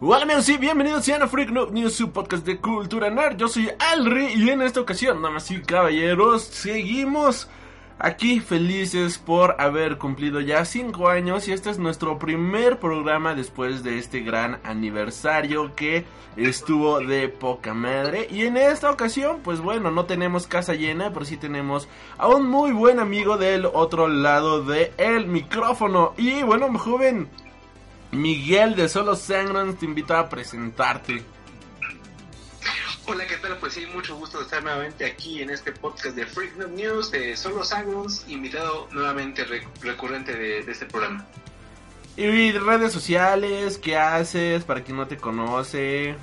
Hola amigos y bienvenidos a Freak Noob News, su podcast de cultura nerd. Yo soy Alri y en esta ocasión, damas y caballeros, seguimos aquí felices por haber cumplido ya 5 años y este es nuestro primer programa después de este gran aniversario que estuvo de poca madre. Y en esta ocasión, pues bueno, no tenemos casa llena, pero sí tenemos a un muy buen amigo del otro lado del el micrófono. Y bueno, joven Miguel de Solo Sangron te invito a presentarte. Hola, ¿qué tal? Pues sí, mucho gusto de estar nuevamente aquí en este podcast de Freak Noob News de Solo Sangrons, invitado nuevamente recurrente de, este programa. Y redes sociales, ¿qué haces para quien no te conoce?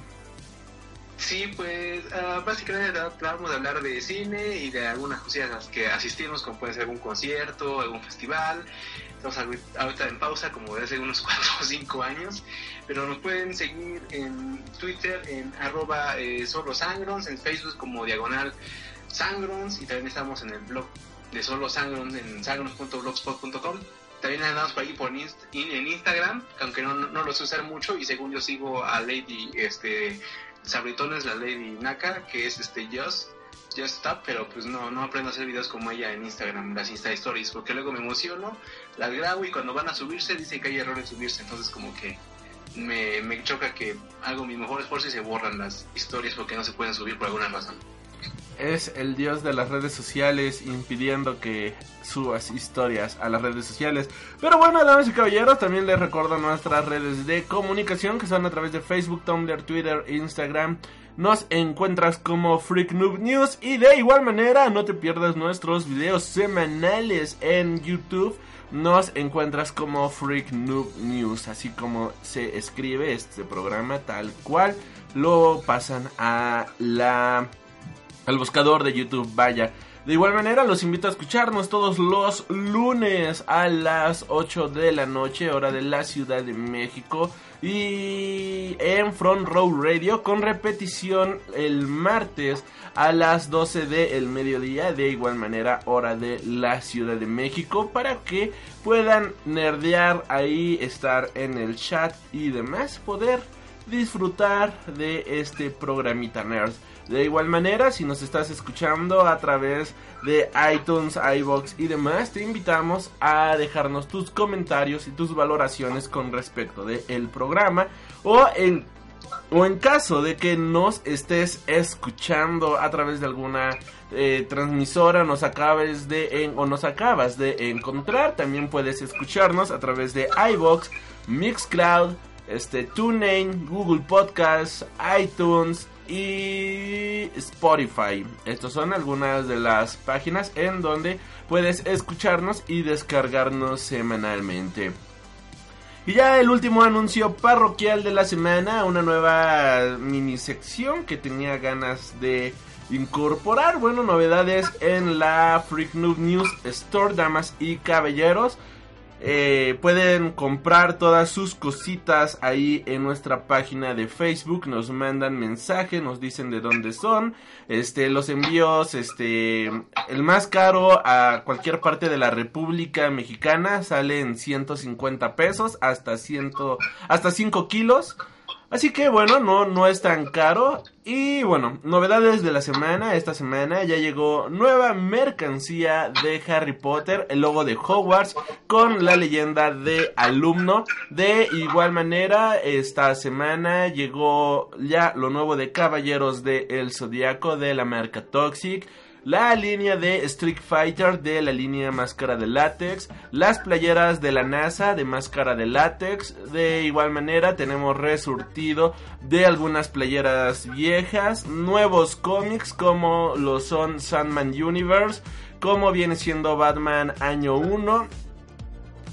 Sí, pues uh, básicamente vamos a hablar de cine y de algunas cosillas a las que asistimos, como puede ser algún concierto, algún festival. Estamos ahorita en pausa, como desde hace unos 4 o 5 años, pero nos pueden seguir en Twitter en arroba eh, solo sangrons, en Facebook como diagonal sangrons y también estamos en el blog de solo sangrons en sangrons.blogspot.com. También andamos por ahí por en Instagram, aunque no, no, lo sé usar mucho y según yo sigo a Lady este Sabritones, la Lady Naka, que es este Just Just Stop, pero pues no, no aprendo a hacer videos como ella en Instagram, las Insta Stories, porque luego me emociono, las grabo y cuando van a subirse dicen que hay error en subirse, entonces como que me, me choca que hago mi mejor esfuerzo y se borran las historias porque no se pueden subir por alguna razón. Es el dios de las redes sociales impidiendo que subas historias a las redes sociales. Pero bueno, damas y caballeros, también les recuerdo nuestras redes de comunicación que son a través de Facebook, Tumblr, Twitter, Instagram. Nos encuentras como Freak Noob News y de igual manera no te pierdas nuestros videos semanales en YouTube nos encuentras como Freak Noob News, así como se escribe este programa tal cual lo pasan a la al buscador de YouTube, vaya. De igual manera, los invito a escucharnos todos los lunes a las 8 de la noche, hora de la Ciudad de México. Y en Front Row Radio, con repetición el martes a las 12 del mediodía, de igual manera, hora de la Ciudad de México, para que puedan nerdear ahí, estar en el chat y demás, poder disfrutar de este programita Nerds. De igual manera, si nos estás escuchando a través de iTunes, iBox y demás, te invitamos a dejarnos tus comentarios y tus valoraciones con respecto del programa. O en o en caso de que nos estés escuchando a través de alguna eh, transmisora, nos acabes de o nos acabas de encontrar, también puedes escucharnos a través de iBox, Mixcloud, este TuneIn, Google Podcasts, iTunes y Spotify. Estas son algunas de las páginas en donde puedes escucharnos y descargarnos semanalmente. Y ya el último anuncio parroquial de la semana, una nueva mini sección que tenía ganas de incorporar. Bueno, novedades en la Freak News Store, damas y caballeros. Eh, pueden comprar todas sus cositas ahí en nuestra página de Facebook. Nos mandan mensaje, nos dicen de dónde son. Este, los envíos, este, el más caro a cualquier parte de la República Mexicana sale en 150 pesos hasta ciento, hasta 5 kilos. Así que bueno, no, no es tan caro. Y bueno, novedades de la semana. Esta semana ya llegó nueva mercancía de Harry Potter, el logo de Hogwarts con la leyenda de alumno. De igual manera, esta semana llegó ya lo nuevo de Caballeros de El Zodiaco de la marca Toxic la línea de Street Fighter de la línea máscara de látex, las playeras de la NASA de máscara de látex, de igual manera tenemos resurtido de algunas playeras viejas, nuevos cómics como lo son Sandman Universe, como viene siendo Batman año 1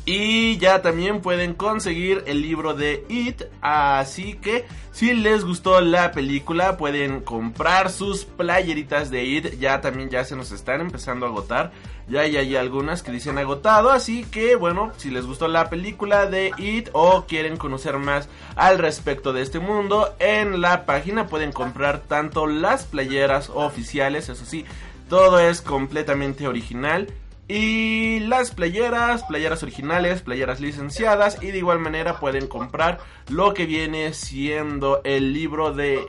Y ya también pueden conseguir el libro de It. Así que si les gustó la película pueden comprar sus playeritas de It. Ya también ya se nos están empezando a agotar. Ya, hay algunas que dicen agotado. Así que bueno, si les gustó la película de It o quieren conocer más al respecto de este mundo, en la página pueden comprar tanto las playeras oficiales, eso sí, todo es completamente original y las playeras, playeras originales, playeras licenciadas y de igual manera pueden comprar lo que viene siendo el libro de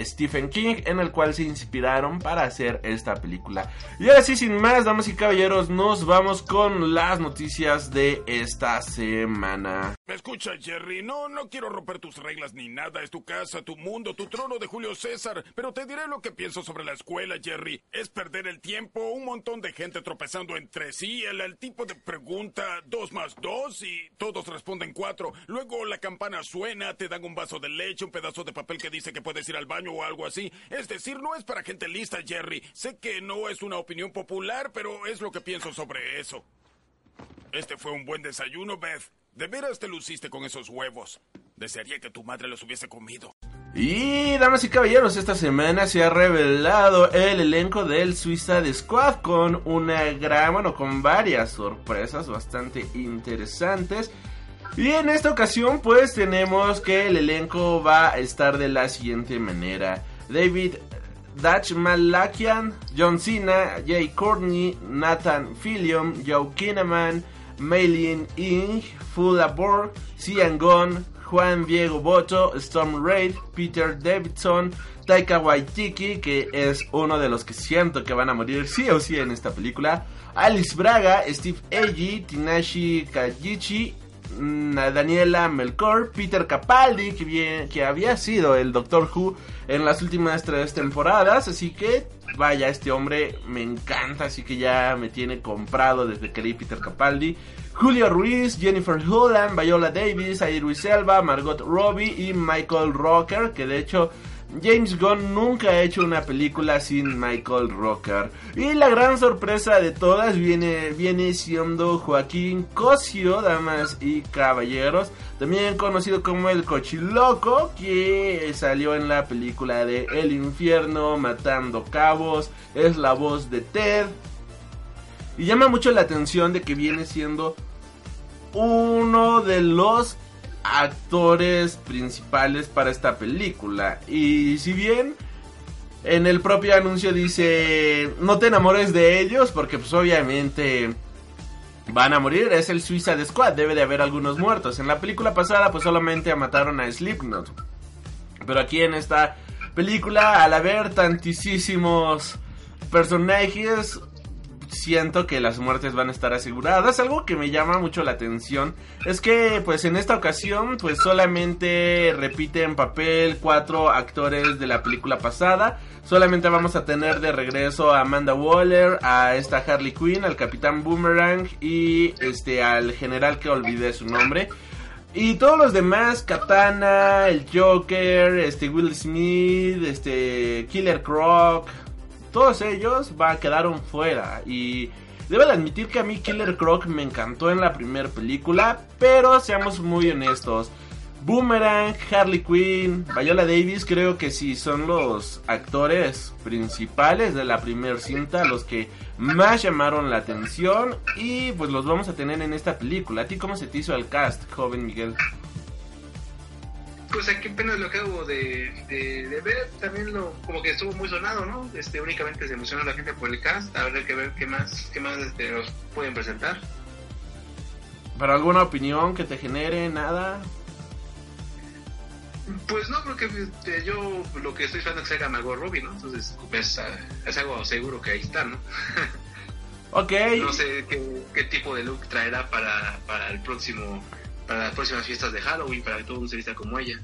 Stephen King en el cual se inspiraron para hacer esta película. Y ahora sí, sin más, damas y caballeros, nos vamos con las noticias de esta semana. ¿Me escucha, Jerry? No, no quiero romper tus reglas ni nada. Es tu casa, tu mundo, tu trono de Julio César. Pero te diré lo que pienso sobre la escuela, Jerry. Es perder el tiempo, un montón de gente tropezando entre sí, el, el tipo de pregunta dos más dos y todos responden cuatro. Luego la campana suena, te dan un vaso de leche, un pedazo de papel que dice que puedes ir al baño o algo así. Es decir, no es para gente lista, Jerry. Sé que no es una opinión popular, pero es lo que pienso sobre eso. Este fue un buen desayuno, Beth. De veras te luciste con esos huevos. Desearía que tu madre los hubiese comido. Y damas y caballeros, esta semana se ha revelado el elenco del Suicide Squad con una gran, bueno, con varias sorpresas bastante interesantes. Y en esta ocasión pues tenemos que el elenco va a estar de la siguiente manera. David Dutch Malakian, John Cena, Jay Courtney, Nathan Fillion, Joe Kinnaman, Maylin Ing, Fula Borg, Cian Gon, Juan Diego Boto, Storm Raid, Peter Davidson, Taika Waititi, que es uno de los que siento que van a morir sí o sí en esta película, Alice Braga, Steve Agee, Tinashi Kajichi Daniela Melkor, Peter Capaldi, que, bien, que había sido el Doctor Who en las últimas tres temporadas, así que vaya, este hombre me encanta, así que ya me tiene comprado desde que leí Peter Capaldi. Julio Ruiz, Jennifer Holland, Viola Davis, Iris Elba, Margot Robbie y Michael Rocker, que de hecho James Gunn nunca ha hecho una película sin Michael Rocker. Y la gran sorpresa de todas viene, viene siendo Joaquín Cosio, damas y caballeros. También conocido como el Cochiloco, que salió en la película de El Infierno, Matando Cabos. Es la voz de Ted. Y llama mucho la atención de que viene siendo uno de los actores principales para esta película. Y si bien en el propio anuncio dice no te enamores de ellos porque pues obviamente van a morir, es el Suicide Squad, debe de haber algunos muertos. En la película pasada pues solamente mataron a Slipknot. Pero aquí en esta película al haber tantísimos personajes siento que las muertes van a estar aseguradas. Algo que me llama mucho la atención es que pues en esta ocasión pues solamente repiten papel cuatro actores de la película pasada. Solamente vamos a tener de regreso a Amanda Waller, a esta Harley Quinn, al Capitán Boomerang y este al general que olvidé su nombre. Y todos los demás, Katana, el Joker, este Will Smith, este Killer Croc, todos ellos va, quedaron fuera. Y debo de admitir que a mí Killer Croc me encantó en la primera película, pero seamos muy honestos. Boomerang, Harley Quinn, Viola Davis creo que sí son los actores principales de la primera cinta, los que más llamaron la atención y pues los vamos a tener en esta película. ¿A ti cómo se te hizo el cast, joven Miguel? Pues aquí apenas lo acabo de, de, ver, también lo, como que estuvo muy sonado, ¿no? Este, únicamente se emocionó la gente por el cast, habrá que ver qué más, qué más este, nos pueden presentar. ¿Para alguna opinión que te genere, nada? Pues no, porque este, yo lo que estoy esperando es que se haga Margot Robbie, ¿no? Entonces, pues, es algo seguro que ahí está, ¿no? ok. no sé qué, qué tipo de look traerá para, para el próximo para las próximas fiestas de Halloween, para que todo el mundo se vista como ella.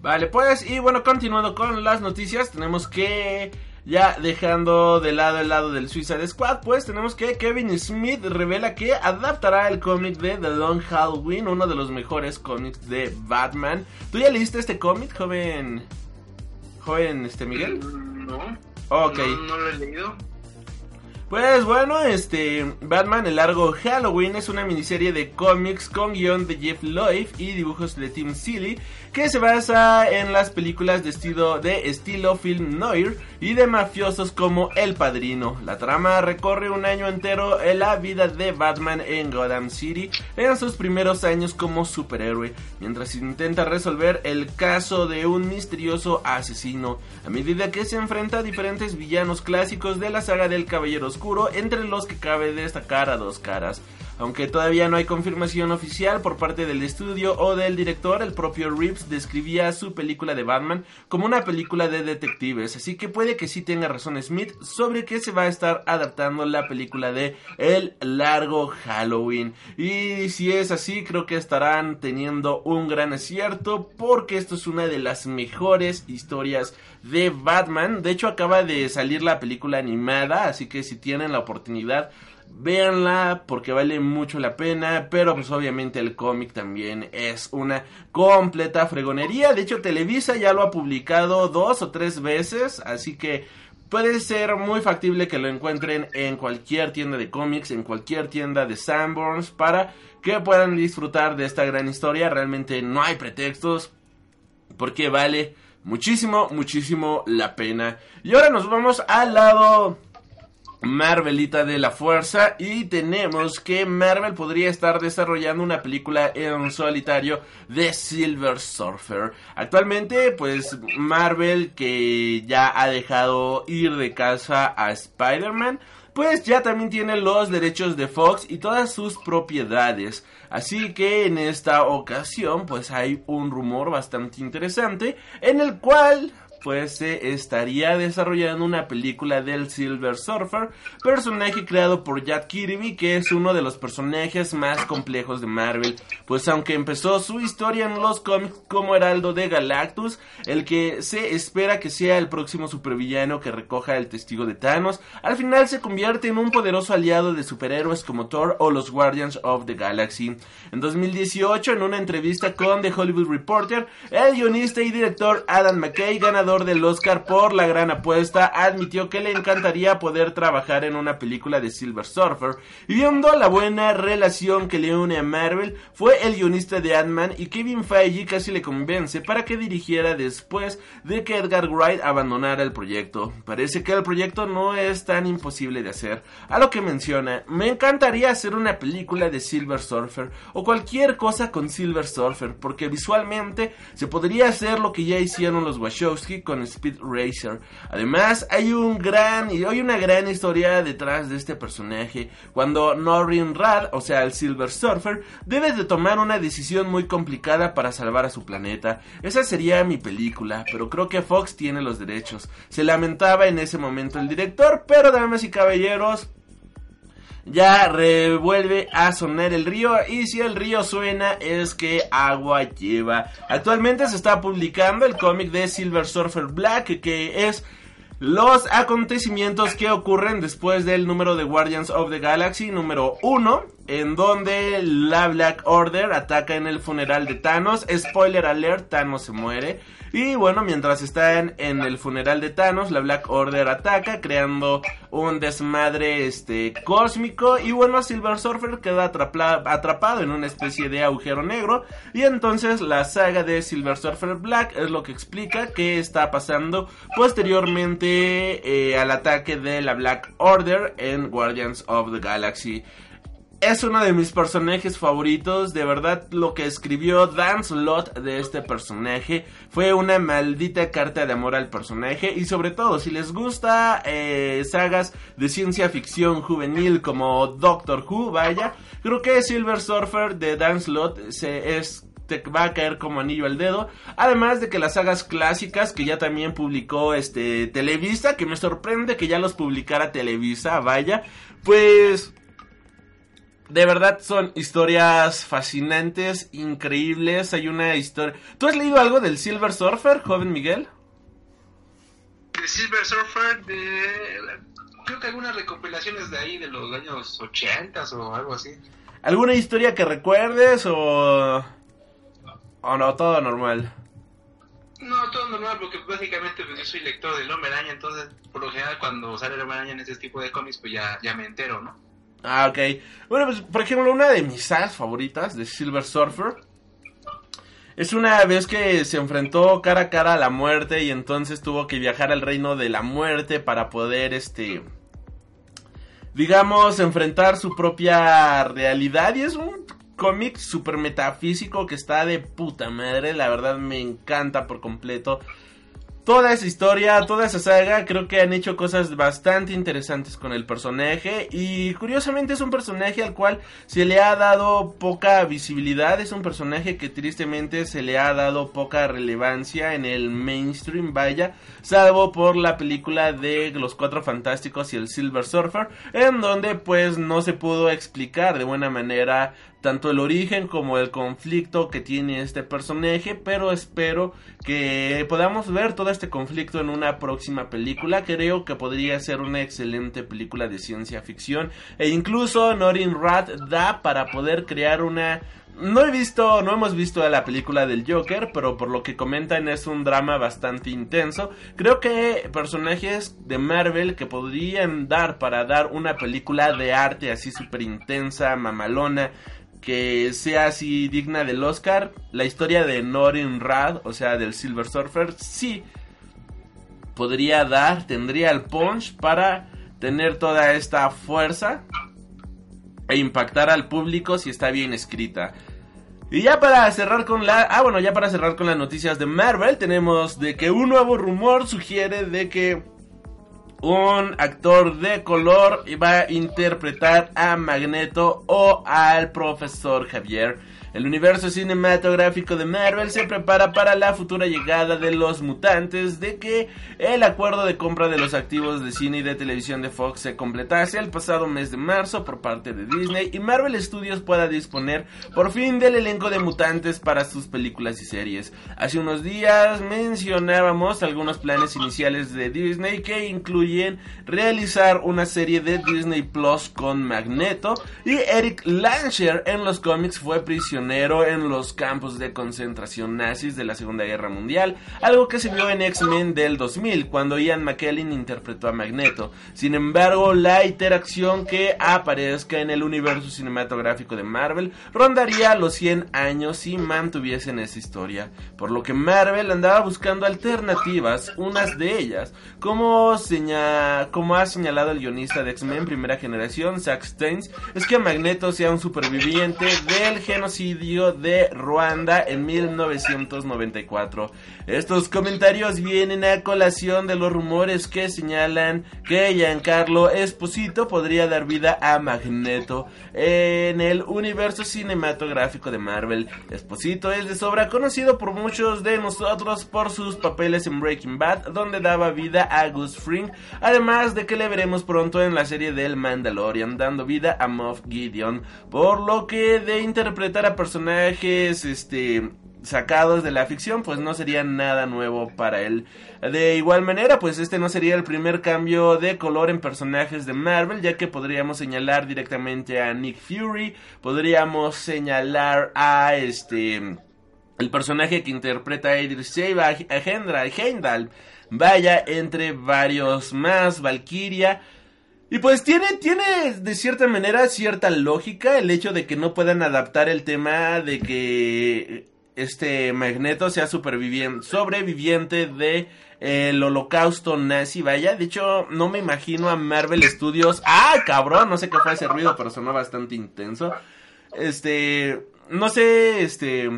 Vale, pues, y bueno, continuando con las noticias, tenemos que, ya dejando de lado el lado del Suicide Squad, pues tenemos que Kevin Smith revela que adaptará el cómic de The Long Halloween, uno de los mejores cómics de Batman. ¿Tú ya leíste este cómic, joven? Joven, este Miguel? Mm, no. Ok. No, no lo he leído. Pues bueno, este Batman el largo Halloween es una miniserie de cómics con guion de Jeff Loeb y dibujos de Tim Seeley que se basa en las películas de estilo, de estilo film noir y de mafiosos como El Padrino. La trama recorre un año entero en la vida de Batman en Gotham City en sus primeros años como superhéroe, mientras intenta resolver el caso de un misterioso asesino, a medida que se enfrenta a diferentes villanos clásicos de la saga del Caballero Oscuro, entre los que cabe destacar a dos caras. Aunque todavía no hay confirmación oficial por parte del estudio o del director, el propio Reeves describía su película de Batman como una película de detectives, así que puede que sí tenga razón Smith sobre que se va a estar adaptando la película de El largo Halloween. Y si es así, creo que estarán teniendo un gran acierto porque esto es una de las mejores historias de Batman. De hecho, acaba de salir la película animada, así que si tienen la oportunidad, véanla porque vale mucho la pena, pero pues obviamente el cómic también es una completa fregonería. De hecho, Televisa ya lo ha publicado dos o tres veces, así que puede ser muy factible que lo encuentren en cualquier tienda de cómics, en cualquier tienda de Sanborns, para que puedan disfrutar de esta gran historia. Realmente no hay pretextos, porque vale muchísimo, muchísimo la pena. Y ahora nos vamos al lado Marvelita de la Fuerza y tenemos que Marvel podría estar desarrollando una película en solitario de Silver Surfer. Actualmente, pues Marvel que ya ha dejado ir de casa a Spider-Man, pues ya también tiene los derechos de Fox y todas sus propiedades. Así que en esta ocasión, pues hay un rumor bastante interesante en el cual pues se estaría desarrollando una película del Silver Surfer, personaje creado por Jack Kirby, que es uno de los personajes más complejos de Marvel, pues aunque empezó su historia en los cómics como Heraldo de Galactus, el que se espera que sea el próximo supervillano que recoja el testigo de Thanos, al final se convierte en un poderoso aliado de superhéroes como Thor o los Guardians of the Galaxy. En 2018, en una entrevista con The Hollywood Reporter, el guionista y director Adam McKay, ganador del Oscar por La Gran Apuesta, admitió que le encantaría poder trabajar en una película de Silver Surfer. Y viendo la buena relación que le une a Marvel, fue el guionista de Ant-Man y Kevin Feige casi le convence para que dirigiera después de que Edgar Wright abandonara el proyecto. Parece que el proyecto no es tan imposible de hacer. A lo que menciona, me encantaría hacer una película de Silver Surfer o cualquier cosa con Silver Surfer, porque visualmente se podría hacer lo que ya hicieron los Wachowski con Speed Racer. Además, hay un gran y hay una gran historia detrás de este personaje. Cuando Norrin Rad, o sea, el Silver Surfer, debe de tomar una decisión muy complicada para salvar a su planeta. Esa sería mi película, pero creo que Fox tiene los derechos. Se lamentaba en ese momento el director, pero damas y caballeros, ya revuelve a sonar el río y si el río suena es que agua lleva. Actualmente se está publicando el cómic de Silver Surfer Black que es los acontecimientos que ocurren después del número de Guardians of the Galaxy número 1, en donde la Black Order ataca en el funeral de Thanos. Spoiler alert, Thanos se muere. Y bueno, mientras están en el funeral de Thanos, la Black Order ataca, creando un desmadre este cósmico. Y bueno, Silver Surfer queda atrapado en una especie de agujero negro. Y entonces la saga de Silver Surfer Black es lo que explica qué está pasando posteriormente eh, al ataque de la Black Order en Guardians of the Galaxy es uno de mis personajes favoritos. De verdad, lo que escribió Dan Slott de este personaje fue una maldita carta de amor al personaje. Y sobre todo, si les gusta eh, sagas de ciencia ficción juvenil como Doctor Who, vaya, creo que Silver Surfer de Dan Slott se es te va a caer como anillo al dedo. Además de que las sagas clásicas que ya también publicó este Televisa, que me sorprende que ya los publicara Televisa, vaya, pues de verdad son historias fascinantes, increíbles. Hay una historia. ¿Tú has leído algo del Silver Surfer, joven Miguel? De Silver Surfer, de. Creo que algunas recopilaciones de ahí de los años 80 o algo así. ¿Alguna historia que recuerdes o.? ¿O no? Todo normal. No, todo normal, porque básicamente pues, yo soy lector del Hombre Araña, entonces por lo general cuando sale el Hombre Araña en ese tipo de cómics, pues ya, ya me entero, ¿no? Ah, ok. Bueno, pues por ejemplo, una de mis sagas favoritas de Silver Surfer es una vez que se enfrentó cara a cara a la muerte y entonces tuvo que viajar al reino de la muerte para poder, este, digamos, enfrentar su propia realidad. Y es un cómic super metafísico que está de puta madre. La verdad me encanta por completo. Toda esa historia, toda esa saga, creo que han hecho cosas bastante interesantes con el personaje. Y curiosamente es un personaje al cual se le ha dado poca visibilidad. Es un personaje que tristemente se le ha dado poca relevancia en el mainstream, vaya. Salvo por la película de Los Cuatro Fantásticos y el Silver Surfer. En donde pues no se pudo explicar de buena manera tanto el origen como el conflicto que tiene este personaje, pero espero que podamos ver todo este conflicto en una próxima película. Creo que podría ser una excelente película de ciencia ficción e incluso Norin Rat da para poder crear una no he visto, no hemos visto la película del Joker, pero por lo que comentan es un drama bastante intenso. Creo que personajes de Marvel que podrían dar para dar una película de arte así súper intensa, mamalona, que sea así digna del Oscar. La historia de Norin Rad, o sea, del Silver Surfer, sí podría dar, tendría el punch para tener toda esta fuerza e impactar al público si está bien escrita. Y ya para cerrar con la... Ah, bueno, ya para cerrar con las noticias de Marvel, tenemos de que un nuevo rumor sugiere de que un actor de color va a interpretar a Magneto o al profesor Javier el universo cinematográfico de Marvel se prepara para la futura llegada de los mutantes de que el acuerdo de compra de los activos de cine y de televisión de Fox se completase el pasado mes de marzo por parte de Disney y Marvel Studios pueda disponer por fin del elenco de mutantes para sus películas y series. Hace unos días mencionábamos algunos planes iniciales de Disney que incluyen realizar una serie de Disney Plus con Magneto y Eric Lancher en los cómics fue prisionero en los campos de concentración nazis de la Segunda Guerra Mundial, algo que se vio en X-Men del 2000, cuando Ian McKellen interpretó a Magneto. Sin embargo, la interacción que aparezca en el universo cinematográfico de Marvel rondaría los 100 años si mantuviesen esa historia, por lo que Marvel andaba buscando alternativas, unas de ellas, como, como ha señalado el guionista de X-Men primera generación, Zack Steins, es que Magneto sea un superviviente del genocidio de Ruanda en 1994. Estos comentarios vienen a colación de los rumores que señalan que Giancarlo Esposito podría dar vida a Magneto en el universo cinematográfico de Marvel. Esposito es de sobra conocido por muchos de nosotros por sus papeles en Breaking Bad, donde daba vida a Gus Fring, además de que le veremos pronto en la serie del Mandalorian, dando vida a Moff Gideon, por lo que de interpretar a personajes este sacados de la ficción, pues no sería nada nuevo para él. De igual manera, pues este no sería el primer cambio de color en personajes de Marvel, ya que podríamos señalar directamente a Nick Fury, podríamos señalar a este el personaje que interpreta a Idris Elba, a Heimdall, vaya entre varios más, Valkyria, y pues tiene, tiene de cierta manera cierta lógica el hecho de que no puedan adaptar el tema de que este Magneto sea superviviente, sobreviviente de el holocausto nazi, vaya. De hecho, no me imagino a Marvel Studios. ¡Ah, cabrón! No sé qué fue ese ruido, pero sonó bastante intenso. Este, no sé, este,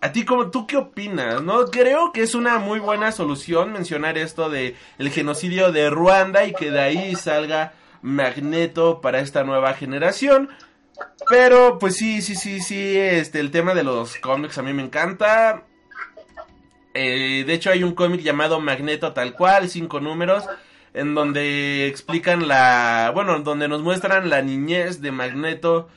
¿A ti cómo, tú qué opinas? No creo que es una muy buena solución mencionar esto de el genocidio de Ruanda y que de ahí salga Magneto para esta nueva generación. Pero pues sí, sí, sí, sí, este el tema de los cómics a mí me encanta. Eh, de hecho hay un cómic llamado Magneto tal cual, cinco números, en donde explican la, bueno, donde nos muestran la niñez de Magneto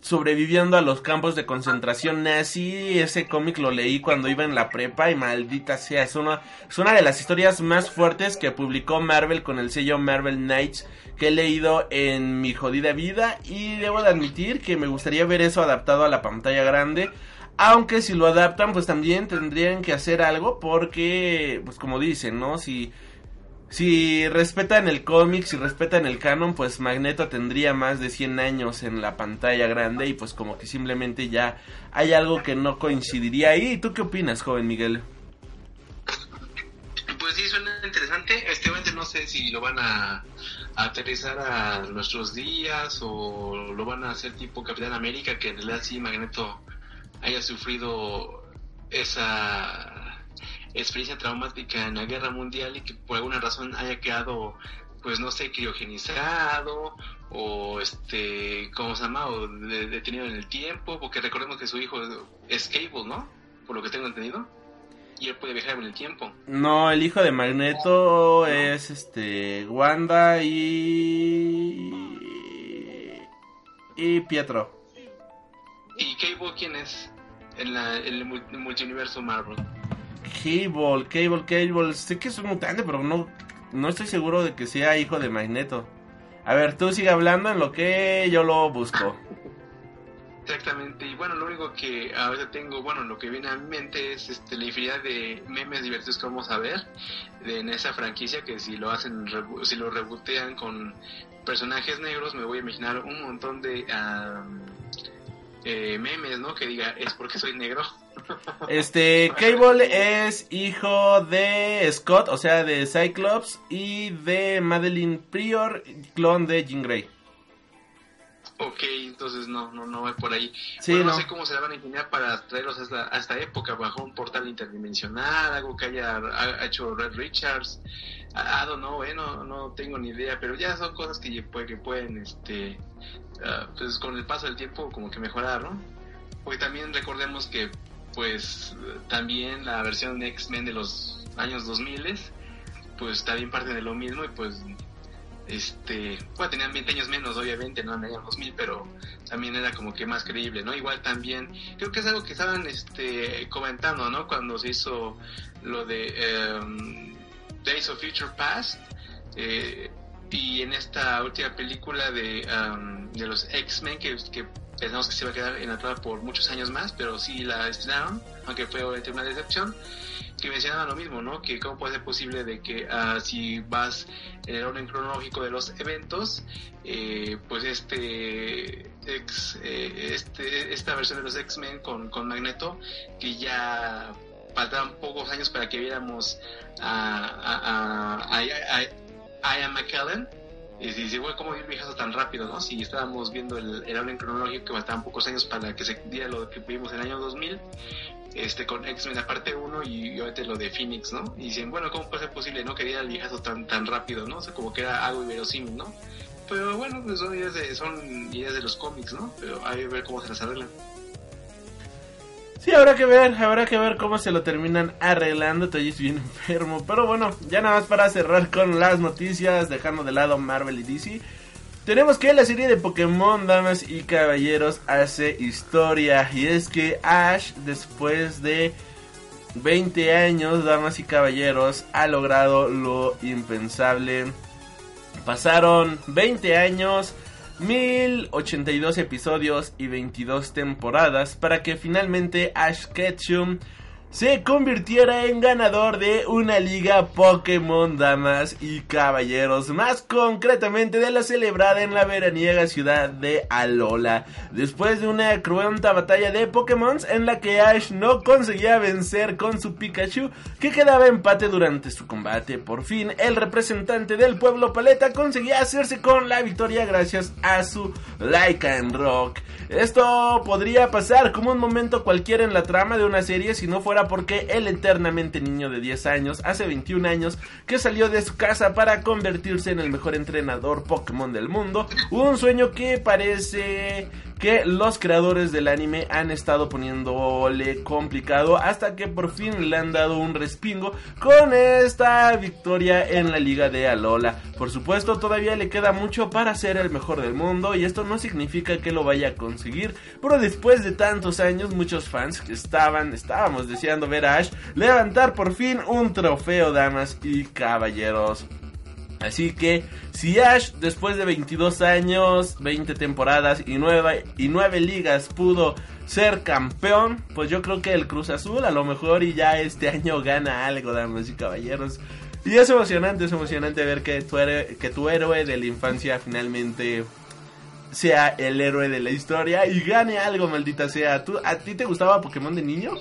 sobreviviendo a los campos de concentración nazi. Ese cómic lo leí cuando iba en la prepa y maldita sea, es una, es una de las historias más fuertes que publicó Marvel con el sello Marvel Knights que he leído en mi jodida vida y debo de admitir que me gustaría ver eso adaptado a la pantalla grande. Aunque si lo adaptan, pues también tendrían que hacer algo porque, pues como dicen, ¿no? Si, si respetan el cómic, si respetan el canon, pues Magneto tendría más de 100 años en la pantalla grande y pues como que simplemente ya hay algo que no coincidiría ahí. ¿Y tú qué opinas, joven Miguel? Pues sí, suena interesante. Este no sé si lo van a, a aterrizar a nuestros días o lo van a hacer tipo Capitán América, que en realidad sí Magneto haya sufrido esa experiencia traumática en la guerra mundial y que por alguna razón haya quedado pues no sé criogenizado o este cómo se llama o detenido en el tiempo porque recordemos que su hijo es Cable no por lo que tengo entendido y él puede viajar en el tiempo no el hijo de Magneto es este Wanda y y Pietro ¿Y Cable quién es? En, la, en el multiverso Marvel. Cable, Cable, Cable. Sé que es un mutante, pero no, no estoy seguro de que sea hijo de Magneto. A ver, tú sigue hablando en lo que yo lo busco. Exactamente, y bueno, lo único que ahora tengo, bueno, lo que viene a mi mente es este, la infinidad de memes divertidos que vamos a ver en esa franquicia, que si lo hacen, si lo rebotean con personajes negros, me voy a imaginar un montón de eh, memes, ¿no? Que diga, es porque soy negro. Este, Cable es hijo de Scott, o sea, de Cyclops, y de Madeline Prior, clon de Jean Grey. Ok, entonces no, no, no va por ahí. no. sé cómo se la van a ingeniar para traerlos a esta, época bajo un portal interdimensional, algo que haya hecho Red Richards. I don't know, eh, no, no tengo ni idea, pero ya son cosas que, que pueden, este, uh, pues con el paso del tiempo como que mejorar, ¿no? Porque también recordemos que, pues, también la versión de X-Men de los años 2000 pues también parte de lo mismo y pues este, bueno, tenían 20 años menos, obviamente, no en el año 2000, pero también era como que más creíble, ¿no? Igual también, creo que es algo que estaban este, comentando, ¿no? Cuando se hizo lo de um, Days of Future Past, eh, y en esta última película de, um, de los X-Men, que, que, pensamos que se iba a quedar en la por muchos años más, pero sí la estrenaron, aunque fue obviamente una decepción que mencionaba lo mismo, ¿no? Que cómo puede ser posible de que uh, si vas en el orden cronológico de los eventos, eh, pues este, ex, eh, este esta versión de los X-Men con, con Magneto, que ya faltaban pocos años para que viéramos a, a, a, a Ian McKellen, y dice, bueno, ¿cómo dio el viejazo tan rápido, no? Si estábamos viendo el, el orden cronológico que faltaban pocos años para que se diera lo que vimos en el año 2000, este, con X-Men la parte 1 y obviamente lo de Phoenix, ¿no? Y dicen, bueno, ¿cómo puede ser posible, no? Que diera el viejazo tan, tan rápido, ¿no? O sea, como que era algo inverosímil, ¿no? Pero bueno, pues son ideas de, son ideas de los cómics, ¿no? Pero hay que ver cómo se las arreglan. Sí, habrá que ver, habrá que ver cómo se lo terminan arreglando. Estoy bien enfermo. Pero bueno, ya nada más para cerrar con las noticias, dejando de lado Marvel y DC. Tenemos que la serie de Pokémon, damas y caballeros, hace historia. Y es que Ash, después de 20 años, damas y caballeros, ha logrado lo impensable. Pasaron 20 años 1082 episodios y 22 temporadas para que finalmente Ash Ketchum se convirtiera en ganador de una liga Pokémon Damas y Caballeros, más concretamente de la celebrada en la veraniega ciudad de Alola, después de una cruenta batalla de Pokémon en la que Ash no conseguía vencer con su Pikachu, que quedaba empate durante su combate. Por fin, el representante del pueblo Paleta conseguía hacerse con la victoria gracias a su Lycan Rock. Esto podría pasar como un momento cualquiera en la trama de una serie si no fuera porque el eternamente niño de 10 años, hace 21 años, que salió de su casa para convertirse en el mejor entrenador Pokémon del mundo, un sueño que parece que los creadores del anime han estado poniéndole complicado hasta que por fin le han dado un respingo con esta victoria en la liga de Alola. Por supuesto, todavía le queda mucho para ser el mejor del mundo y esto no significa que lo vaya a conseguir, pero después de tantos años muchos fans que estaban, estábamos deseando ver a Ash levantar por fin un trofeo, damas y caballeros. Así que si Ash después de 22 años, 20 temporadas y 9, y 9 ligas pudo ser campeón, pues yo creo que el Cruz Azul a lo mejor y ya este año gana algo, damas y caballeros. Y es emocionante, es emocionante ver que tu, héroe, que tu héroe de la infancia finalmente sea el héroe de la historia y gane algo, maldita sea. ¿Tú, ¿A ti te gustaba Pokémon de niño?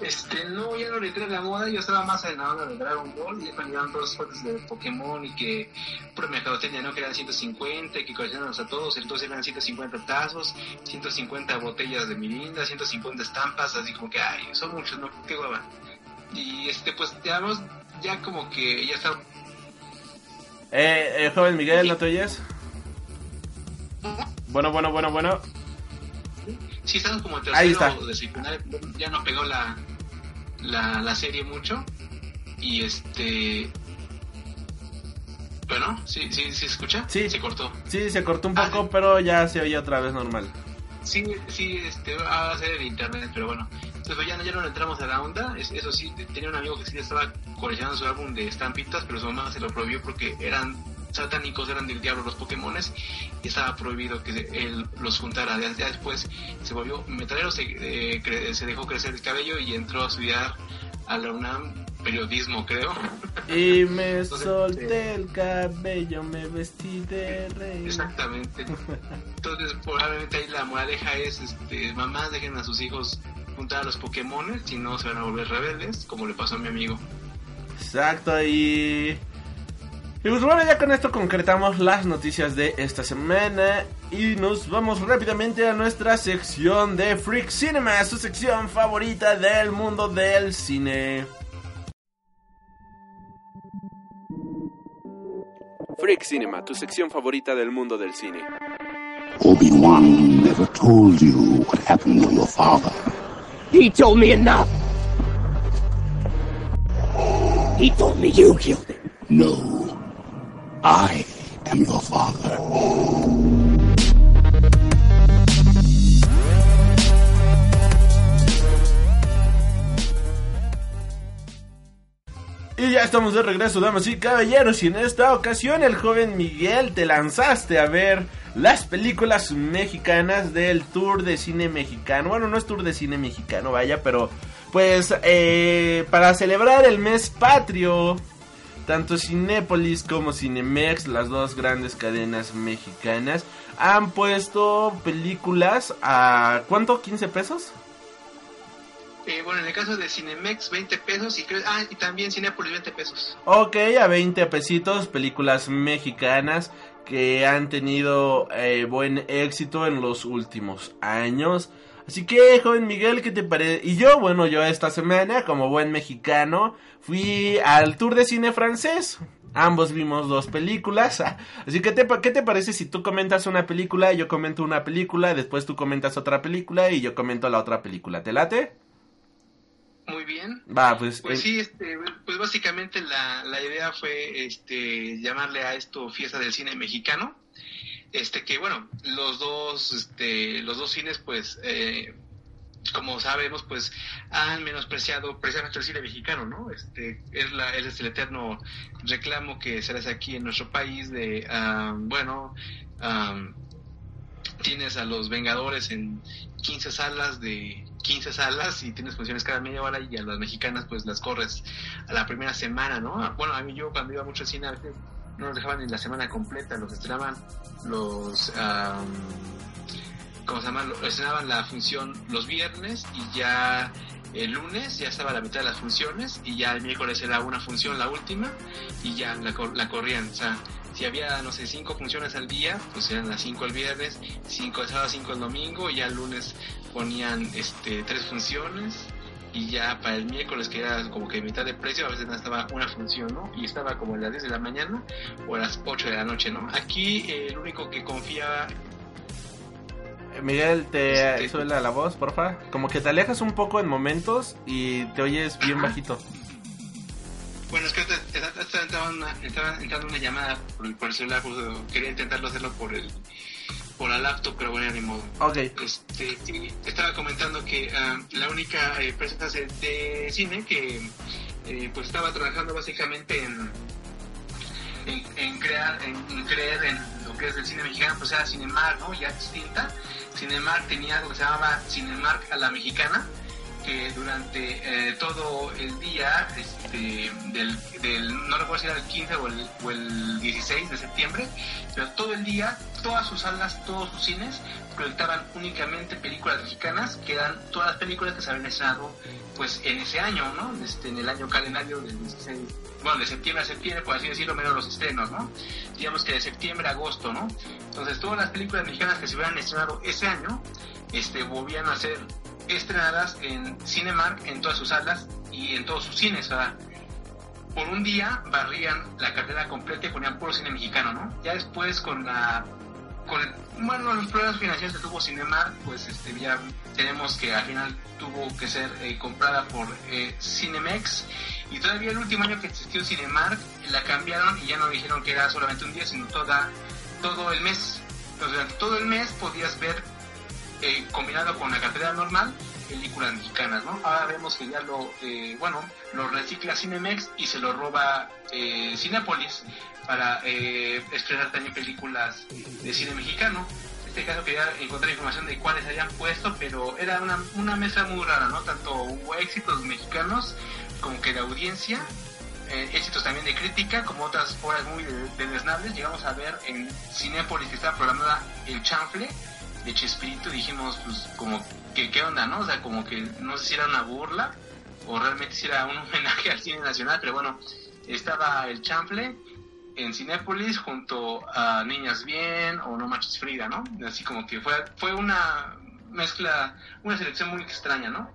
Este, no, ya no le entré la moda, yo estaba más en la onda de Dragon Ball, y cuando llegaron todos los de Pokémon y que por mercadotecnia no que eran 150, que coleccionamos a todos, entonces eran 150 tazos, 150 botellas de mirinda, 150 estampas, así como que, ay, son muchos, ¿no? Qué hueva. Y este, pues, digamos, ya como que ya está... Eh, eh, joven Miguel, ¿no te oyes? Bueno, bueno, bueno, bueno. Sí, estamos como en Ahí tercero está. de ya no pegó la, la, la serie mucho. Y este... Bueno, ¿sí, sí, sí se escucha? Sí. Se cortó. Sí, se cortó un poco, pero ya se oye otra vez normal. Sí, sí, este, va a ser en internet, pero bueno. Entonces pues, ya, no- ya no le entramos a la onda. Es- eso sí, tenía un amigo que sí estaba coleccionando su álbum de estampitas, pero su mamá se lo prohibió porque eran satánicos, eran del diablo los Pokémones y estaba prohibido que él los juntara. Ya, después se volvió metalero, se, eh, se dejó crecer el cabello y entró a estudiar a la UNAM periodismo, creo. Y me Entonces, solté el cabello, me vestí de rey. Exactamente. Entonces, probablemente ahí la moraleja es, este, mamás dejen a sus hijos juntar a los Pokémon, si no se van a volver rebeldes, como le pasó a mi amigo. Exacto, y... Y pues bueno, ya con esto concretamos las noticias de esta semana y nos vamos rápidamente a nuestra sección de Freak Cinema, su sección favorita del mundo del cine. Freak Cinema, tu sección favorita del mundo del cine. Obi-Wan never told you what happened to your father. He told me enough. He told me you killed him. No. I am your father. Y ya estamos de regreso, damas y caballeros, y en esta ocasión el joven Miguel te lanzaste a ver las películas mexicanas del Tour de Cine Mexicano. Bueno, no es Tour de Cine Mexicano, vaya, pero pues eh, para celebrar el mes patrio, tanto Cinépolis como Cinemex, las dos grandes cadenas mexicanas, han puesto películas a... ¿Cuánto? ¿15 pesos? Eh, bueno, en el caso de Cinemex, 20 pesos y creo, ah, y también Cinepolis, 20 pesos. Ok, a 20 pesitos, películas mexicanas que han tenido eh, buen éxito en los últimos años. Así que, joven Miguel, ¿qué te parece? Y yo, bueno, yo esta semana, como buen mexicano, fui al tour de cine francés. Ambos vimos dos películas. Así que, te, ¿qué te parece si tú comentas una película, yo comento una película, después tú comentas otra película y yo comento la otra película? ¿Te late? Muy bien. Va, pues... Pues eh, sí, este, pues básicamente la, la idea fue este, llamarle a esto Fiesta del Cine Mexicano. Este que bueno, los dos, este, los dos cines pues eh, como sabemos, pues han menospreciado precisamente el cine mexicano, ¿no? Este es la es el eterno reclamo que se hace aquí en nuestro país de ah, bueno, ah, tienes a los Vengadores en 15 salas de 15 salas y tienes funciones cada media hora y a las mexicanas pues las corres a la primera semana, ¿no? Bueno, a mí yo cuando iba mucho al cine a veces no nos dejaban ni la semana completa, los estrenaban los am, ¿cómo se llama? Estrenaban la función los viernes y ya el lunes ya estaba la mitad de las funciones y ya el miércoles era una función, la última, y ya la, la corrían. O sea, si había, no sé, cinco funciones al día, pues eran las cinco el viernes, cinco el sábado, cinco el domingo, y ya el lunes ponían este tres funciones y ya para el miércoles que era como que mitad de precio a veces estaba una función no y estaba como a las 10 de la mañana o a las 8 de la noche no aquí eh, el único que confiaba Miguel, te Este- suela la voz, porfa. Como que te alejas un poco en momentos y te oyes bien bajito. Bueno, es que estaba, entrando una, estaba entrando una llamada por el, celular, quería intentarlo hacerlo por el por la laptop, pero bueno, ni modo. Ok. Este, sí, estaba comentando que ah, la única eh, empresa de, de cine que eh, pues estaba trabajando básicamente en, en, en crear, en, en creer en lo que es el cine mexicano, pues era Cinemark, ¿no? Ya extinta. Cinemark tenía algo que se llamaba Cinemark a la mexicana, durante eh, todo el día, este, del, del, no recuerdo si era el 15 o el, o el 16 de septiembre, pero todo el día, todas sus salas, todos sus cines, proyectaban únicamente películas mexicanas, que eran todas las películas que se habían estrenado pues en ese año, ¿no? Este, en el año calendario del 16, bueno, de septiembre a septiembre, por así decirlo, menos los estrenos, ¿no? Digamos que de septiembre a agosto, ¿no? Entonces todas las películas mexicanas que se hubieran estrenado ese año, este, volvían a ser estrenadas en Cinemark, en todas sus salas y en todos sus cines, o sea, por un día barrían la cartera completa y ponían puro cine mexicano, ¿no? Ya después con la con bueno los problemas financieros que tuvo Cinemark, pues este ya tenemos que al final tuvo que ser eh, comprada por eh, Cinemex y todavía el último año que existió Cinemark la cambiaron y ya no dijeron que era solamente un día, sino toda todo el mes. Entonces, todo el mes podías ver eh, combinado con la cartera normal películas mexicanas, ¿no? Ahora vemos que ya lo, eh, bueno, lo recicla Cinemex y se lo roba eh, Cinepolis para eh, estrenar también películas de cine mexicano. En este caso quería encontrar información de cuáles habían puesto, pero era una, una mesa muy rara, ¿no? Tanto hubo éxitos mexicanos como que de audiencia, eh, éxitos también de crítica, como otras obras muy desnables. Llegamos a ver en Cinepolis que estaba programada El Chanfle de Chespirito, dijimos, pues, como que qué onda, ¿no? O sea, como que no sé si era una burla o realmente si era un homenaje al cine nacional, pero bueno, estaba el chanfle en Cinépolis junto a Niñas Bien o No Manches Frida, ¿no? Así como que fue, fue una mezcla, una selección muy extraña, ¿no?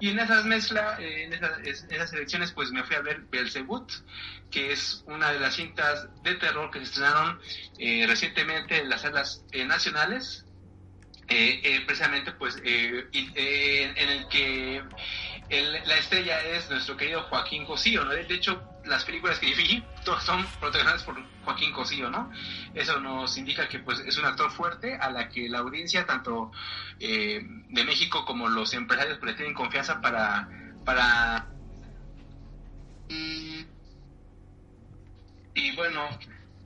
Y en esas mezclas, en, esas, en esas selecciones, pues me fui a ver Belzebut, que es una de las cintas de terror que se estrenaron eh, recientemente en las salas eh, nacionales, eh, eh, precisamente pues eh, en el que el, la estrella es nuestro querido Joaquín Cosío, ¿no? De hecho, las películas que vi todas son protagonizadas por Joaquín Cosío, ¿no? Eso nos indica que pues es un actor fuerte a la que la audiencia, tanto de México como los empresarios, pues le tienen confianza para... para y, bueno,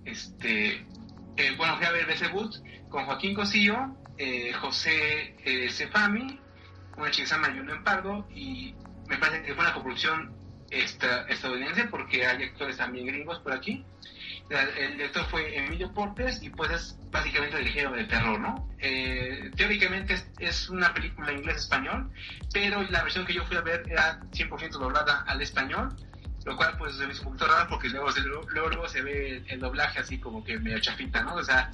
este... bueno, fui a ver Becerrut con Joaquín Cosillo, eh, José eh, Cefami, una chica que se llama y me parece que fue una coproducción esta, estadounidense porque hay actores también gringos por aquí. El director fue Emilio Portes y pues es básicamente el género de terror, ¿no? Eh, teóricamente es, es, una película inglés-español, pero la versión que yo fui a ver era 100% doblada al español, lo cual pues se me hizo un poquito raro porque luego, luego, luego se ve el, el, doblaje así como que medio chafita, ¿no? O sea,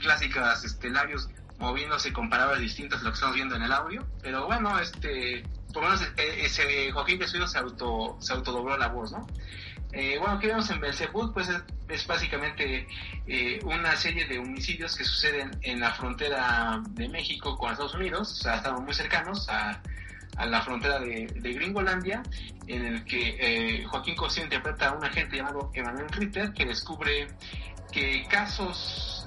clásicas este, labios moviéndose con palabras distintas a lo que estamos viendo en el audio, pero bueno, este, por lo menos ese Joaquín de Suyo se auto, se autodobló la voz, ¿no? Eh, bueno, ¿qué vemos en Belzebut? Pues es, es básicamente eh, una serie de homicidios que suceden en la frontera de México con Estados Unidos, o sea, estamos muy cercanos a, a la frontera de, de, Gringolandia, en el que eh, Joaquín Cosío interpreta a un agente llamado Emanuel Ritter que descubre que casos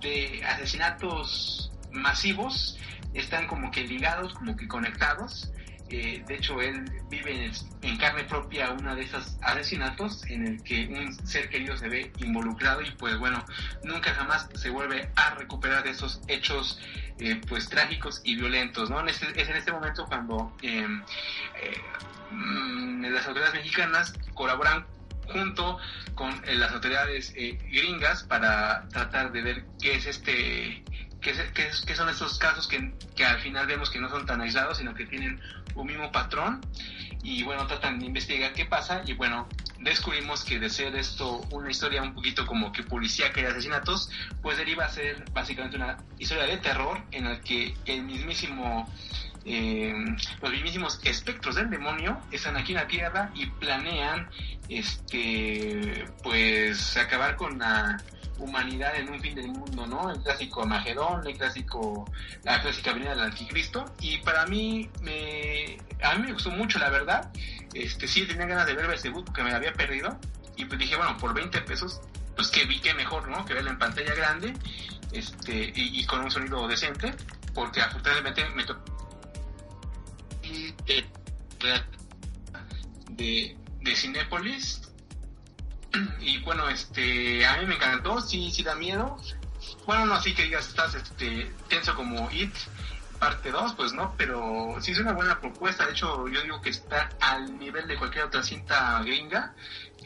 de asesinatos masivos están como que ligados, como que conectados. Eh, de hecho, él vive en, en, carne propia uno de esos asesinatos en el que un ser querido se ve involucrado y pues bueno, nunca jamás se vuelve a recuperar de esos hechos eh, pues trágicos y violentos, ¿no? Este, es en este momento cuando eh, las autoridades mexicanas colaboran junto con las autoridades gringas para tratar de ver qué es este que, que, que, son estos casos que, que, al final vemos que no son tan aislados, sino que tienen un mismo patrón. Y bueno, tratan de investigar qué pasa y bueno, descubrimos que de ser esto una historia un poquito como que policíaca de asesinatos, pues deriva a ser básicamente una historia de terror en la que el mismísimo eh, los mismísimos espectros del demonio están aquí en la tierra y planean este pues acabar con la humanidad en un fin del mundo, ¿no? El clásico Armagedón, el clásico, la clásica venida del anticristo. Y para mí, me, a mí me gustó mucho, la verdad. Este, sí tenía ganas de ver ese book que me había perdido. Y pues dije, bueno, por 20 pesos, pues que vi que mejor, ¿no? Que verla en pantalla grande, este, y, y con un sonido decente, porque afortunadamente me tocó de, de Cinépolis y bueno, este, a mí me encantó, sí, sí da miedo. Bueno, no así que digas, estás este, tenso como It, parte 2, pues no, pero sí es una buena propuesta. De hecho, yo digo que está al nivel de cualquier otra cinta gringa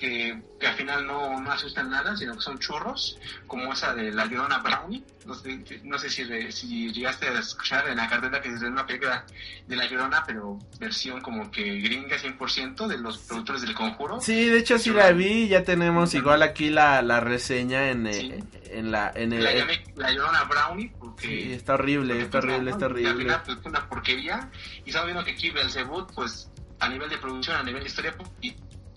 que, que al final no, no asustan nada, sino que son churros, como esa de la Llorona Brownie. No sé, no sé si, re- si llegaste a escuchar en la cartera que es una película de la Llorona, pero versión como que gringa 100% de los productores del conjuro. Sí, de hecho sí la vi, ya tenemos igual aquí la, la reseña en, eh, en la... En el, La llamé la Llorona Brownie porque... sí, está horrible, está horrible, está Y al horrible. final, pues, fue una porquería. Y estamos viendo que aquí Belzebut, pues, a nivel de producción, a nivel de historia, y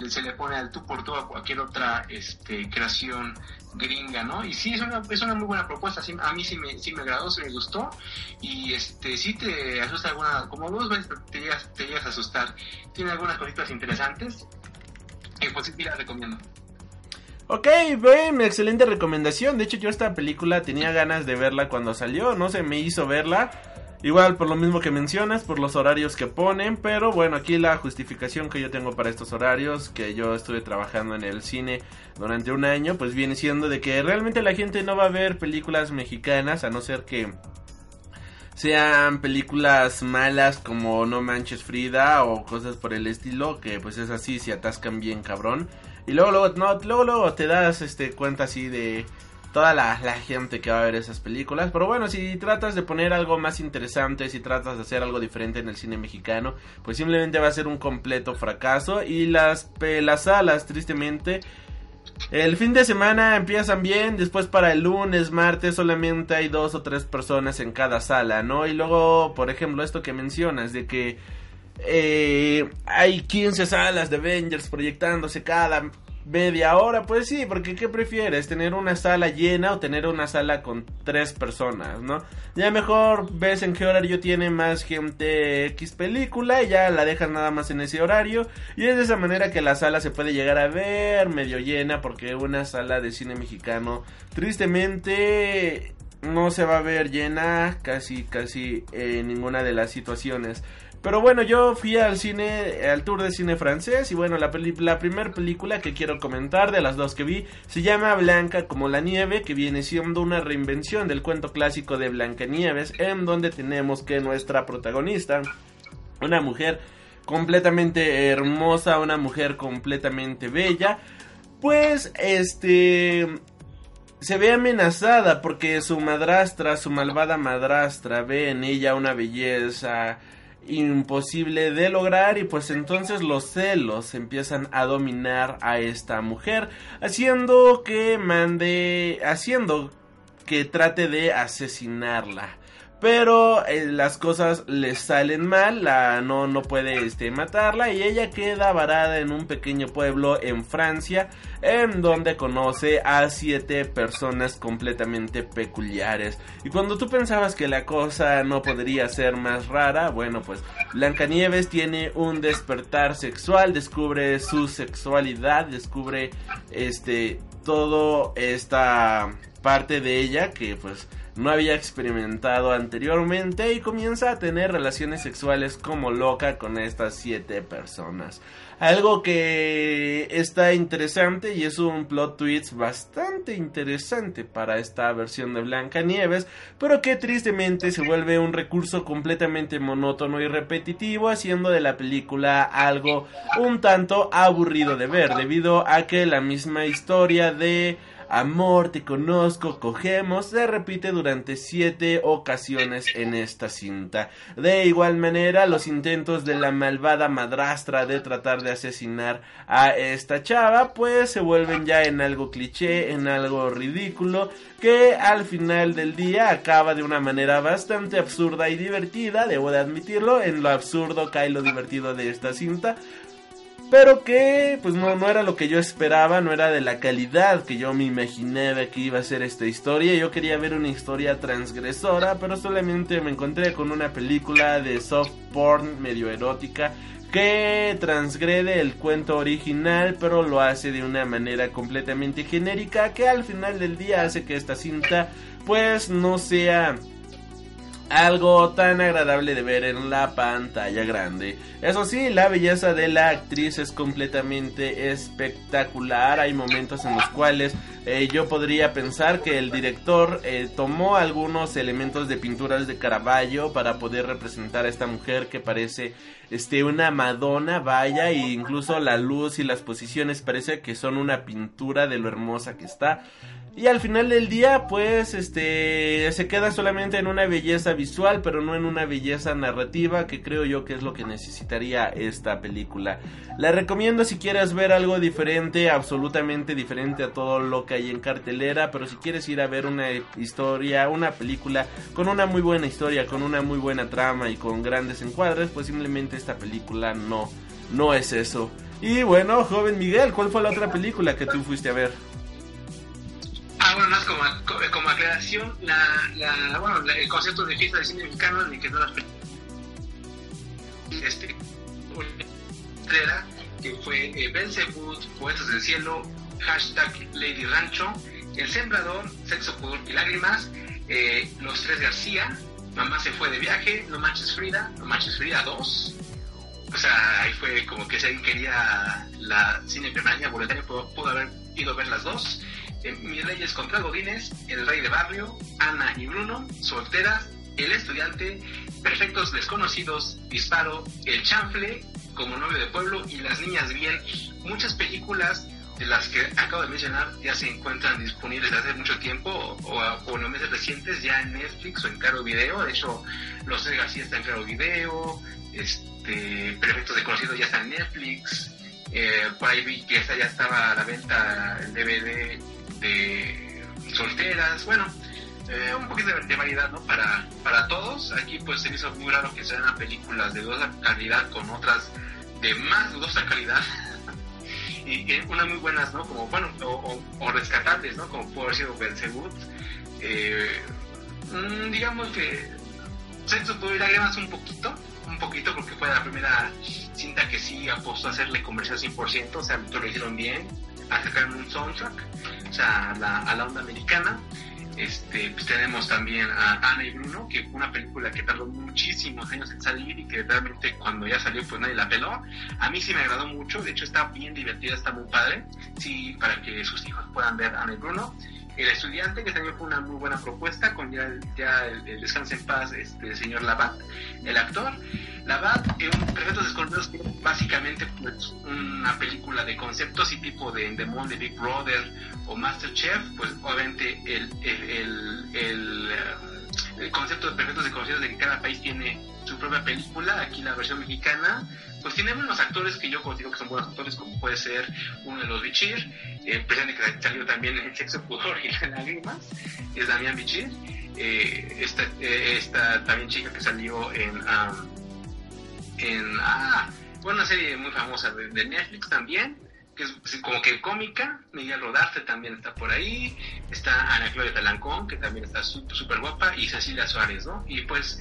se le pone al tú por tú a cualquier otra este, creación gringa, ¿no? Y sí, es una, es una muy buena propuesta. A mí sí me, sí me agradó, sí me gustó. Y este sí te asusta alguna, como dos veces te llegas, te llegas a asustar. Tiene algunas cositas interesantes. Y pues sí la recomiendo. Ok, bien, excelente recomendación. De hecho, yo esta película tenía ganas de verla cuando salió, no se me hizo verla. Igual por lo mismo que mencionas, por los horarios que ponen, pero bueno, aquí la justificación que yo tengo para estos horarios, que yo estuve trabajando en el cine durante un año, pues viene siendo de que realmente la gente no va a ver películas mexicanas, a no ser que sean películas malas como No Manches Frida o cosas por el estilo, que pues es así, se atascan bien cabrón. Y luego, luego, luego, luego te das este cuenta así de toda la, gente que va a ver esas películas. Pero bueno, si tratas de poner algo más interesante, si tratas de hacer algo diferente en el cine mexicano, pues simplemente va a ser un completo fracaso. Y las, las salas, tristemente, el fin de semana empiezan bien, después para el lunes, martes solamente hay dos o tres personas en cada sala, ¿no? Y luego, por ejemplo, esto que mencionas de que eh, hay 15 salas de Avengers proyectándose cada media hora, pues sí, porque ¿qué prefieres? ¿Tener una sala llena o tener una sala con tres personas, no? Ya mejor ves en qué horario tiene más gente X película y ya la dejas nada más en ese horario y es de esa manera que la sala se puede llegar a ver medio llena porque una sala de cine mexicano tristemente no se va a ver llena casi casi en ninguna de las situaciones. Pero bueno, yo fui al cine, al tour de cine francés y bueno, la, la primera película que quiero comentar de las dos que vi se llama Blanca como la nieve, que viene siendo una reinvención del cuento clásico de Blancanieves, en donde tenemos que nuestra protagonista, una mujer completamente hermosa, una mujer completamente bella, pues este se ve amenazada porque su madrastra, su malvada madrastra, ve en ella una belleza imposible de lograr y pues entonces los celos empiezan a dominar a esta mujer haciendo que mande haciendo que trate de asesinarla pero eh, las cosas le salen mal, la no no puede este matarla y ella queda varada en un pequeño pueblo en Francia en donde conoce a siete personas completamente peculiares. Y cuando tú pensabas que la cosa no podría ser más rara, bueno, pues Blancanieves tiene un despertar sexual, descubre su sexualidad, descubre este todo esta parte de ella que pues no había experimentado anteriormente y comienza a tener relaciones sexuales como loca con estas siete personas. Algo que está interesante y es un plot twist bastante interesante para esta versión de Blancanieves, pero que tristemente se vuelve un recurso completamente monótono y repetitivo, haciendo de la película algo un tanto aburrido de ver, debido a que la misma historia de Amor, te conozco, cogemos, se repite durante siete ocasiones en esta cinta. De igual manera, los intentos de la malvada madrastra de tratar de asesinar a esta chava, pues se vuelven ya en algo cliché, en algo ridículo, que al final del día acaba de una manera bastante absurda y divertida, debo de admitirlo, en lo absurdo cae lo divertido de esta cinta, pero que pues no, no era lo que yo esperaba, no era de la calidad que yo me imaginaba que iba a ser esta historia. Yo quería ver una historia transgresora, pero solamente me encontré con una película de soft porn medio erótica que transgrede el cuento original, pero lo hace de una manera completamente genérica que al final del día hace que esta cinta pues no sea algo tan agradable de ver en la pantalla grande. Eso sí, la belleza de la actriz es completamente espectacular. Hay momentos en los cuales eh, yo podría pensar que el director eh, tomó algunos elementos de pinturas de Caravaggio para poder representar a esta mujer que parece este una Madonna, vaya, e incluso la luz y las posiciones parece que son una pintura de lo hermosa que está. Y al final del día, pues, este, se queda solamente en una belleza visual, pero no en una belleza narrativa, que creo yo que es lo que necesitaría esta película. La recomiendo si quieres ver algo diferente, absolutamente diferente a todo lo que hay en cartelera, pero si quieres ir a ver una historia, una película con una muy buena historia, con una muy buena trama y con grandes encuadres, pues simplemente esta película no, no es eso. Y bueno, joven Miguel, ¿cuál fue la otra película que tú fuiste a ver? Ah, bueno, más como, como aclaración, la, la, bueno, el concepto de fiesta de cine mexicano en el que no las este, una que fue eh, Belzebud, Poetas del Cielo, hashtag Lady Rancho, El Sembrador, Sexo, Pudor y Lágrimas, eh, Los Tres García, Mamá se fue de viaje, No Manches Frida, No Manches Frida 2. O sea, ahí fue como que si alguien quería la cine permanente boletaria pudo, pudo haber ido a ver las dos. Mis Reyes contra Godines, El Rey de Barrio, Ana y Bruno, Solteras, El Estudiante, Perfectos Desconocidos, Disparo, El Chanfle, Como Novio de Pueblo y Las Niñas Bien. Muchas películas de las que acabo de mencionar ya se encuentran disponibles desde hace mucho tiempo o, en los meses recientes ya en Netflix o en Caro Video. De hecho, Los Tres García está en Caro Video, este, Perfectos Desconocidos ya está en Netflix. Eh, por ahí vi que ya estaba a la venta el DVD solteras, bueno, eh, un poquito de, variedad, ¿no? Para, para todos. Aquí pues se hizo muy raro que sean películas de dudosa calidad con otras de más dudosa calidad. y, unas muy buenas, ¿no? Como, bueno, o, rescatables, ¿no? Como pudo haber sido Belzebut. Eh, mm, digamos que Sexo ir a un poquito, un poquito porque fue la primera cinta que sí apostó a hacerle comercial 100%, o sea, lo hicieron bien, a sacar un soundtrack o sea, a la, onda americana. Este, pues tenemos también a Ana y Bruno, que una película que tardó muchísimos años en salir y que realmente cuando ya salió pues nadie la peló. A mí sí me agradó mucho, de hecho está bien divertida, está muy padre, sí, para que sus hijos puedan ver Ana y Bruno. El estudiante, que también fue una muy buena propuesta, con ya, ya el, descanso en paz, este señor Labat, el actor. Labat, en Perfectos Desconocidos, básicamente pues, una película de conceptos y tipo de Endemol, de Big Brother o Masterchef, pues obviamente el, el, el, el concepto de Perfectos Desconocidos de que cada país tiene su propia película, aquí la versión mexicana, pues tiene unos actores que yo considero que son buenos actores, como puede ser uno de los Bichir, el presidente que salió también en Sexo, Pudor y Lágrimas, es Damián Bichir, eh, esta, eh, esta también chica que salió en, en ah, una serie muy famosa de, Netflix también, que es como que cómica, Miguel Rodarte también está por ahí, está Ana Claudia Talancón, que también está súper guapa, y Cecilia Suárez, ¿no? Y pues,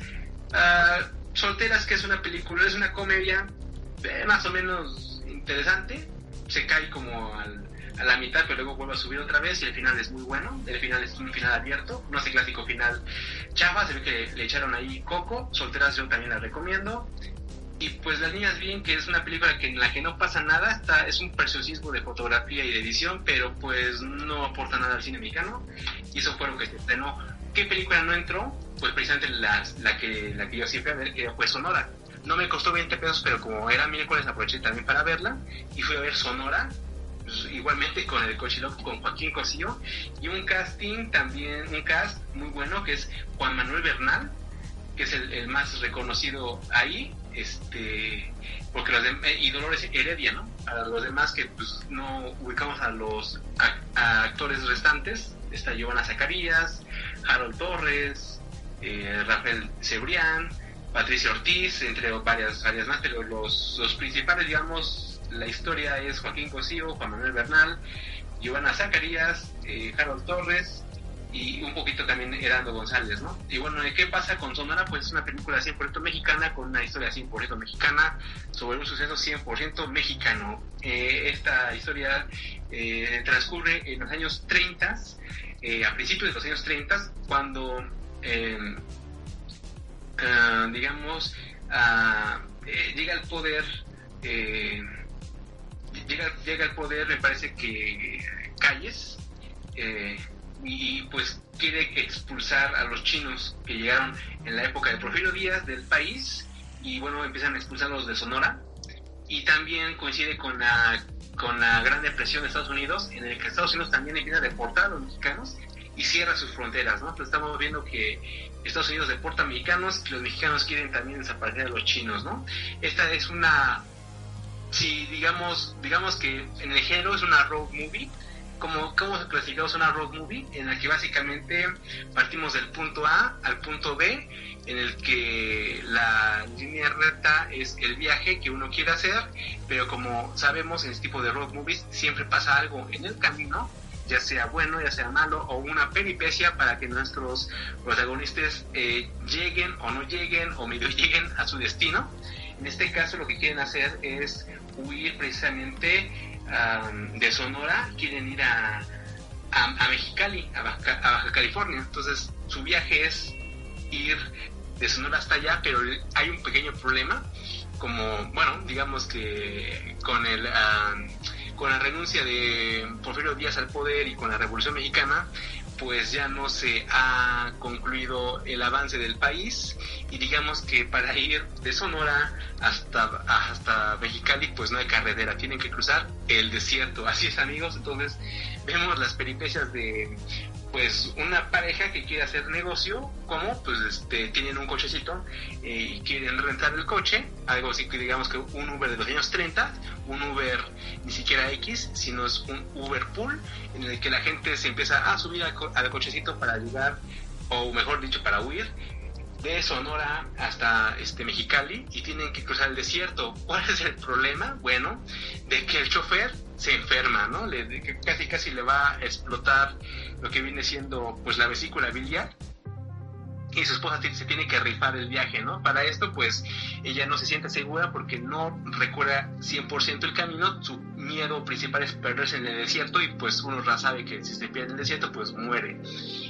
uh, Solteras, que es una película, es una comedia más o menos interesante, se cae como a la mitad, pero luego vuelve a subir otra vez y el final es muy bueno. El final es un final abierto, no es el clásico final chafa, se ve que le echaron ahí Coco, Solteras yo también la recomiendo. Y pues Las Niñas Bien, que es una película que en la que no pasa nada, está, es un preciosismo de fotografía y de edición, pero pues no aporta nada al cine mexicano. Y eso fue lo que se estrenó. ¿Qué película no entró? Pues precisamente la, la, que, la que yo siempre a ver, que fue Sonora. No me costó 20 pesos, pero como era miércoles aproveché también para verla. Y fui a ver Sonora, pues, igualmente con el cochiloco con Joaquín Cosío. Y un casting también, un cast muy bueno, que es Juan Manuel Bernal, que es el, más reconocido ahí este porque los de, y Dolores Heredia, ¿no? A los demás que pues no ubicamos a los actores restantes, está Giovanna Zacarías, Harold Torres, eh, Rafael Cebrián, Patricia Ortiz, entre varias áreas más, pero los, los principales, digamos, la historia es Joaquín Cosío, Juan Manuel Bernal, Giovanna Zacarías, eh, Harold Torres, y un poquito también Herando González, ¿no? Y bueno, ¿qué pasa con Sonora? Pues es una película 100% mexicana con una historia 100% mexicana sobre un suceso 100% mexicano. Eh, esta historia eh, transcurre en los años 30, eh, a principios de los años 30, cuando ah, digamos, ah, eh, llega al poder, eh, llega, llega al poder, me parece que Calles, eh, y pues quiere expulsar a los chinos que llegaron en la época de Porfirio Díaz del país y bueno, empiezan a expulsarlos de Sonora y también coincide con la, con la Gran Depresión de Estados Unidos en el que Estados Unidos también empieza a deportar a los mexicanos y cierra sus fronteras, ¿no? Estamos viendo que Estados Unidos deporta a mexicanos y los mexicanos quieren también desaparecer a los chinos, ¿no? Esta es una, si digamos, digamos que en el género es una road movie, como, ¿cómo se clasificamos una road movie? En la que básicamente partimos del punto A al punto B, en el que la línea recta es el viaje que uno quiere hacer, pero como sabemos en este tipo de road movies siempre pasa algo en el camino, ya sea bueno, ya sea malo, o una peripecia para que nuestros protagonistas eh, lleguen o no lleguen, o medio lleguen a su destino. En este caso lo que quieren hacer es huir precisamente um, de Sonora, quieren ir a, a, Mexicali, a Baja, Baja, California. Entonces su viaje es ir de Sonora hasta allá, pero hay un pequeño problema, como, bueno, digamos que con el... Uh, con la renuncia de Porfirio Díaz al poder y con la Revolución Mexicana, pues ya no se ha concluido el avance del país y digamos que para ir de Sonora hasta, hasta Mexicali pues no hay carretera, tienen que cruzar el desierto. Así es amigos, entonces vemos las peripecias de pues una pareja que quiere hacer negocio, como pues este tienen un cochecito eh, y quieren rentar el coche, algo así que digamos que un Uber de los años 30, un Uber ni siquiera X, sino es un Uber pool en el que la gente se empieza a subir al, co al cochecito para llegar, o mejor dicho, para huir de Sonora hasta este Mexicali y tienen que cruzar el desierto. ¿Cuál es el problema? Bueno, de que el chofer se enferma, ¿no? Le, de casi casi le va a explotar lo que viene siendo pues la vesícula biliar y su esposa se tiene que rifar el viaje, ¿no? Para esto, pues, ella no se siente segura porque no recuerda 100% el camino. Su miedo principal es perderse en el desierto y, pues, uno ya sabe que si se pierde en el desierto, pues, muere.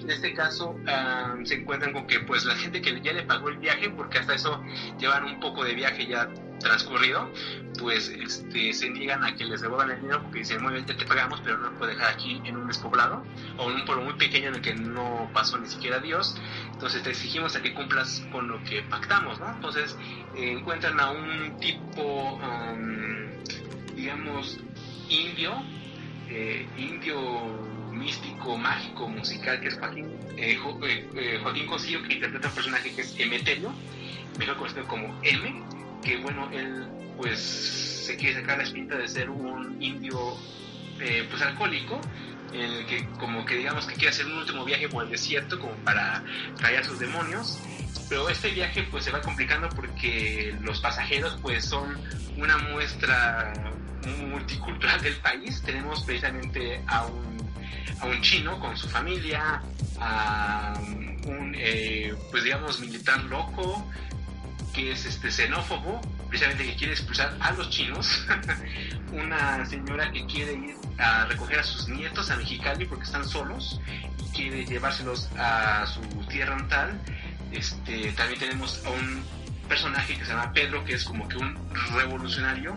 En este caso, um, se encuentran con que, pues, la gente que ya le pagó el viaje, porque hasta eso llevan un poco de viaje ya transcurrido, pues este, se niegan a que les devuelvan el dinero porque dicen, muy bien, te pagamos, pero no lo puedo dejar aquí en un despoblado o en un pueblo muy pequeño en el que no pasó ni siquiera Dios. Entonces te exigimos a que cumplas con lo que pactamos, ¿no? Entonces eh, encuentran a un tipo, um, digamos, indio, eh, indio místico, mágico, musical, que es Joaquín, eh, eh, Joaquín Cosío, que interpreta un personaje que es Emeterio, mejor conocido como M, que bueno, él pues se quiere sacar la espinta de ser un indio eh, pues alcohólico, en el que como que digamos que quiere hacer un último viaje por el desierto como para traer a sus demonios, pero este viaje pues se va complicando porque los pasajeros pues son una muestra multicultural del país, tenemos precisamente a un, a un chino con su familia, a un eh, pues digamos militar loco, que es este xenófobo, precisamente que quiere expulsar a los chinos, una señora que quiere ir a recoger a sus nietos a Mexicali porque están solos y quiere llevárselos a su tierra natal. Este, también tenemos a un personaje que se llama Pedro, que es como que un revolucionario,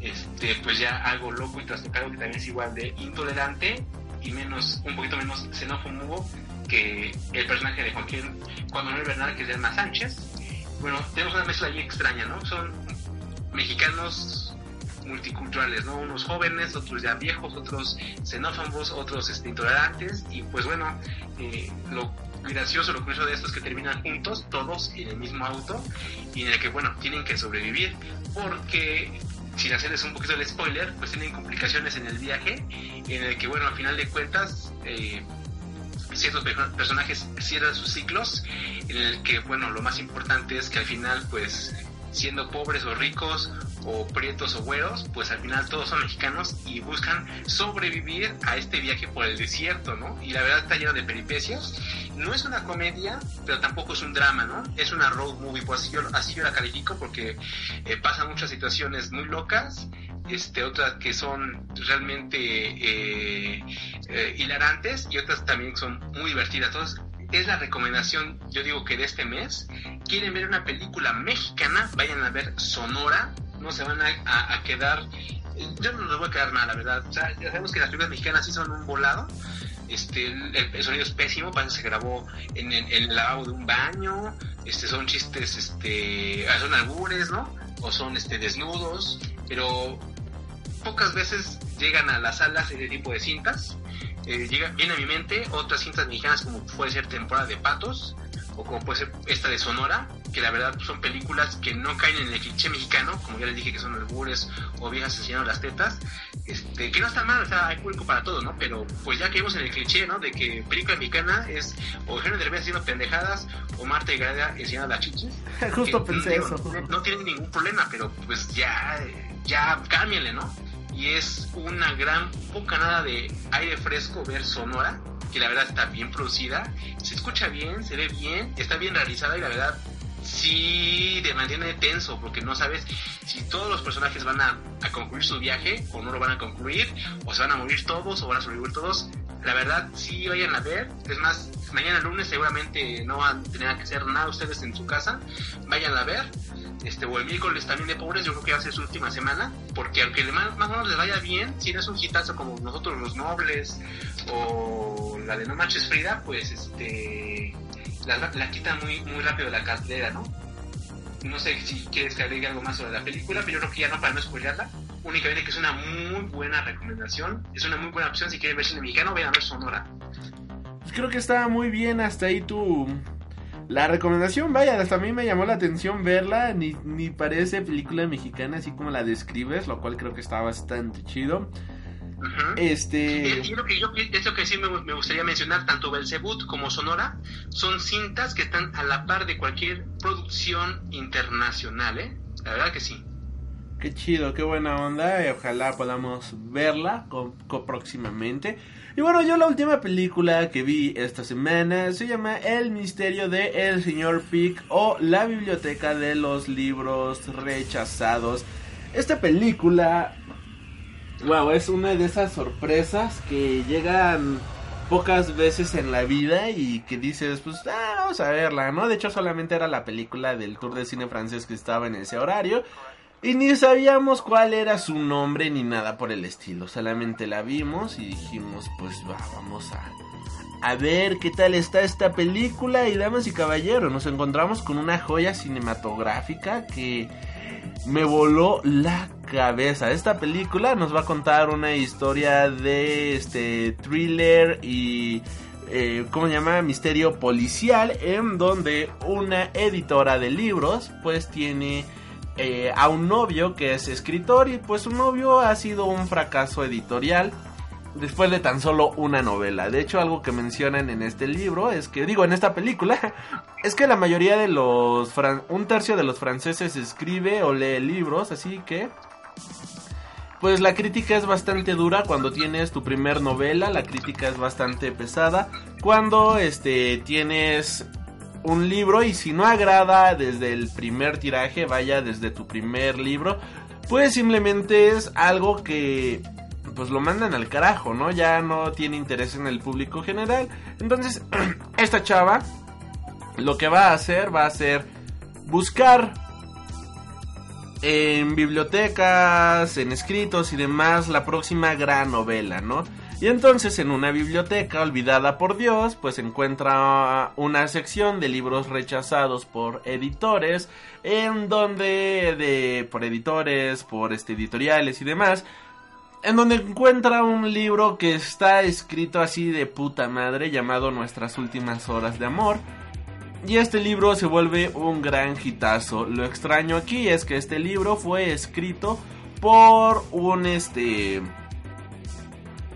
este, pues ya algo loco y trastocado, que también es igual de intolerante y menos, un poquito menos xenófobo que el personaje de Joaquín Juan Manuel Bernal, que se llama Sánchez bueno, tenemos una mezcla ahí extraña, ¿no? Son mexicanos multiculturales, ¿no? Unos jóvenes, otros ya viejos, otros xenófobos, otros este, intolerantes, y pues bueno, eh, lo gracioso, lo curioso de esto es que terminan juntos, todos en el mismo auto, y en el que, bueno, tienen que sobrevivir, porque sin hacerles un poquito el spoiler, pues tienen complicaciones en el viaje, en el que, bueno, al final de cuentas, eh, ciertos personajes cierran sus ciclos, en el que, bueno, lo más importante es que al final, pues, siendo pobres o ricos, o prietos o güeros, pues al final todos son mexicanos y buscan sobrevivir a este viaje por el desierto, ¿no? Y la verdad está lleno de peripecias. No es una comedia, pero tampoco es un drama, ¿no? Es una road movie, pues así yo, así yo la califico porque eh, pasan muchas situaciones muy locas este, otras que son realmente eh, eh, hilarantes y otras también son muy divertidas. Entonces, es la recomendación, yo digo que de este mes. Quieren ver una película mexicana, vayan a ver Sonora, no se van a, quedar yo no les voy a quedar nada, la verdad. O sea, ya sabemos que las películas mexicanas sí son un volado. Este, el, sonido es pésimo, parece que se grabó en, el lavabo de un baño. Este, son chistes, este, ah, son albures, ¿no? O son este, desnudos. Pero pocas veces llegan a las salas ese tipo de cintas. Eh, llega, viene a mi mente otras cintas mexicanas como puede ser Temporada de Patos o como puede ser esta de Sonora, que la verdad son películas que no caen en el cliché mexicano, como ya les dije que son albures o viejas enseñando las tetas, este, que no está mal, o sea, hay público para todo, ¿no? Pero pues ya caímos en el cliché, ¿no? De que película mexicana es o Eugenio Derbez haciendo pendejadas o Marta y Gareda enseñando las chichis. Justo pensé eso. No, no, tienen ningún problema, pero pues ya, ya cámbienle, ¿no? Y es una gran poca nada de aire fresco ver Sonora, que la verdad está bien producida, se escucha bien, se ve bien, está bien realizada y la verdad sí te mantiene tenso porque no sabes si todos los personajes van a, concluir su viaje o no lo van a concluir, o se van a morir todos o van a sobrevivir todos. La verdad, sí vayan a ver. Es más, mañana lunes seguramente no van a tener que hacer nada ustedes en su casa. Vayan a ver. Este, o el miércoles también de pobres, yo creo que va a ser su última semana. Porque aunque más, más o menos les vaya bien, si no es un hitazo como nosotros los nobles o la de No Manches Frida, pues este la, la quita muy, muy rápido la cartera, ¿no? No sé si quieres que agregue algo más sobre la película, pero yo creo que ya no para no spoilearla. Únicamente que es una muy buena recomendación. Es una muy buena opción si quieres ver cine mexicano, vayan a ver Sonora. Pues creo que está muy bien hasta ahí tu... La recomendación, vaya, hasta a mí me llamó la atención verla, ni, ni parece película mexicana así como la describes, lo cual creo que está bastante chido. Este. Es lo que yo eso que sí me, gustaría mencionar, tanto Belzebut como Sonora, son cintas que están a la par de cualquier producción internacional, ¿eh? La verdad que sí. Qué chido, qué buena onda. Y ojalá podamos verla próximamente. Y bueno, yo la última película que vi esta semana se llama El misterio de El señor Pick o La biblioteca de los libros rechazados. Esta película Wow, es una de esas sorpresas que llegan pocas veces en la vida y que dices, pues ah, vamos a verla, ¿no? De hecho, solamente era la película del tour de cine francés que estaba en ese horario. Y ni sabíamos cuál era su nombre ni nada por el estilo. Solamente la vimos y dijimos, pues va, vamos a, a ver qué tal está esta película. Y damas y caballeros, nos encontramos con una joya cinematográfica que me voló la cabeza. Esta película nos va a contar una historia de este thriller y eh, ¿cómo se llama? Misterio policial en donde una editora de libros pues tiene eh, a un novio que es escritor y pues su novio ha sido un fracaso editorial después de tan solo una novela. De hecho, algo que mencionan en este libro es que, digo, en esta película, es que la mayoría de los, un tercio de los franceses escribe o lee libros, así que, pues la crítica es bastante dura cuando tienes tu primer novela, la crítica es bastante pesada. Cuando, este, tienes un libro y si no agrada desde el primer tiraje, vaya desde tu primer libro, pues simplemente es algo que pues lo mandan al carajo, ¿no? Ya no tiene interés en el público general. Entonces, esta chava lo que va a hacer va a ser buscar en bibliotecas, en escritos y demás la próxima gran novela, ¿no? Y entonces en una biblioteca olvidada por Dios, pues encuentra una sección de libros rechazados por editores, en donde de por editores, por este editoriales y demás, en donde encuentra un libro que está escrito así de puta madre llamado Nuestras últimas horas de amor. Y este libro se vuelve un gran hitazo. Lo extraño aquí es que este libro fue escrito por un este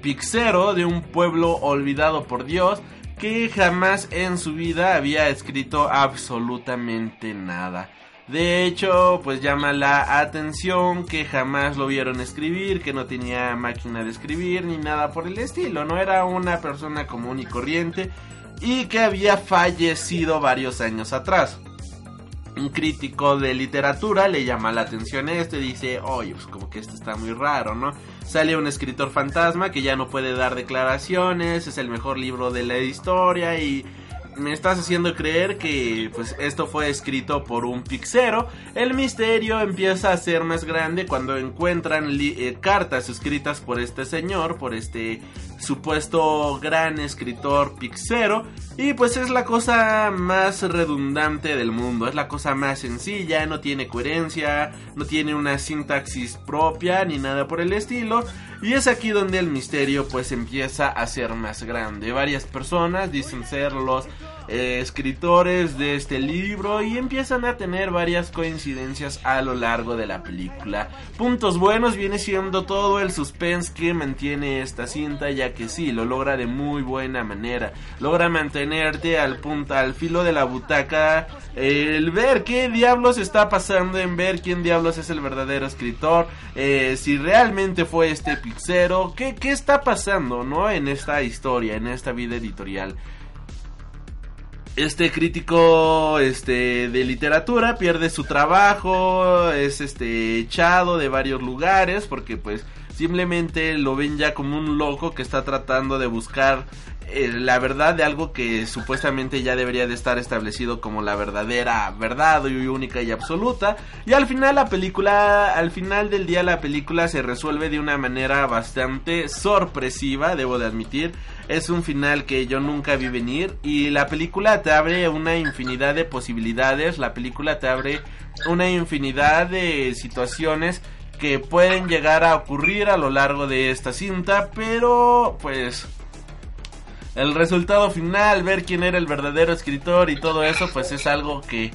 pixero de un pueblo olvidado por Dios que jamás en su vida había escrito absolutamente nada. De hecho, pues llama la atención que jamás lo vieron escribir, que no tenía máquina de escribir ni nada por el estilo, no era una persona común y corriente y que había fallecido varios años atrás. Un crítico de literatura le llama la atención esto y dice, oye, pues como que esto está muy raro, ¿no? Sale un escritor fantasma que ya no puede dar declaraciones, es el mejor libro de la historia y me estás haciendo creer que pues esto fue escrito por un pixero. El misterio empieza a ser más grande cuando encuentran eh, cartas escritas por este señor, por este supuesto gran escritor pixero. Y pues es la cosa más redundante del mundo, es la cosa más sencilla, no tiene coherencia, no tiene una sintaxis propia ni nada por el estilo. Y es aquí donde el misterio pues empieza a ser más grande. Varias personas dicen ser los eh, escritores de este libro y empiezan a tener varias coincidencias a lo largo de la película. Puntos buenos viene siendo todo el suspense que mantiene esta cinta ya que sí, lo logra de muy buena manera. Logra mantenerte al punto, al filo de la butaca, el ver qué diablos está pasando, en ver quién diablos es el verdadero escritor, eh, si realmente fue este pixero, qué, qué está pasando, ¿no? En esta historia, en esta vida editorial este crítico este de literatura pierde su trabajo, es este echado de varios lugares porque pues simplemente lo ven ya como un loco que está tratando de buscar eh, la verdad de algo que supuestamente ya debería de estar establecido como la verdadera verdad y única y absoluta y al final la película al final del día la película se resuelve de una manera bastante sorpresiva debo de admitir. Es un final que yo nunca vi venir y la película te abre una infinidad de posibilidades la película te abre una infinidad de situaciones que pueden llegar a ocurrir a lo largo de esta cinta pero pues el resultado final, ver quién era el verdadero escritor y todo eso, pues es algo que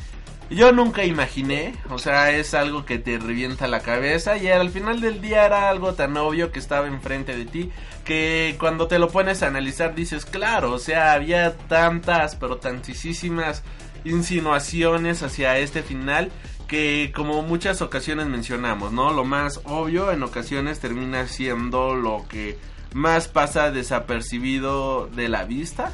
yo nunca imaginé. O sea, es algo que te revienta la cabeza y al final del día era algo tan obvio que estaba enfrente de ti que cuando te lo pones a analizar dices, claro, o sea, había tantas, pero tantísimas insinuaciones hacia este final que como muchas ocasiones mencionamos, ¿no? Lo más obvio en ocasiones termina siendo lo que más pasa desapercibido de la vista.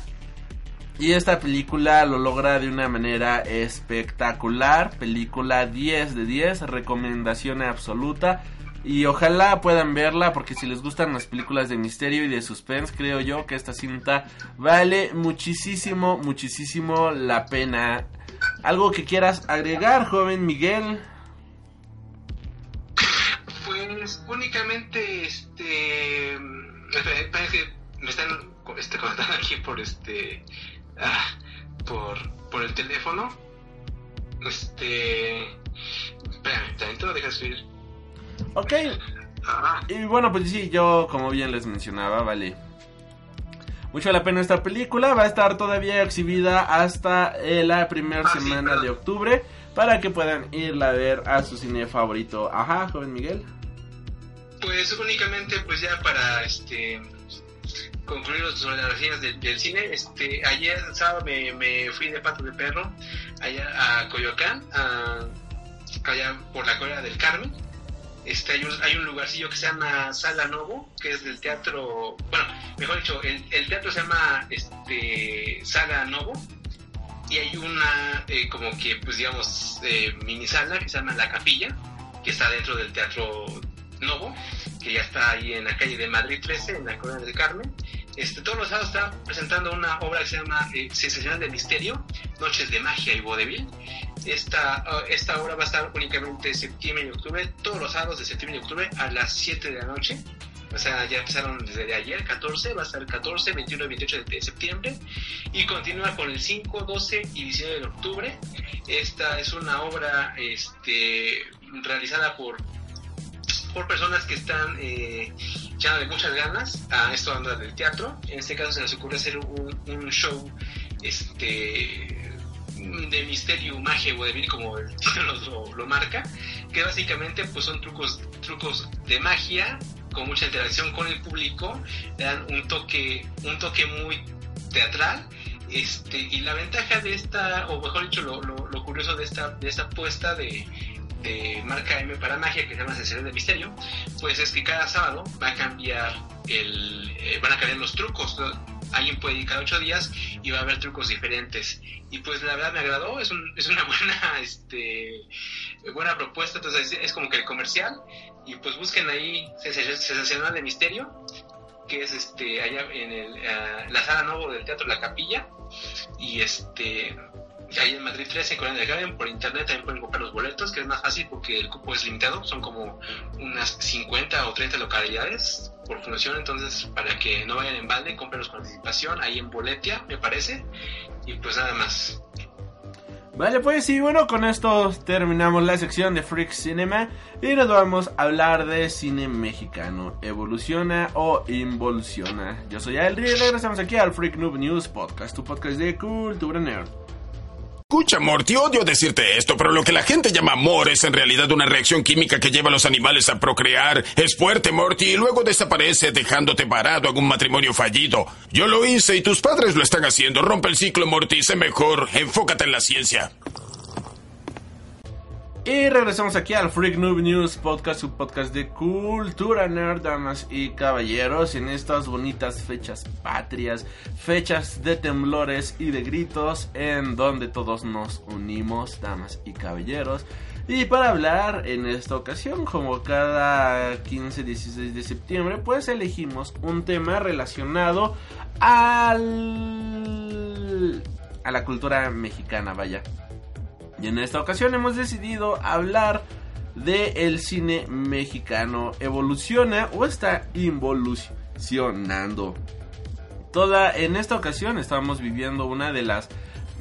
Y esta película lo logra de una manera espectacular. Película 10 de 10, recomendación absoluta. Y ojalá puedan verla porque si les gustan las películas de misterio y de suspense, creo yo que esta cinta vale muchísimo, muchísimo la pena. ¿Algo que quieras agregar, joven Miguel? Pues únicamente este me están este, comentando aquí por este ah, por, por el teléfono. Este espérame, también te lo dejas subir. Ok. Ah. Y bueno, pues sí, yo como bien les mencionaba, vale. Mucho la pena esta película. Va a estar todavía exhibida hasta eh, la primera ah, semana de octubre. Para que puedan irla a ver a su cine favorito. Ajá, joven Miguel. Pues únicamente pues ya para este concluir sobre las reseñas del cine, este ayer sábado me, me, fui de pato de perro allá a Coyoacán, allá por la Corea del Carmen. Este, hay, un, hay un lugarcillo que se llama Sala Novo, que es del teatro, bueno, mejor dicho, el, teatro se llama este, Sala Novo, y hay una eh, como que pues digamos eh, mini sala que se llama La Capilla que está dentro del teatro Novo, que ya está ahí en la calle de Madrid 13, en la Colonia del Carmen. Este, todos los sábados está presentando una obra que se llama eh, Sensacional de Misterio, Noches de Magia y Vodevil. Esta, uh, esta obra va a estar únicamente septiembre y octubre, todos los sábados de septiembre y octubre a las 7 de la noche. O sea, ya empezaron desde ayer, 14, va a estar el 14, 21 y 28 de septiembre. Y continúa con el 5, 12 y 19 de octubre. Esta es una obra este, realizada por por personas que están eh, echándole muchas ganas a esto anda del teatro. En este caso se les ocurre hacer un, show este de misterio, magia o de como el título lo, marca, que básicamente pues son trucos, trucos de magia con mucha interacción con el público, dan un toque, un toque muy teatral este, y la ventaja de esta, o mejor dicho, lo, lo, curioso de esta, de esta apuesta de de marca M para magia que se llama Sensación de Misterio, pues es que cada sábado va a cambiar el, eh, van a cambiar los trucos. Alguien puede ir cada ocho días y va a haber trucos diferentes. Y pues la verdad me agradó, es, un, es una buena, este, buena propuesta, entonces es, como que el comercial. Y pues busquen ahí Sensacional de Misterio, que es este allá en el, eh, la sala nuevo del Teatro La Capilla Y este, ahí en Madrid 13, en Colonia del Carmen, por internet también pueden comprar los boletos, que es más fácil porque el cupo es limitado, son como unas 50 o 30 localidades por función, entonces para que no vayan en balde, comprenlos con anticipación, ahí en Boletia, me parece, y pues nada más. Vale, pues sí, bueno, con esto terminamos la sección de Freak Cinema y nos vamos a hablar de cine mexicano. ¿Evoluciona o involuciona? Yo soy Aldri y regresamos aquí al Freak Noob News Podcast, tu podcast de cultura nerd. Escucha, Morty, odio decirte esto, pero lo que la gente llama amor es en realidad una reacción química que lleva a los animales a procrear. Es fuerte, Morty, y luego desaparece dejándote parado en un matrimonio fallido. Yo lo hice y tus padres lo están haciendo. Rompe el ciclo, Morty, sé mejor. Enfócate en la ciencia. Y regresamos aquí al Freak Noob News Podcast, su podcast de cultura nerd, damas y caballeros, en estas bonitas fechas patrias, fechas de temblores y de gritos, en donde todos nos unimos, damas y caballeros. Y para hablar en esta ocasión, como cada 15-16 de septiembre, pues elegimos un tema relacionado al... a la cultura mexicana, vaya. Y en esta ocasión hemos decidido hablar de el cine mexicano. ¿Evoluciona o está involucionando? Toda en esta ocasión estamos viviendo una de las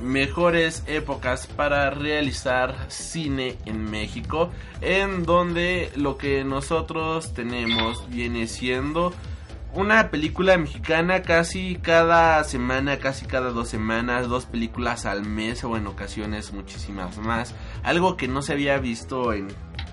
mejores épocas para realizar cine en México, en donde lo que nosotros tenemos viene siendo una película mexicana casi cada semana, casi cada dos semanas, dos películas al mes o en ocasiones muchísimas más. Algo que no se había visto en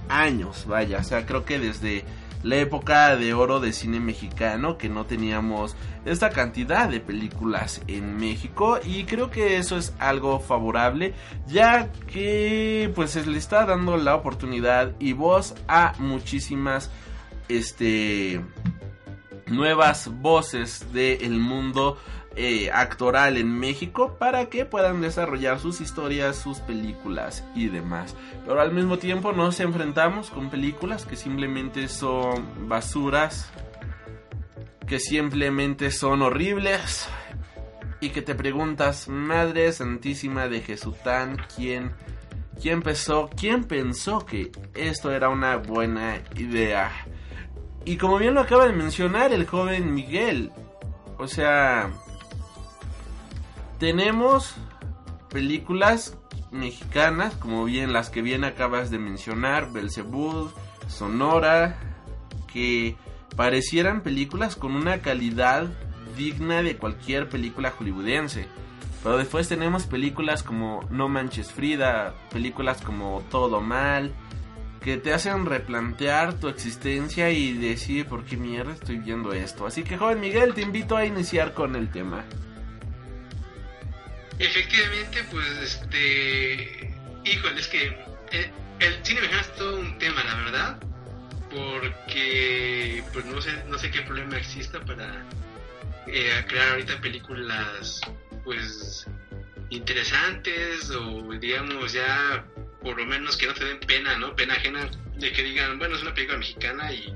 años, vaya. O sea, creo que desde la época de oro de cine mexicano que no teníamos esta cantidad de películas en México y creo que eso es algo favorable ya que pues se le está dando la oportunidad y voz a muchísimas este nuevas voces del mundo eh, actoral en México para que puedan desarrollar sus historias, sus películas y demás. Pero al mismo tiempo nos enfrentamos con películas que simplemente son basuras, que simplemente son horribles y que te preguntas, Madre Santísima de Jesután, ¿quién, quién pensó, quién pensó que esto era una buena idea? Y como bien lo acaba de mencionar el joven Miguel, o sea, tenemos películas mexicanas, como bien las que bien acabas de mencionar, Belzebud, Sonora, que parecieran películas con una calidad digna de cualquier película hollywoodense. Pero después tenemos películas como No Manches Frida, películas como Todo Mal, que te hacen replantear tu existencia y decir por qué mierda estoy viendo esto. Así que joven Miguel, te invito a iniciar con el tema. Efectivamente, pues este, híjole, es que eh, el, cine mexicano es todo un tema, la verdad, porque pues no sé, no sé qué problema exista para eh, crear ahorita películas pues interesantes o digamos ya por lo menos que no te den pena, ¿no? Pena ajena de que digan, bueno, es una película mexicana y,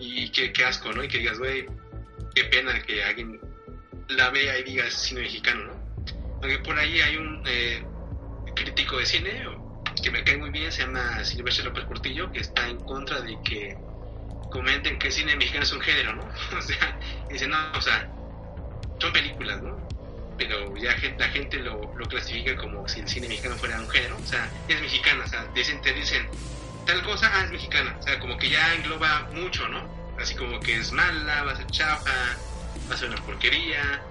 y qué, asco, ¿no? Y que digas, güey, qué pena que alguien la vea y diga es cine mexicano, ¿no? Aunque por ahí hay un eh, crítico de cine que me cae muy bien, se llama Silvestre López Portillo, que está en contra de que comenten que cine mexicano es un género, ¿no? o sea, dice, no, o sea, son películas, ¿no? Pero ya la gente lo, lo, clasifica como si el cine mexicano fuera un género, o sea, es mexicana, o sea, dicen, te dicen tal cosa, ah, es mexicana, o sea, como que ya engloba mucho, ¿no? Así como que es mala, va a ser chafa, va a ser una porquería,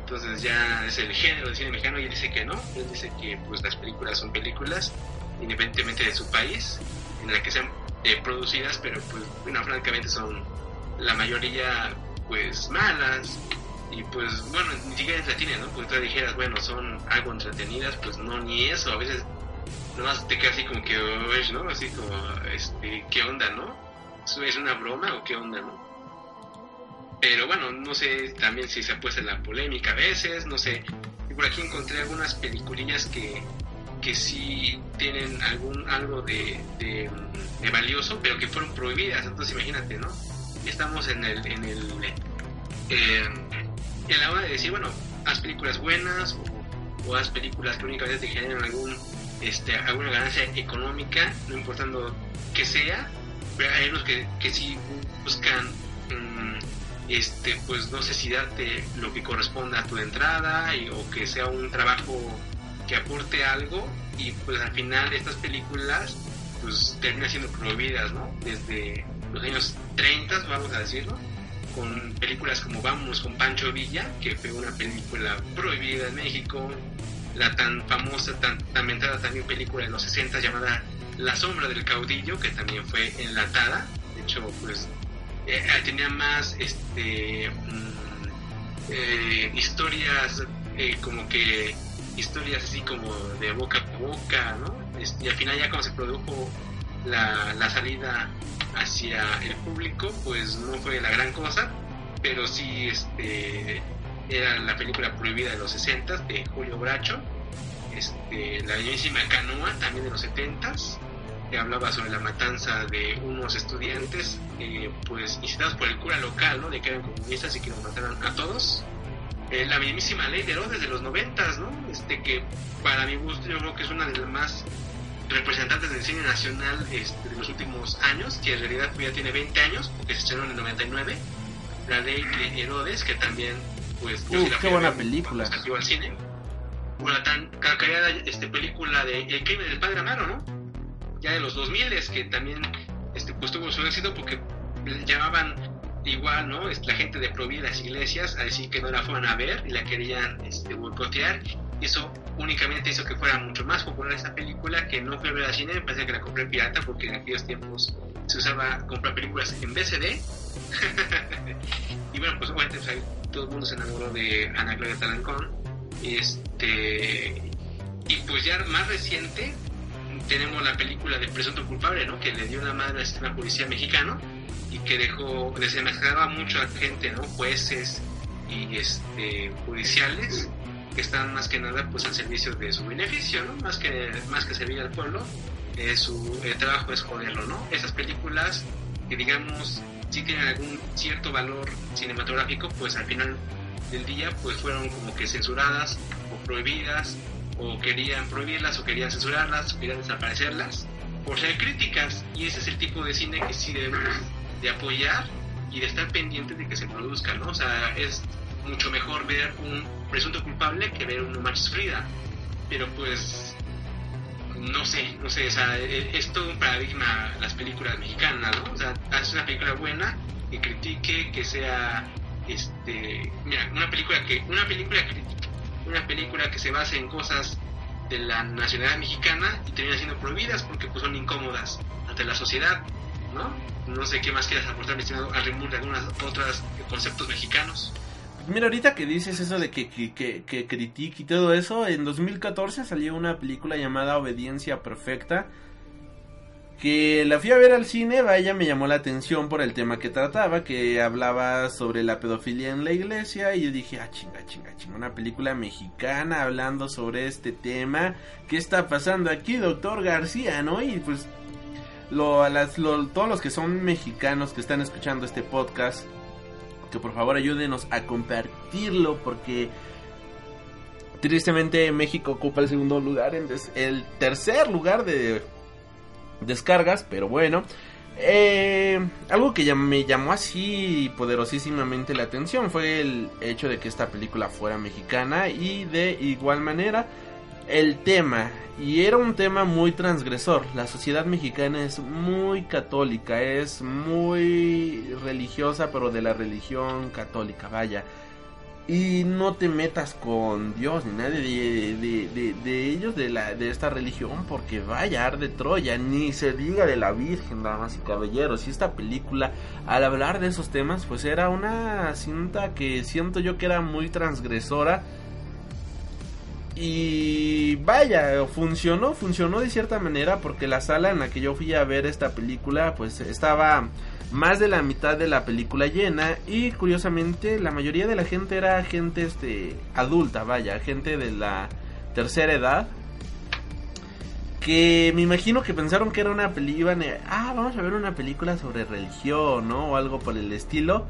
entonces ya es el género del cine mexicano y él dice que no, él dice que pues las películas son películas, independientemente de su país, en la que sean eh, producidas, pero pues, bueno, francamente son la mayoría pues malas, y pues bueno, ni siquiera entretienen, ¿no? Porque tú dijeras, bueno, son algo entretenidas, pues no, ni eso, a veces nomás te queda así como que, ¿no? Así como, este, ¿qué onda, no? ¿Es una broma o qué onda, no? Pero bueno, no sé también si se ha puesto la polémica a veces, no sé. Por aquí encontré algunas peliculillas que, que sí tienen algún algo de, de, valioso, pero que fueron prohibidas. Entonces imagínate, ¿no? Estamos en el, en el eh, y a la hora de decir, bueno, haz películas buenas o, o haz películas que únicamente te generen algún, este, alguna ganancia económica, no importando que sea, pero hay unos que, que sí buscan, mm, este, pues no sé si darte lo que corresponda a tu entrada y, o que sea un trabajo que aporte algo y pues al final estas películas pues terminan siendo prohibidas, ¿no? Desde los años 30, vamos a decirlo, con películas como Vamos con Pancho Villa, que fue una película prohibida en México, la tan famosa, tan lamentada también película de los 60 llamada La sombra del caudillo, que también fue enlatada, de hecho pues eh, tenía más este mm, eh, historias eh, como que historias así como de boca a boca, ¿no? Este, y al final ya cuando se produjo la, la salida hacia el público, pues no fue la gran cosa, pero sí este, era la película prohibida de los 60 de Julio Bracho, este, la bellísima Canoa también de los 70 que hablaba sobre la matanza de unos estudiantes, eh, pues incitados por el cura local, ¿no? De que eran comunistas y que los mataran a todos. Eh, la mismísima ley de Herodes de los 90, ¿no? Este, que para mi gusto yo creo que es una de las más representantes del cine nacional este, de los últimos años, que en realidad ya tiene 20 años, porque se estrenó en el 99, la ley de Herodes, que también, pues, yo Uh, sí la qué buena ver película. salió al cine. O la tan cacariada este, película de El crimen del padre Amaro, ¿no? Ya de los 2000 es que también este, pues, tuvo su éxito porque llamaban igual, ¿no? La gente de prohibir las iglesias a decir que no la fueran a ver y la querían este, boicotear. Eso únicamente hizo que fuera mucho más popular esa película que no fui a ver al cine, me parece que la compré pirata porque en aquellos tiempos se usaba comprar películas en VCD. y bueno, pues obviamente pues, todo el mundo se enamoró de Ana Gloria Talancón. Este, y pues ya más reciente tenemos la película de Presunto Culpable, ¿no? Que le dio la madre al sistema policial mexicano y que dejó, desenmascaraba mucho a gente, ¿no? Jueces y este, judiciales que están más que nada pues al servicio de su beneficio, ¿no? Más que, más que servir al pueblo, eh, su eh, trabajo es joderlo, ¿no? Esas películas que digamos sí tienen algún cierto valor cinematográfico, pues al final del día pues fueron como que censuradas o prohibidas o querían prohibirlas o querían censurarlas o querían desaparecerlas por ser críticas y ese es el tipo de cine que sí debemos de apoyar y de estar pendientes de que se produzca, ¿no? O sea, es mucho mejor ver un presunto culpable que ver un No Manches Frida, pero pues no sé, no sé, o sea, e- es todo un paradigma las películas mexicanas, ¿no? O sea, haces una película buena que critique, que sea este, mira, una película que una película una película que se base en cosas de la nacionalidad mexicana y termina siendo prohibidas porque pues son incómodas ante la sociedad, ¿no? No sé qué más quieras aportar, mi estimado de algunas otras conceptos mexicanos. Mira, ahorita que dices eso de que, que, que, que critique y todo eso, en 2014 salió una película llamada Obediencia Perfecta. Que la fui a ver al cine, vaya, me llamó la atención por el tema que trataba, que hablaba sobre la pedofilia en la iglesia. Y yo dije, ah, chinga, chinga, chinga, una película mexicana hablando sobre este tema. ¿Qué está pasando aquí, doctor García, no? Y pues, lo, a las, lo- todos los que son mexicanos que están escuchando este podcast, que por favor ayúdenos a compartirlo porque tristemente México ocupa el segundo lugar, en el tercer lugar de descargas, pero bueno. Eh, algo que me llamó así poderosísimamente la atención fue el hecho de que esta película fuera mexicana y de igual manera el tema y era un tema muy transgresor. La sociedad mexicana es muy católica, es muy religiosa, pero de la religión católica, vaya. Y no te metas con Dios ni nadie de, de, de- de ellos, de, la, de esta religión, porque vaya, arde Troya, ni se diga de la Virgen, damas y caballeros. Y esta película, al hablar de esos temas, pues era una cinta que siento yo que era muy transgresora. Y vaya, funcionó, funcionó de cierta manera porque la sala en la que yo fui a ver esta película pues estaba más de la mitad de la película llena y curiosamente la mayoría de la gente era gente este adulta, vaya, gente de la tercera edad que me imagino que pensaron que era una película, ah, vamos a ver una película sobre religión, ¿no? O algo por el estilo.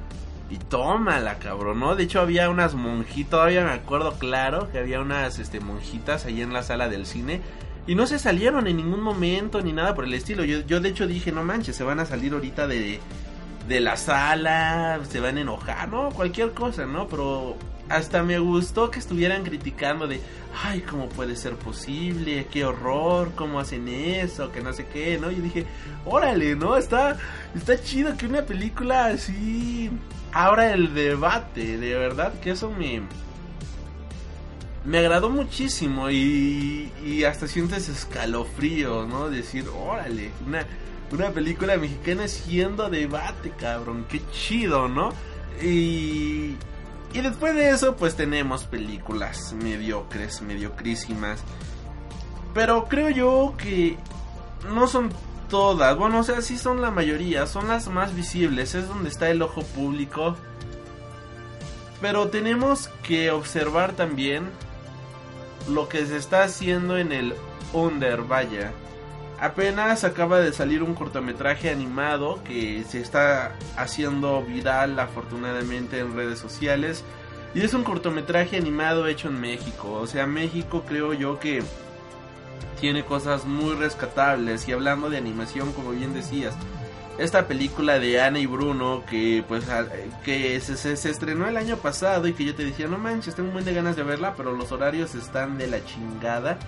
Y tómala, cabrón, ¿no? De hecho había unas monjitas, todavía me acuerdo claro que había unas este, monjitas ahí en la sala del cine. Y no se salieron en ningún momento ni nada por el estilo. Yo, yo de hecho dije, no manches, se van a salir ahorita de, de la sala, se van a enojar, ¿no? Cualquier cosa, ¿no? Pero hasta me gustó que estuvieran criticando de, ay, ¿cómo puede ser posible? Qué horror, ¿cómo hacen eso? Que no sé qué, ¿no? Y dije, órale, ¿no? Está, está chido que una película así abra el debate, de verdad que eso me... Me agradó muchísimo y, y hasta sientes escalofrío, ¿no? Decir, órale, una, una película mexicana siendo debate, cabrón, qué chido, ¿no? Y, y después de eso, pues tenemos películas mediocres, mediocrísimas. Pero creo yo que no son todas. Bueno, o sea, sí son la mayoría. Son las más visibles. Es donde está el ojo público. Pero tenemos que observar también lo que se está haciendo en el under, vaya. Apenas acaba de salir un cortometraje animado que se está haciendo viral afortunadamente en redes sociales. Y es un cortometraje animado hecho en México. O sea, México creo yo que tiene cosas muy rescatables. Y hablando de animación, como bien decías, esta película de Ana y Bruno que pues que se, se, estrenó el año pasado y que yo te decía, no manches, tengo un buen de ganas de verla, pero los horarios están de la chingada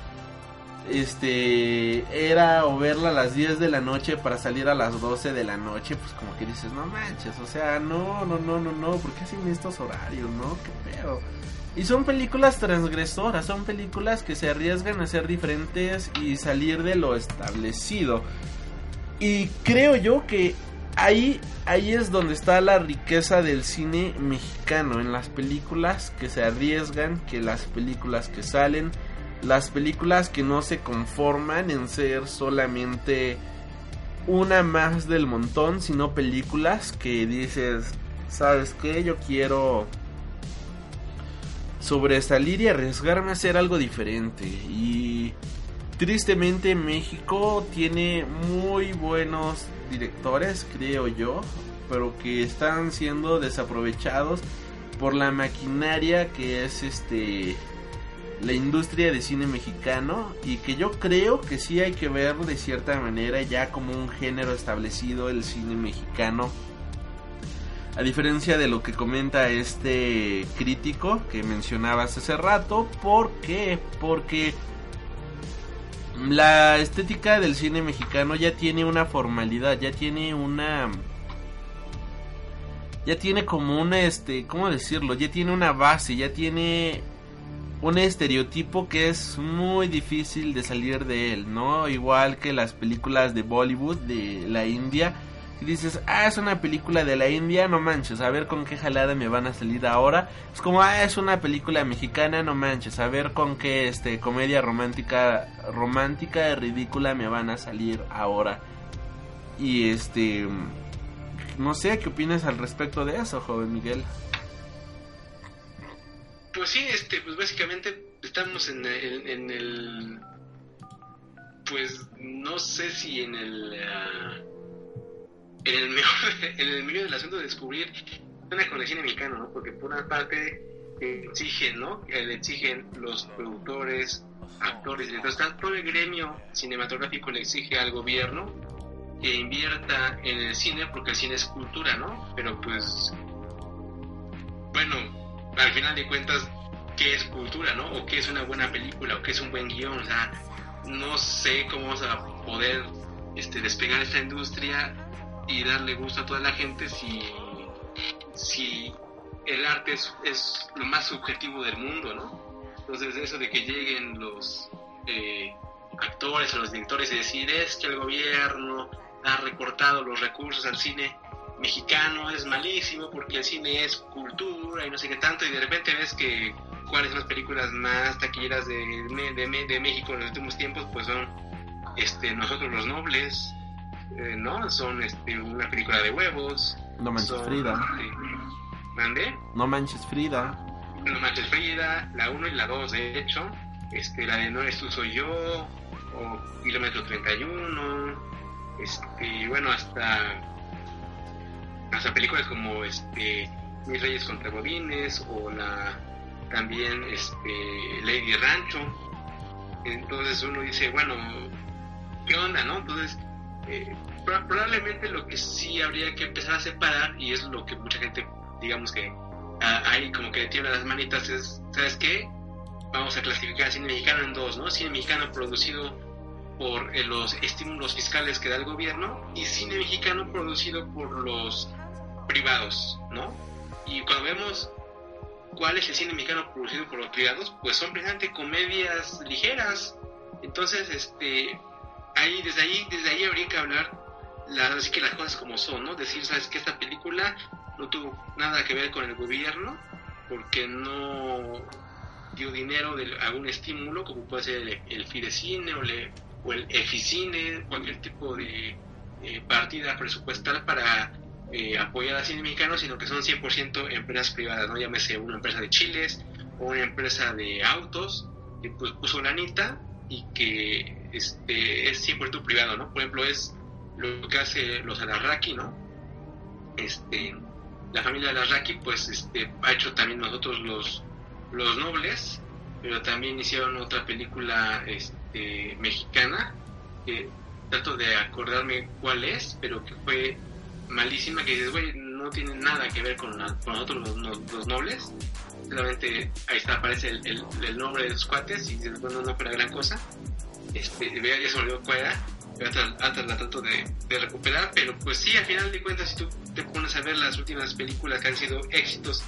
este era o verla a las 10 de la noche para salir a las 12 de la noche, pues como que dices, no manches, o sea, no, no, no, no, no, ¿por qué hacen estos horarios, no? ¿Qué pedo? Y son películas transgresoras, son películas que se arriesgan a ser diferentes y salir de lo establecido. Y creo yo que ahí, ahí es donde está la riqueza del cine mexicano, en las películas que se arriesgan, que las películas que salen las películas que no se conforman en ser solamente una más del montón, sino películas que dices, ¿sabes qué? Yo quiero sobresalir y arriesgarme a hacer algo diferente. Y tristemente México tiene muy buenos directores, creo yo, pero que están siendo desaprovechados por la maquinaria que es este la industria de cine mexicano y que yo creo que sí hay que ver de cierta manera ya como un género establecido el cine mexicano. A diferencia de lo que comenta este crítico que mencionabas hace rato, ¿por qué? Porque la estética del cine mexicano ya tiene una formalidad, ya tiene una ya tiene como una este, ¿cómo decirlo? Ya tiene una base, ya tiene un estereotipo que es muy difícil de salir de él, ¿no? Igual que las películas de Bollywood de la India. Si dices, ah, es una película de la India, no manches, a ver con qué jalada me van a salir ahora. Es como, ah, es una película mexicana, no manches, a ver con qué este, comedia romántica, romántica y ridícula me van a salir ahora. Y este, no sé, ¿qué opinas al respecto de eso, joven Miguel? Pues sí, este, pues básicamente estamos en el, en el pues no sé si en el uh, en el mejor, en el medio del asunto de descubrir una con el cine mexicano, ¿no? Porque por una parte exigen, ¿no? Le exigen los productores, actores, entonces todo el gremio cinematográfico le exige al gobierno que invierta en el cine porque el cine es cultura, ¿no? Pero pues bueno, al final de cuentas, qué es cultura, ¿no? O qué es una buena película, o qué es un buen guion. O sea, no sé cómo vamos a poder este, despegar esta industria y darle gusto a toda la gente si, si el arte es, es lo más subjetivo del mundo, ¿no? Entonces, eso de que lleguen los eh, actores o los directores y decir es que el gobierno ha recortado los recursos al cine mexicano es malísimo porque el cine es cultura y no sé qué tanto y de repente ves que cuáles son las películas más taquilleras de, de, de México en los últimos tiempos pues son este nosotros los nobles eh, no son este una película de huevos. No manches Frida. este, ¿Mande? no manches Frida. No manches Frida. La 1 y la 2 de hecho. Este la de no eres tú soy yo o kilómetro 31 este bueno hasta hasta películas como este Mis Reyes contra Bobines o la también este Lady Rancho. Entonces uno dice, bueno, ¿qué onda, no? Entonces, eh, probablemente lo que sí habría que empezar a separar, y es lo que mucha gente, digamos que ah, ahí como que tiene las manitas, es, ¿sabes qué? Vamos a clasificar cine mexicano en dos, ¿no? Cine mexicano producido por eh, los estímulos fiscales que da el gobierno y cine mexicano producido por los privados, ¿no? Y cuando vemos cuál es el cine mexicano producido por los privados, pues son precisamente comedias ligeras. Entonces, este, ahí, desde ahí, desde ahí habría que hablar las, que las cosas como son, ¿no? Decir, sabes que esta película no tuvo nada que ver con el gobierno, porque no dio dinero de algún estímulo, como puede ser el, el Fidecine o, le, o el Eficine, cualquier tipo de eh, partida presupuestal para eh, apoyar al cine mexicano, sino que son 100% empresas privadas, ¿no? Llámese una empresa de chiles o una empresa de autos que pues, puso una anita y que este, es 100% privado, ¿no? Por ejemplo, es lo que hace los Alarraqui, ¿no? Este, la familia Alarraqui, pues, este, ha hecho también nosotros los, los nobles, pero también hicieron otra película este, mexicana, que trato de acordarme cuál es, pero que fue malísima, que dices, güey, no tiene nada que ver con, nosotros los, los, nobles, solamente ahí está, aparece el, el, el, nombre de los cuates y dices, bueno, no fue la gran cosa, este, ya se olvidó cuál era, hasta la trato de, recuperar, pero pues sí, al final de cuentas, si tú te pones a ver las últimas películas que han sido éxitos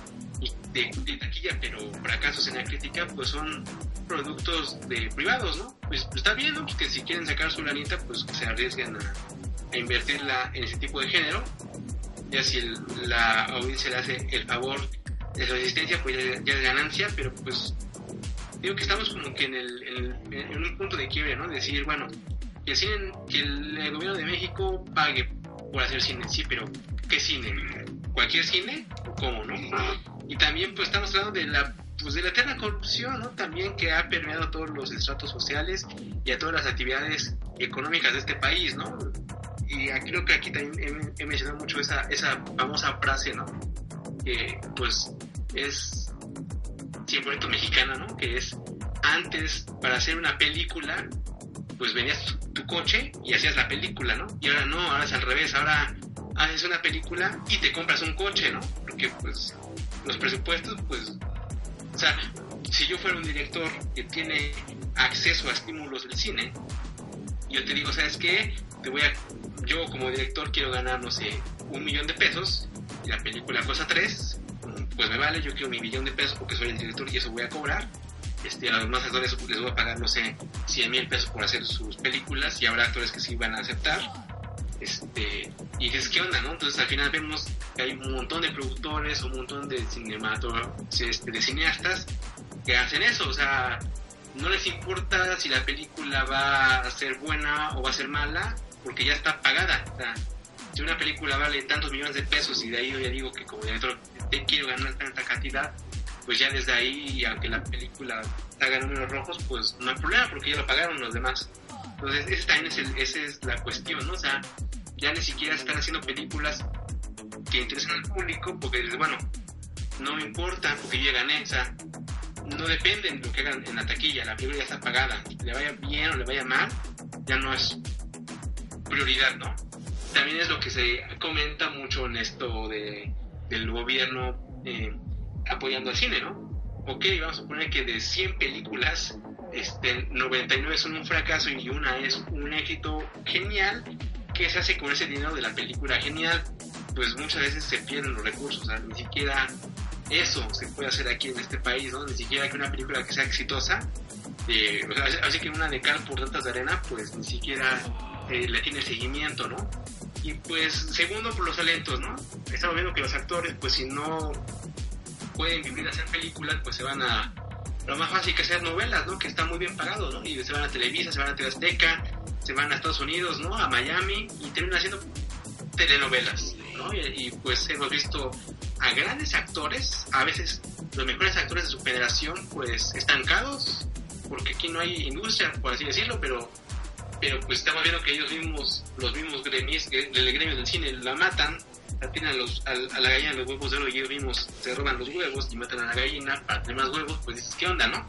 de, taquilla, pero fracasos en la crítica, pues son productos de privados, ¿no? Pues, pues está bien, ¿no? Pues que si quieren sacar su lanita, pues se arriesguen a, invertirla en ese tipo de género. Ya si el, la audiencia le hace el favor de su existencia, pues ya, ya, es ganancia, pero pues digo que estamos como que en, el, en, un punto de quiebre, ¿no? Decir, bueno, que el, cine, que el gobierno de México pague por hacer cine, sí, pero ¿qué cine? ¿Cualquier cine? ¿O cómo, no? Y también pues estamos hablando de la pues de la eterna corrupción, ¿no? También que ha permeado a todos los estratos sociales y a todas las actividades económicas de este país, ¿no? Y creo que aquí también he, he mencionado mucho esa, esa famosa frase, ¿no? Que pues es 100% mexicana, ¿no? Que es antes, para hacer una película, pues venías tu, tu, coche y hacías la película, ¿no? Y ahora no, ahora es al revés, ahora haces una película y te compras un coche, ¿no? Porque pues los presupuestos, pues, o sea, si yo fuera un director que tiene acceso a estímulos del cine, yo te digo, ¿sabes qué? Te voy a, yo como director quiero ganar, no sé, un millón de pesos y la película cosa tres, pues me vale, yo quiero mi millón de pesos porque soy el director y eso voy a cobrar. Este, a los demás actores les voy a pagar, no sé, 100 mil pesos por hacer sus películas y habrá actores que sí van a aceptar. Este, y dices, ¿qué onda, no? Entonces al final vemos que hay un montón de productores, un montón de este, de cineastas que hacen eso, o sea, no les importa si la película va a ser buena o va a ser mala, porque ya está pagada. O si una película vale tantos millones de pesos y de ahí yo ya digo que como director te quiero ganar tanta cantidad, pues ya desde ahí, aunque la película haga números rojos, pues no hay problema porque ya lo pagaron los demás. Entonces, ese también es el, esa es la cuestión, ¿no? O sea, ya ni siquiera están haciendo películas que interesen al público porque bueno, no me importa porque yo ya gané, o sea, no dependen de lo que hagan en la taquilla, la película ya está pagada, le vaya bien o le vaya mal, ya no es prioridad, ¿no? También es lo que se comenta mucho en esto de, del gobierno eh, apoyando al cine, ¿no? Ok, vamos a poner que de 100 películas, este, 99 son un fracaso y una es un éxito genial, ¿qué se hace con ese dinero de la película genial? Pues muchas veces se pierden los recursos, o sea, ni siquiera eso se puede hacer aquí en este país, ¿no? Ni siquiera que una película que sea exitosa, eh, o sea, así que una de cal por tantas de arena, pues ni siquiera eh, le tiene seguimiento, ¿no? Y pues, segundo, por los talentos, ¿no? Estamos viendo que los actores, pues si no pueden vivir a hacer películas, pues se van a... Lo más fácil que hacer novelas, ¿no? Que está muy bien pagado, ¿no? Y se van a Televisa, se van a Azteca, se van a Estados Unidos, ¿no? A Miami y terminan haciendo telenovelas, ¿no? Y, y, pues hemos visto a grandes actores, a veces los mejores actores de su generación, pues estancados, porque aquí no hay industria, por así decirlo, pero pero pues estamos viendo que ellos mismos, los mismos gremios, del gremio del cine la matan atinan a, a la gallina los huevos de oro y ellos mismos se roban los huevos y matan a la gallina para tener más huevos, pues dices, ¿qué onda, no?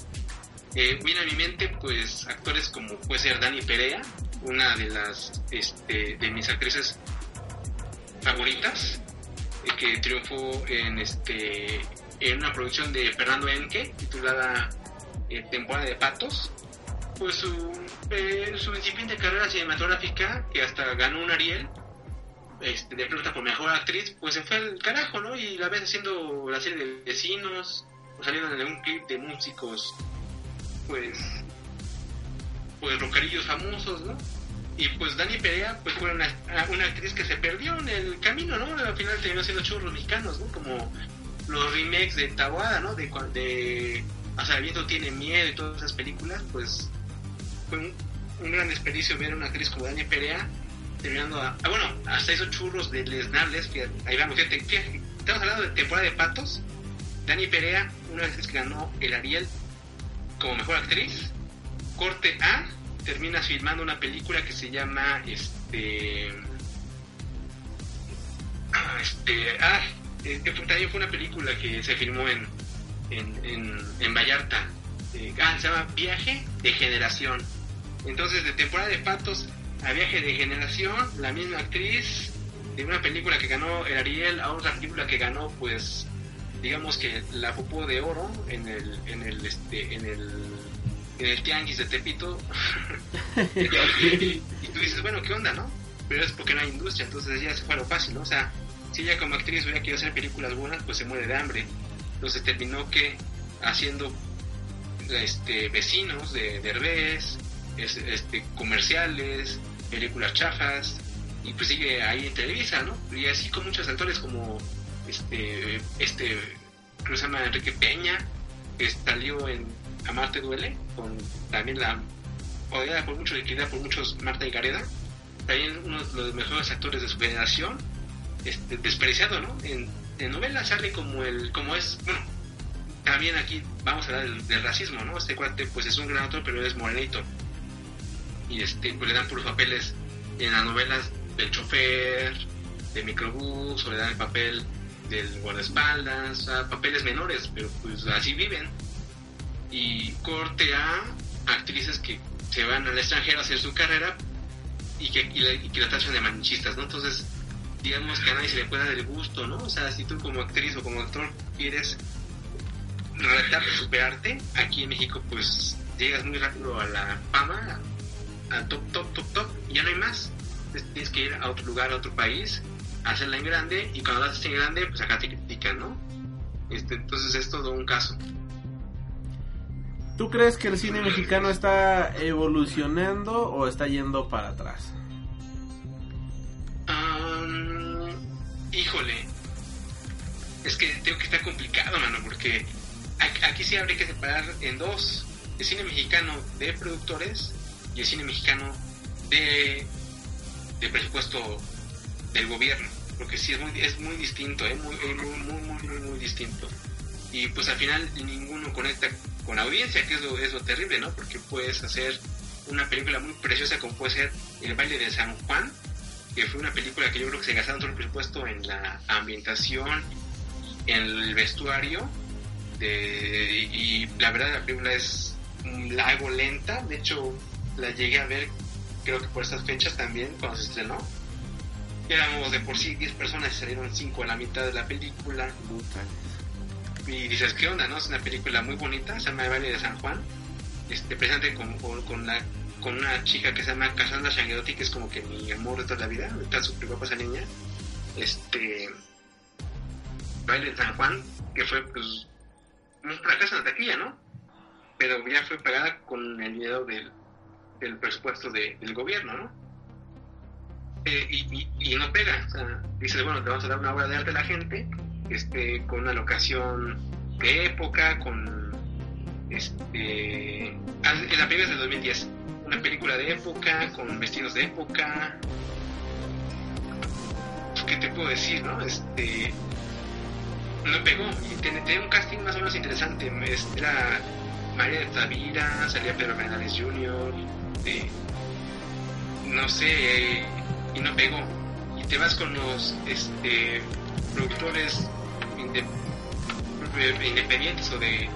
Eh, viene a mi mente, pues, actores como puede ser Dani Perea, una de las, este, de mis actrices favoritas, eh, que triunfó en, este, en una producción de Fernando Enque, titulada eh, Temporada de Patos, pues su, eh, su incipiente carrera cinematográfica, que hasta ganó un Ariel, este, de plata por mejor actriz, pues se fue al carajo, ¿no? Y la ves haciendo la serie de vecinos, o saliendo en un clip de músicos, pues, pues rockerillos famosos, ¿no? Y pues Dani Perea, pues fue una, una actriz que se perdió en el camino, ¿no? Al final terminó siendo churros mexicanos, ¿no? Como los remakes de Tabuada, ¿no? De, de sea, el viento tiene miedo y todas esas películas, pues fue un, gran desperdicio ver una actriz como Dani Perea terminando a... ah, bueno, hasta esos churros de lesnables, ahí vamos, fíjate, fíjate, estamos hablando de temporada de patos. Dani Perea, una actriz que ganó el Ariel como mejor actriz. Corte A, termina filmando una película que se llama este ah, este ah eh, también fue una película que se filmó en en, en, en Vallarta Eh, ah, se llama Viaje de Generación entonces de temporada de patos a Viaje de Generación la misma actriz de una película que ganó el Ariel a otra película que ganó pues digamos que la popó de oro en el en el este en el en el tianguis de Tepito. Y, y tú dices bueno qué onda no pero es porque no hay industria entonces ya se fue a lo fácil ¿no? o sea si ella como actriz hubiera querido hacer películas buenas pues se muere de hambre. Entonces terminó que haciendo este vecinos de Derbez es- este comerciales películas chafas y pues sigue ahí en Televisa no y así con muchos actores como este este creo llama Enrique Peña que salió en Amarte duele con también la odiada por muchos y por muchos Marta y Gareda también uno de los mejores actores de su generación este, despreciado no en, en novelas sale como el como es bueno también aquí vamos a hablar del, del racismo no este cuate pues es un gran actor pero es morenito y este pues le dan puros papeles en las novelas del chofer de microbús o le dan el papel del guardaespaldas, sea, papeles menores, pero pues así viven. Y corte a actrices que se van al extranjero a hacer su carrera y que, y la, que la tachan de manchistas, ¿no? Entonces, digamos que a nadie se le puede dar el gusto, ¿no? O sea, si tú como actriz o como actor quieres retarte, superarte, aquí en México pues llegas muy rápido a la fama, al top, top, top, top, y ya no hay más. Entonces, tienes que ir a otro lugar, a otro país, hacerla en grande, y cuando la haces en grande, pues acá te critican, ¿no? Este, entonces es todo un caso. ¿Tú crees que el cine mexicano está evolucionando o está yendo para atrás? Am, híjole, es que tengo que estar complicado, mano, porque aquí sí habría que separar en dos: el cine mexicano de productores el cine mexicano de, de presupuesto del gobierno, porque sí es muy, es muy distinto, muy, eh, muy, muy, muy, muy, distinto. Y pues al final ninguno conecta con la audiencia, que es lo, es terrible, ¿no? Porque puedes hacer una película muy preciosa como puede ser El baile de San Juan, que fue una película que yo creo que se gastaron todo el presupuesto en la ambientación, en el vestuario, y la verdad la película es algo lenta, de hecho la llegué a ver creo que por estas fechas también cuando se estrenó. Éramos de por sí 10 personas y salieron 5 a la mitad de la película. Y dices, ¿qué onda? no Es una película muy bonita, se llama El baile de San Juan. Este, presente con, con, la, con una chica que se llama Cassandra Shangherotti, que es como que mi amor de toda la vida. Está súper guapa esa niña. Este. Baile de San Juan, que fue pues un fracaso en la taquilla, ¿no? Pero ya fue pagada con el dinero del, del presupuesto de- del gobierno, ¿no? Eh, y, no pega. O sea, dices, bueno, te vamos a dar una obra de arte a la gente, este, con una locación de época, con este. ah, La película es de 2010. Una película de época, con vestidos de época. ¿Qué te puedo decir, no? Este. No pegó. Y tiene un casting más o menos interesante. Era María de Tavira, salía Pedro Fernández Jr. eh, no sé, eh, y no pegó. Y te vas con los este, productores eh, independientes o de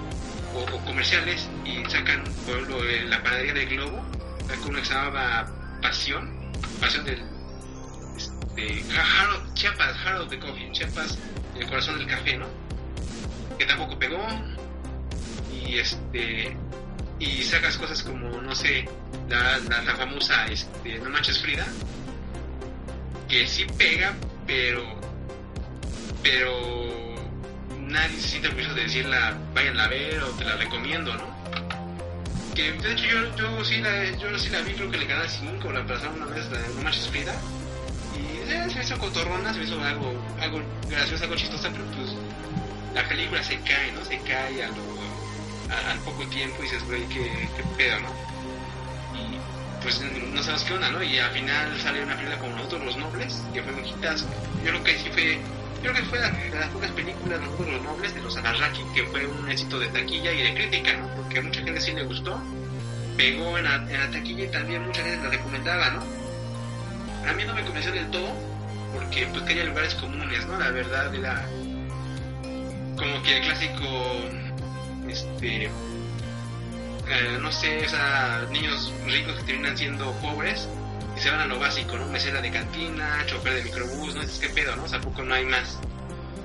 o, comerciales y sacan por ejemplo eh, la panadería del globo sacó uno que se llamaba Pasión Pasión del este, Harold, Chiapas Harold de Coffee Chiapas el corazón del café no que tampoco pegó y este y sacas cosas como no sé la, la, famosa este, no manches Frida que sí pega pero pero nadie se siente orgulloso de decirla vayan a ver o te la recomiendo no que de hecho yo, yo sí la yo sí la vi creo que en el canal 5 la pasaron una vez la no manches Frida y eh, se hizo cotorrona se hizo algo algo gracioso algo chistosa pero pues la película se cae, ¿no? Se cae a lo, al poco tiempo y dices, güey, qué, qué pedo, ¿no? Pues no sabes qué onda, ¿no? Y al final sale una película como Nosotros los Nobles, que fue un hitazo. Yo creo que sí fue, yo creo que fue de las pocas películas Nosotros los Nobles de los Alarraqui que fue un éxito de taquilla y de crítica, ¿no? Porque a mucha gente sí le gustó, pegó en la, taquilla y también mucha gente la recomendaba, ¿no? A mí no me convenció del todo, porque pues quería lugares comunes, ¿no? La verdad era como que el clásico este eh, no sé, o sea, niños ricos que terminan siendo pobres y se van a lo básico, ¿no? Mesera de cantina, chofer de microbús, ¿no? Es que pedo, ¿no? O sea, poco no hay más,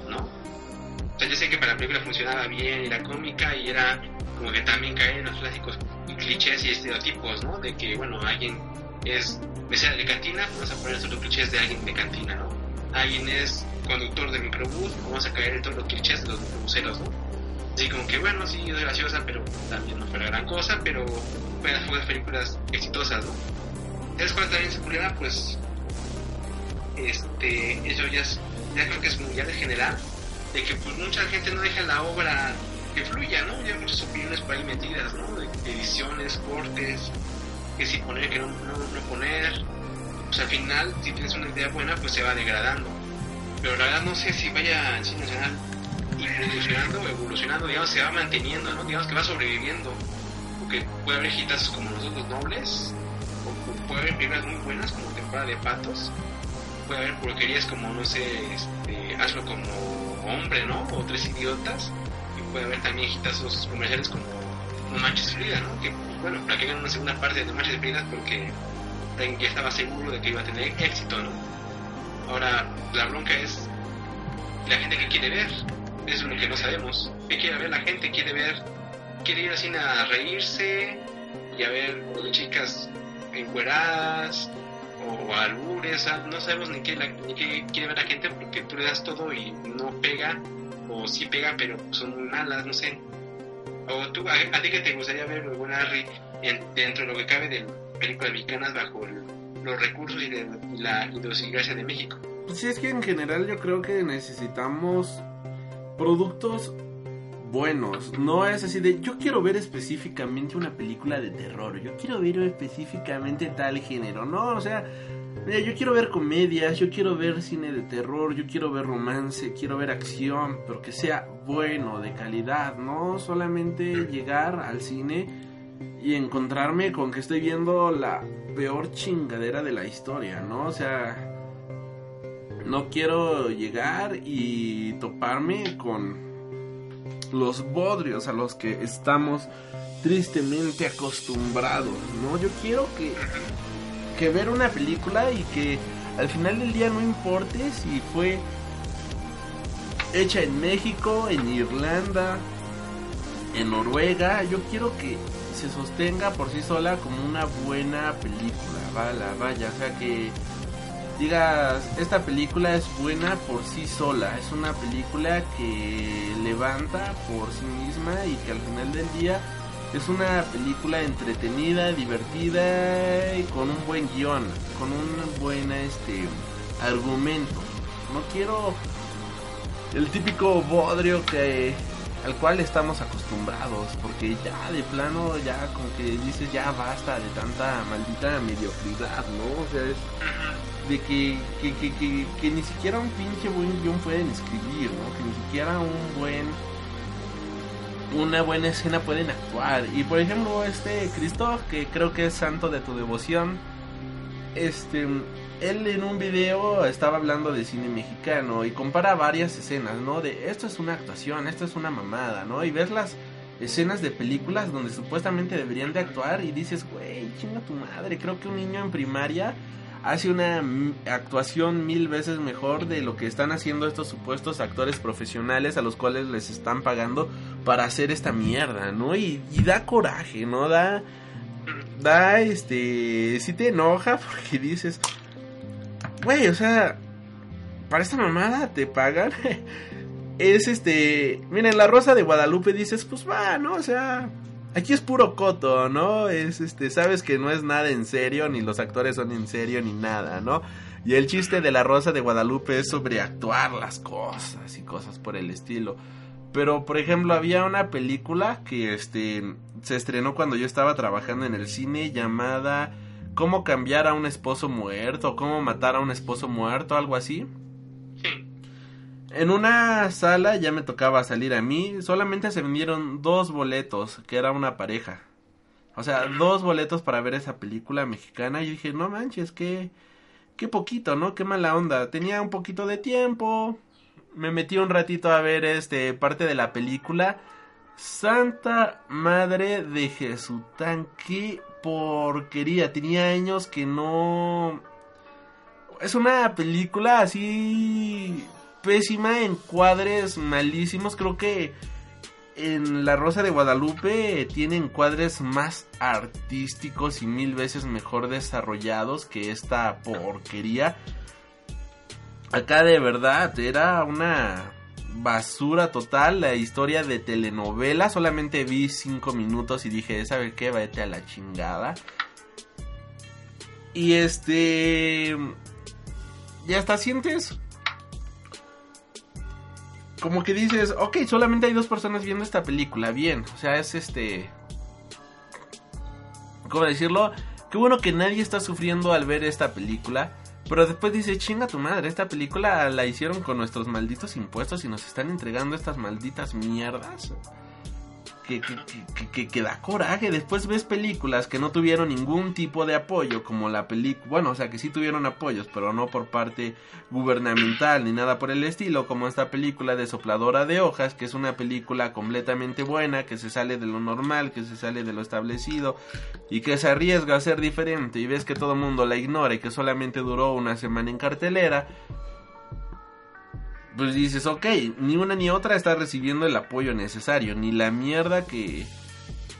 ¿no? O sea, yo sé que para la película funcionaba bien la cómica y era como que también caer en los clásicos clichés y estereotipos, ¿no? De que, bueno, alguien es mesera de cantina, vamos a poner estos los clichés de alguien de cantina, ¿no? Alguien es conductor de microbús, vamos a caer en todos los clichés de los microbuseros, ¿no? Así como que bueno, sí, es graciosa, pero también no fue la gran cosa, pero fue de las películas exitosas, ¿no? ¿Sabes cuál también se publica? Pues, este, eso ya, es, ya creo que es mundial en general, de que pues mucha gente no deja la obra que fluya, ¿no? Ya hay muchas opiniones por ahí metidas, ¿no? De ediciones, cortes, que si poner, que no, no, no poner. Pues al final, si tienes una idea buena, pues se va degradando. Pero la verdad no sé si vaya al cine nacional evolucionando evolucionando, digamos, se va manteniendo, ¿no? Digamos que va sobreviviendo. Porque puede haber hitazos como nosotros nobles, o puede haber películas muy buenas como temporada de patos, puede haber porquerías como, no sé, este, hazlo como hombre, ¿no? O tres idiotas, y puede haber también hitazos comerciales como No Manches Frida, ¿no? Que, bueno, para que hagan una segunda parte de No Manches Frida porque ya estaba seguro de que iba a tener éxito, ¿no? Ahora, la bronca es la gente que quiere ver. Eso es lo que no sabemos. ¿Qué quiere ver la gente? Quiere ver, quiere ir al cine a reírse y a ver chicas encueradas o albures. No sabemos ni qué, la- ni qué quiere ver la gente porque tú le das todo y no pega. O sí pega, pero son muy malas, no sé. O tú, a, ti que te gustaría ver, buen Harry, en- dentro de lo que cabe de películas mexicanas bajo el- los recursos y, de, la idiosincrasia de México. Pues sí, es que en general yo creo que necesitamos productos buenos. No es así de yo quiero ver específicamente una película de terror. Yo quiero ver específicamente tal género. No, o sea, mira, yo quiero ver comedias, yo quiero ver cine de terror, yo quiero ver romance, quiero ver acción, pero que sea bueno, de calidad. No solamente llegar al cine y encontrarme con que estoy viendo la peor chingadera de la historia, ¿no? O sea, no quiero llegar y toparme con los bodrios a los que estamos tristemente acostumbrados, ¿no? Yo quiero que, que ver una película y que al final del día no importe si fue hecha en México, en Irlanda, en Noruega, yo quiero que se sostenga por sí sola como una buena película, vaya, o sea que digas, esta película es buena por sí sola, es una película que levanta por sí misma y que al final del día es una película entretenida, divertida y con un buen guion, con un buen este argumento. No quiero el típico bodrio que al cual estamos acostumbrados, porque ya de plano ya como que dices ya basta de tanta maldita mediocridad, ¿no? O sea, es de que, que, que, que, ni siquiera un pinche buen guion pueden escribir, ¿no? Que ni siquiera un buen una buena escena pueden actuar. Y por ejemplo, este Christoph, que creo que es santo de tu devoción, este él en un video estaba hablando de cine mexicano y compara varias escenas, ¿no? De esto es una actuación, esto es una mamada, ¿no? Y ves las escenas de películas donde supuestamente deberían de actuar y dices, güey, chinga tu madre, creo que un niño en primaria hace una actuación mil veces mejor de lo que están haciendo estos supuestos actores profesionales a los cuales les están pagando para hacer esta mierda, ¿no? Y, y da coraje, ¿no? Da, da, este, si te enoja porque dices, güey, o sea, para esta mamada te pagan. es este, miren, la Rosa de Guadalupe dices, pues va, ¿no? O sea, aquí es puro coto, ¿no? Es este, sabes que no es nada en serio, ni los actores son en serio, ni nada, ¿no? Y el chiste de la Rosa de Guadalupe es sobreactuar las cosas y cosas por el estilo. Pero, por ejemplo, había una película que este se estrenó cuando yo estaba trabajando en el cine llamada cómo cambiar a un esposo muerto, cómo matar a un esposo muerto, algo así. En una sala ya me tocaba salir a mí, solamente se vendieron dos boletos, que era una pareja. O sea, dos boletos para ver esa película mexicana. Y dije, no manches, qué, qué poquito, ¿no? Qué mala onda. Tenía un poquito de tiempo. Me metí un ratito a ver este parte de la película. Santa Madre de Jesután, qué porquería. Tenía años que no. Es una película así pésima, en cuadres malísimos. Creo que en La Rosa de Guadalupe tiene encuadres más artísticos y mil veces mejor desarrollados que esta porquería. Acá de verdad era una basura total la historia de telenovela. Solamente vi cinco minutos y dije, ¿sabe qué? Vete a la chingada. Y este... Ya hasta sientes como que dices, ok, solamente hay dos personas viendo esta película, bien, o sea, es este... ¿Cómo decirlo? Qué bueno que nadie está sufriendo al ver esta película. Pero después dice, chinga tu madre, esta película la hicieron con nuestros malditos impuestos y nos están entregando estas malditas mierdas que, que, da coraje. Después ves películas que no tuvieron ningún tipo de apoyo, como la película, bueno, o sea, que sí tuvieron apoyos, pero no por parte gubernamental ni nada por el estilo, como esta película de Sopladora de Hojas, que es una película completamente buena, que se sale de lo normal, que se sale de lo establecido y que se arriesga a ser diferente y ves que todo el mundo la ignora y que solamente duró una semana en cartelera pues dices, ok, ni una ni otra está recibiendo el apoyo necesario, ni la mierda que,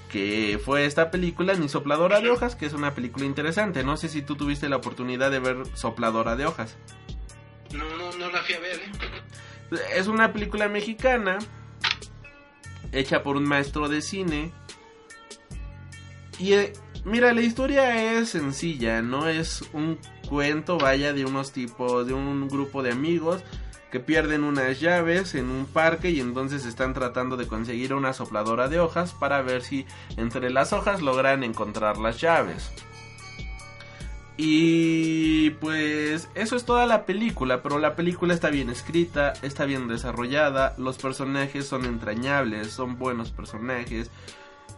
que fue esta película, ni Sopladora de Hojas, que es una película interesante. No sé si tú tuviste la oportunidad de ver Sopladora de Hojas. No, no, no la fui a ver, ¿eh? Es una película mexicana, hecha por un maestro de cine. Y eh, mira, la historia es sencilla, no es un cuento, vaya, de unos tipos, de un grupo de amigos que pierden unas llaves en un parque y entonces están tratando de conseguir una sopladora de hojas para ver si entre las hojas logran encontrar las llaves. Y pues eso es toda la película, pero la película está bien escrita, está bien desarrollada, los personajes son entrañables, son buenos personajes,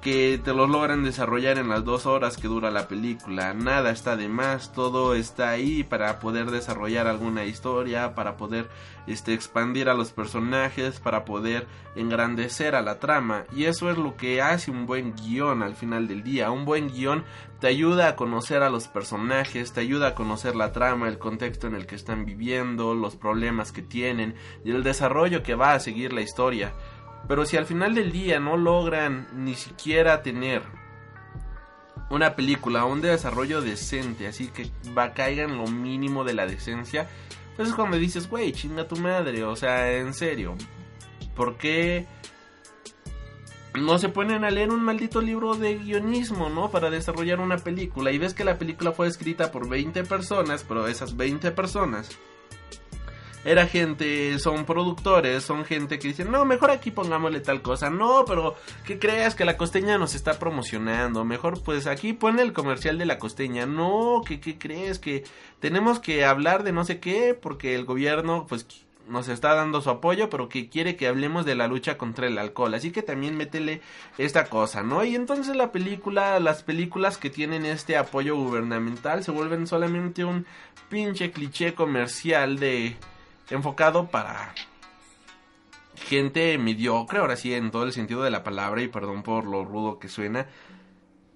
que te los logran desarrollar en las dos horas que dura la película. Nada está de más, todo está ahí para poder desarrollar alguna historia, para poder este, expandir a los personajes, para poder engrandecer a la trama. Y eso es lo que hace un buen guion al final del día. Un buen guion te ayuda a conocer a los personajes, te ayuda a conocer la trama, el contexto en el que están viviendo, los problemas que tienen y el desarrollo que va a seguir la historia. Pero si al final del día no logran ni siquiera tener una película, un desarrollo decente, así que va caiga en lo mínimo de la decencia, pues es cuando dices, güey, chinga tu madre, o sea, en serio, ¿por qué no se ponen a leer un maldito libro de guionismo, ¿no? Para desarrollar una película y ves que la película fue escrita por 20 personas, pero esas 20 personas era gente, son productores, son gente que dicen, no, mejor aquí pongámosle tal cosa, no, pero ¿qué creas que la costeña nos está promocionando? Mejor pues aquí pone el comercial de la costeña, no, ¿qué, qué crees? Que tenemos que hablar de no sé qué porque el gobierno pues nos está dando su apoyo, pero que quiere que hablemos de la lucha contra el alcohol. Así que también métele esta cosa, ¿no? Y entonces la película, las películas que tienen este apoyo gubernamental se vuelven solamente un pinche cliché comercial de enfocado para gente mediocre, ahora sí, en todo el sentido de la palabra, y perdón por lo rudo que suena.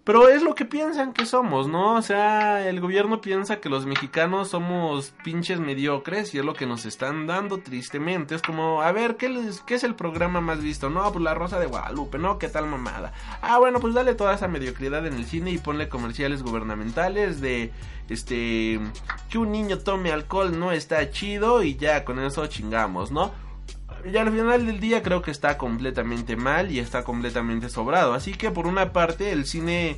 Pero es lo que piensan que somos, ¿no? O sea, el gobierno piensa que los mexicanos somos pinches mediocres y es lo que nos están dando tristemente. Es como, a ver, ¿qué, les, qué es el programa más visto? No, pues la Rosa de Guadalupe, ¿no? ¿Qué tal mamada? Ah, bueno, pues dale toda esa mediocridad en el cine y ponle comerciales gubernamentales de, este, que un niño tome alcohol no está chido y ya con eso chingamos, ¿no? Y al final del día creo que está completamente mal y está completamente sobrado. Así que por una parte el cine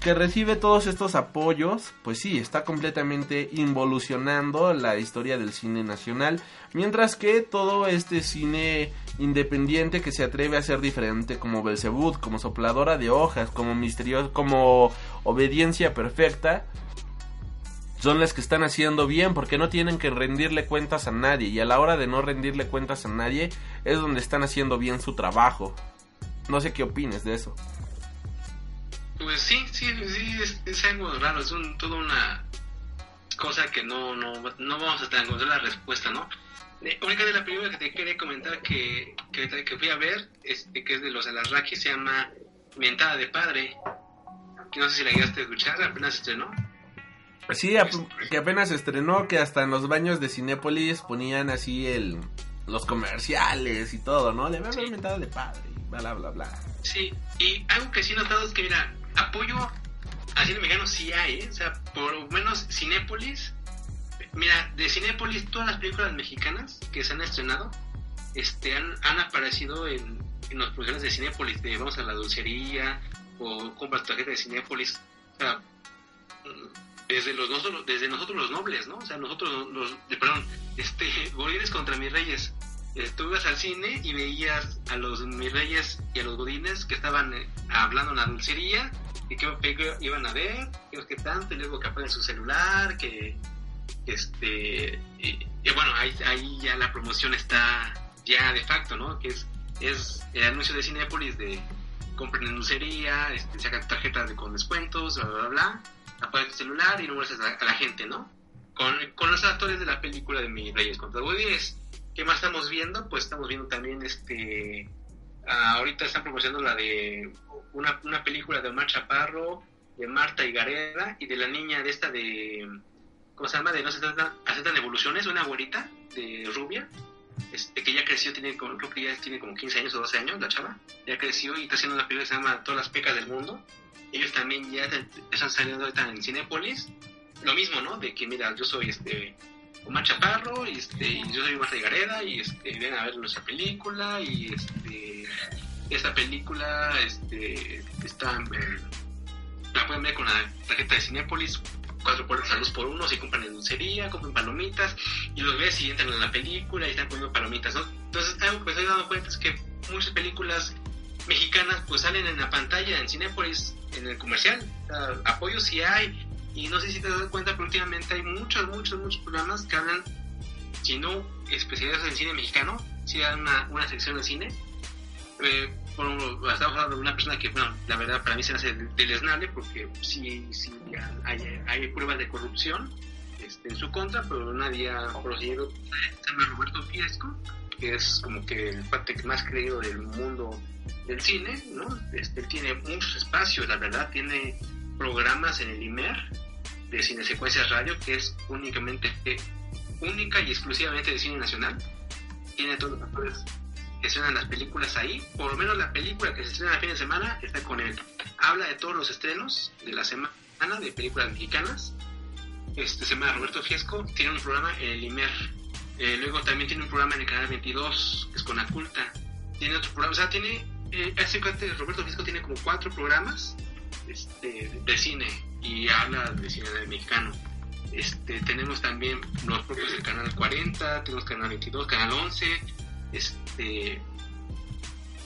que recibe todos estos apoyos, pues sí, está completamente involucionando la historia del cine nacional, mientras que todo este cine independiente que se atreve a ser diferente como Belzebud, como Sopladora de Hojas, como Misterioso, como Obediencia Perfecta, son las que están haciendo bien porque no tienen que rendirle cuentas a nadie y a la hora de no rendirle cuentas a nadie es donde están haciendo bien su trabajo. No sé qué opines de eso. Pues sí, sí, sí, es, algo raro, es un, toda una cosa que no, no, no vamos a encontrar la respuesta, ¿no? Eh, única de la película que te quería comentar que, que, fui a ver, este, que es de los Alarraqui, se llama Mentada de Padre. No sé si la llegaste a escuchar, apenas estrenó. Sí, que apenas estrenó, que hasta en los baños de Cinépolis ponían así el los comerciales y todo, ¿no? Le había sí. de padre bla, bla, bla. Sí, y algo que sí he notado es que, mira, apoyo a cine mexicano sí hay, ¿eh? O sea, por lo menos Cinépolis, mira, de Cinépolis todas las películas mexicanas que se han estrenado este, han, han aparecido en, en los programas de Cinépolis, de Vamos a la Dulcería o Compras tarjeta de Cinépolis. O sea, desde los nosotros, desde nosotros los nobles, ¿no? O sea, nosotros los, perdón, este, Godines contra mis reyes. Tú ibas al cine y veías a los mis reyes y a los godines que estaban eh, hablando en la dulcería y que, iban a ver, que tanto, y luego que apagan su celular, que, este, y, bueno, ahí, ahí ya la promoción está ya de facto, ¿no? Que es, es el anuncio de Cinepolis de compren en dulcería, este, sacan tarjetas de, con descuentos, bla, bla, bla apagas tu celular y no muestras a, la gente, ¿no? Con, con, los actores de la película de Mi Reyes contra Godines. ¿Qué más estamos viendo? Pues estamos viendo también este... ahorita están promocionando la de una, una película de Omar Chaparro, de Marta Gareda y de la niña de esta de... ¿Cómo se llama? De No se aceptan evoluciones, una abuelita de rubia, este, que ya creció, tiene creo que ya tiene como 15 años o 12 años, la chava, ya creció y está haciendo una película que se llama Todas las pecas del mundo, ellos también ya están saliendo ahorita en Cinépolis. Lo mismo, ¿no? De que, mira, yo soy este Omar Chaparro y, este, y yo soy Marta Gareda y este, ven a ver nuestra película y este, esta película este, está, eh, la pueden ver con la tarjeta de Cinépolis cuatro salud por uno, si compran en dulcería, compran palomitas, y los ves y entran en la película y están comiendo palomitas, ¿no? Entonces, algo que me estoy dando cuenta es que muchas películas mexicanas pues salen en la pantalla en Cinépolis en el comercial. apoyo sí hay. Y no sé si te das cuenta, pero últimamente hay muchos, muchos, muchos programas que hablan, si no especializados en cine mexicano, si hay una, una sección de cine. Eh, estamos hablando de una persona que, bueno, la verdad para mí se hace deleznable porque sí, sí hay, hay pruebas de corrupción este, en su contra, pero nadie ha procedido. Se llama Roberto Fiesco, que es como que el parte más creído del mundo del cine, ¿no? Este, tiene muchos espacios, la verdad, tiene programas en el IMER de Cine Secuencias Radio, que es únicamente, única y exclusivamente de cine nacional. Tiene todos los actores que estrenan las películas ahí, por lo menos la película que se estrena el fin de semana está con él. Habla de todos los estrenos de la semana de películas mexicanas. Este se llama Roberto Fiesco, tiene un programa en el IMER. Eh, luego también tiene un programa en el canal 22, que es con Aculta. Tiene otro programa, o sea, tiene eh, Roberto Fisco tiene como cuatro programas este, de cine y habla de cine mexicano. Este, tenemos también los propios del canal 40, tenemos canal 22, canal 11, este,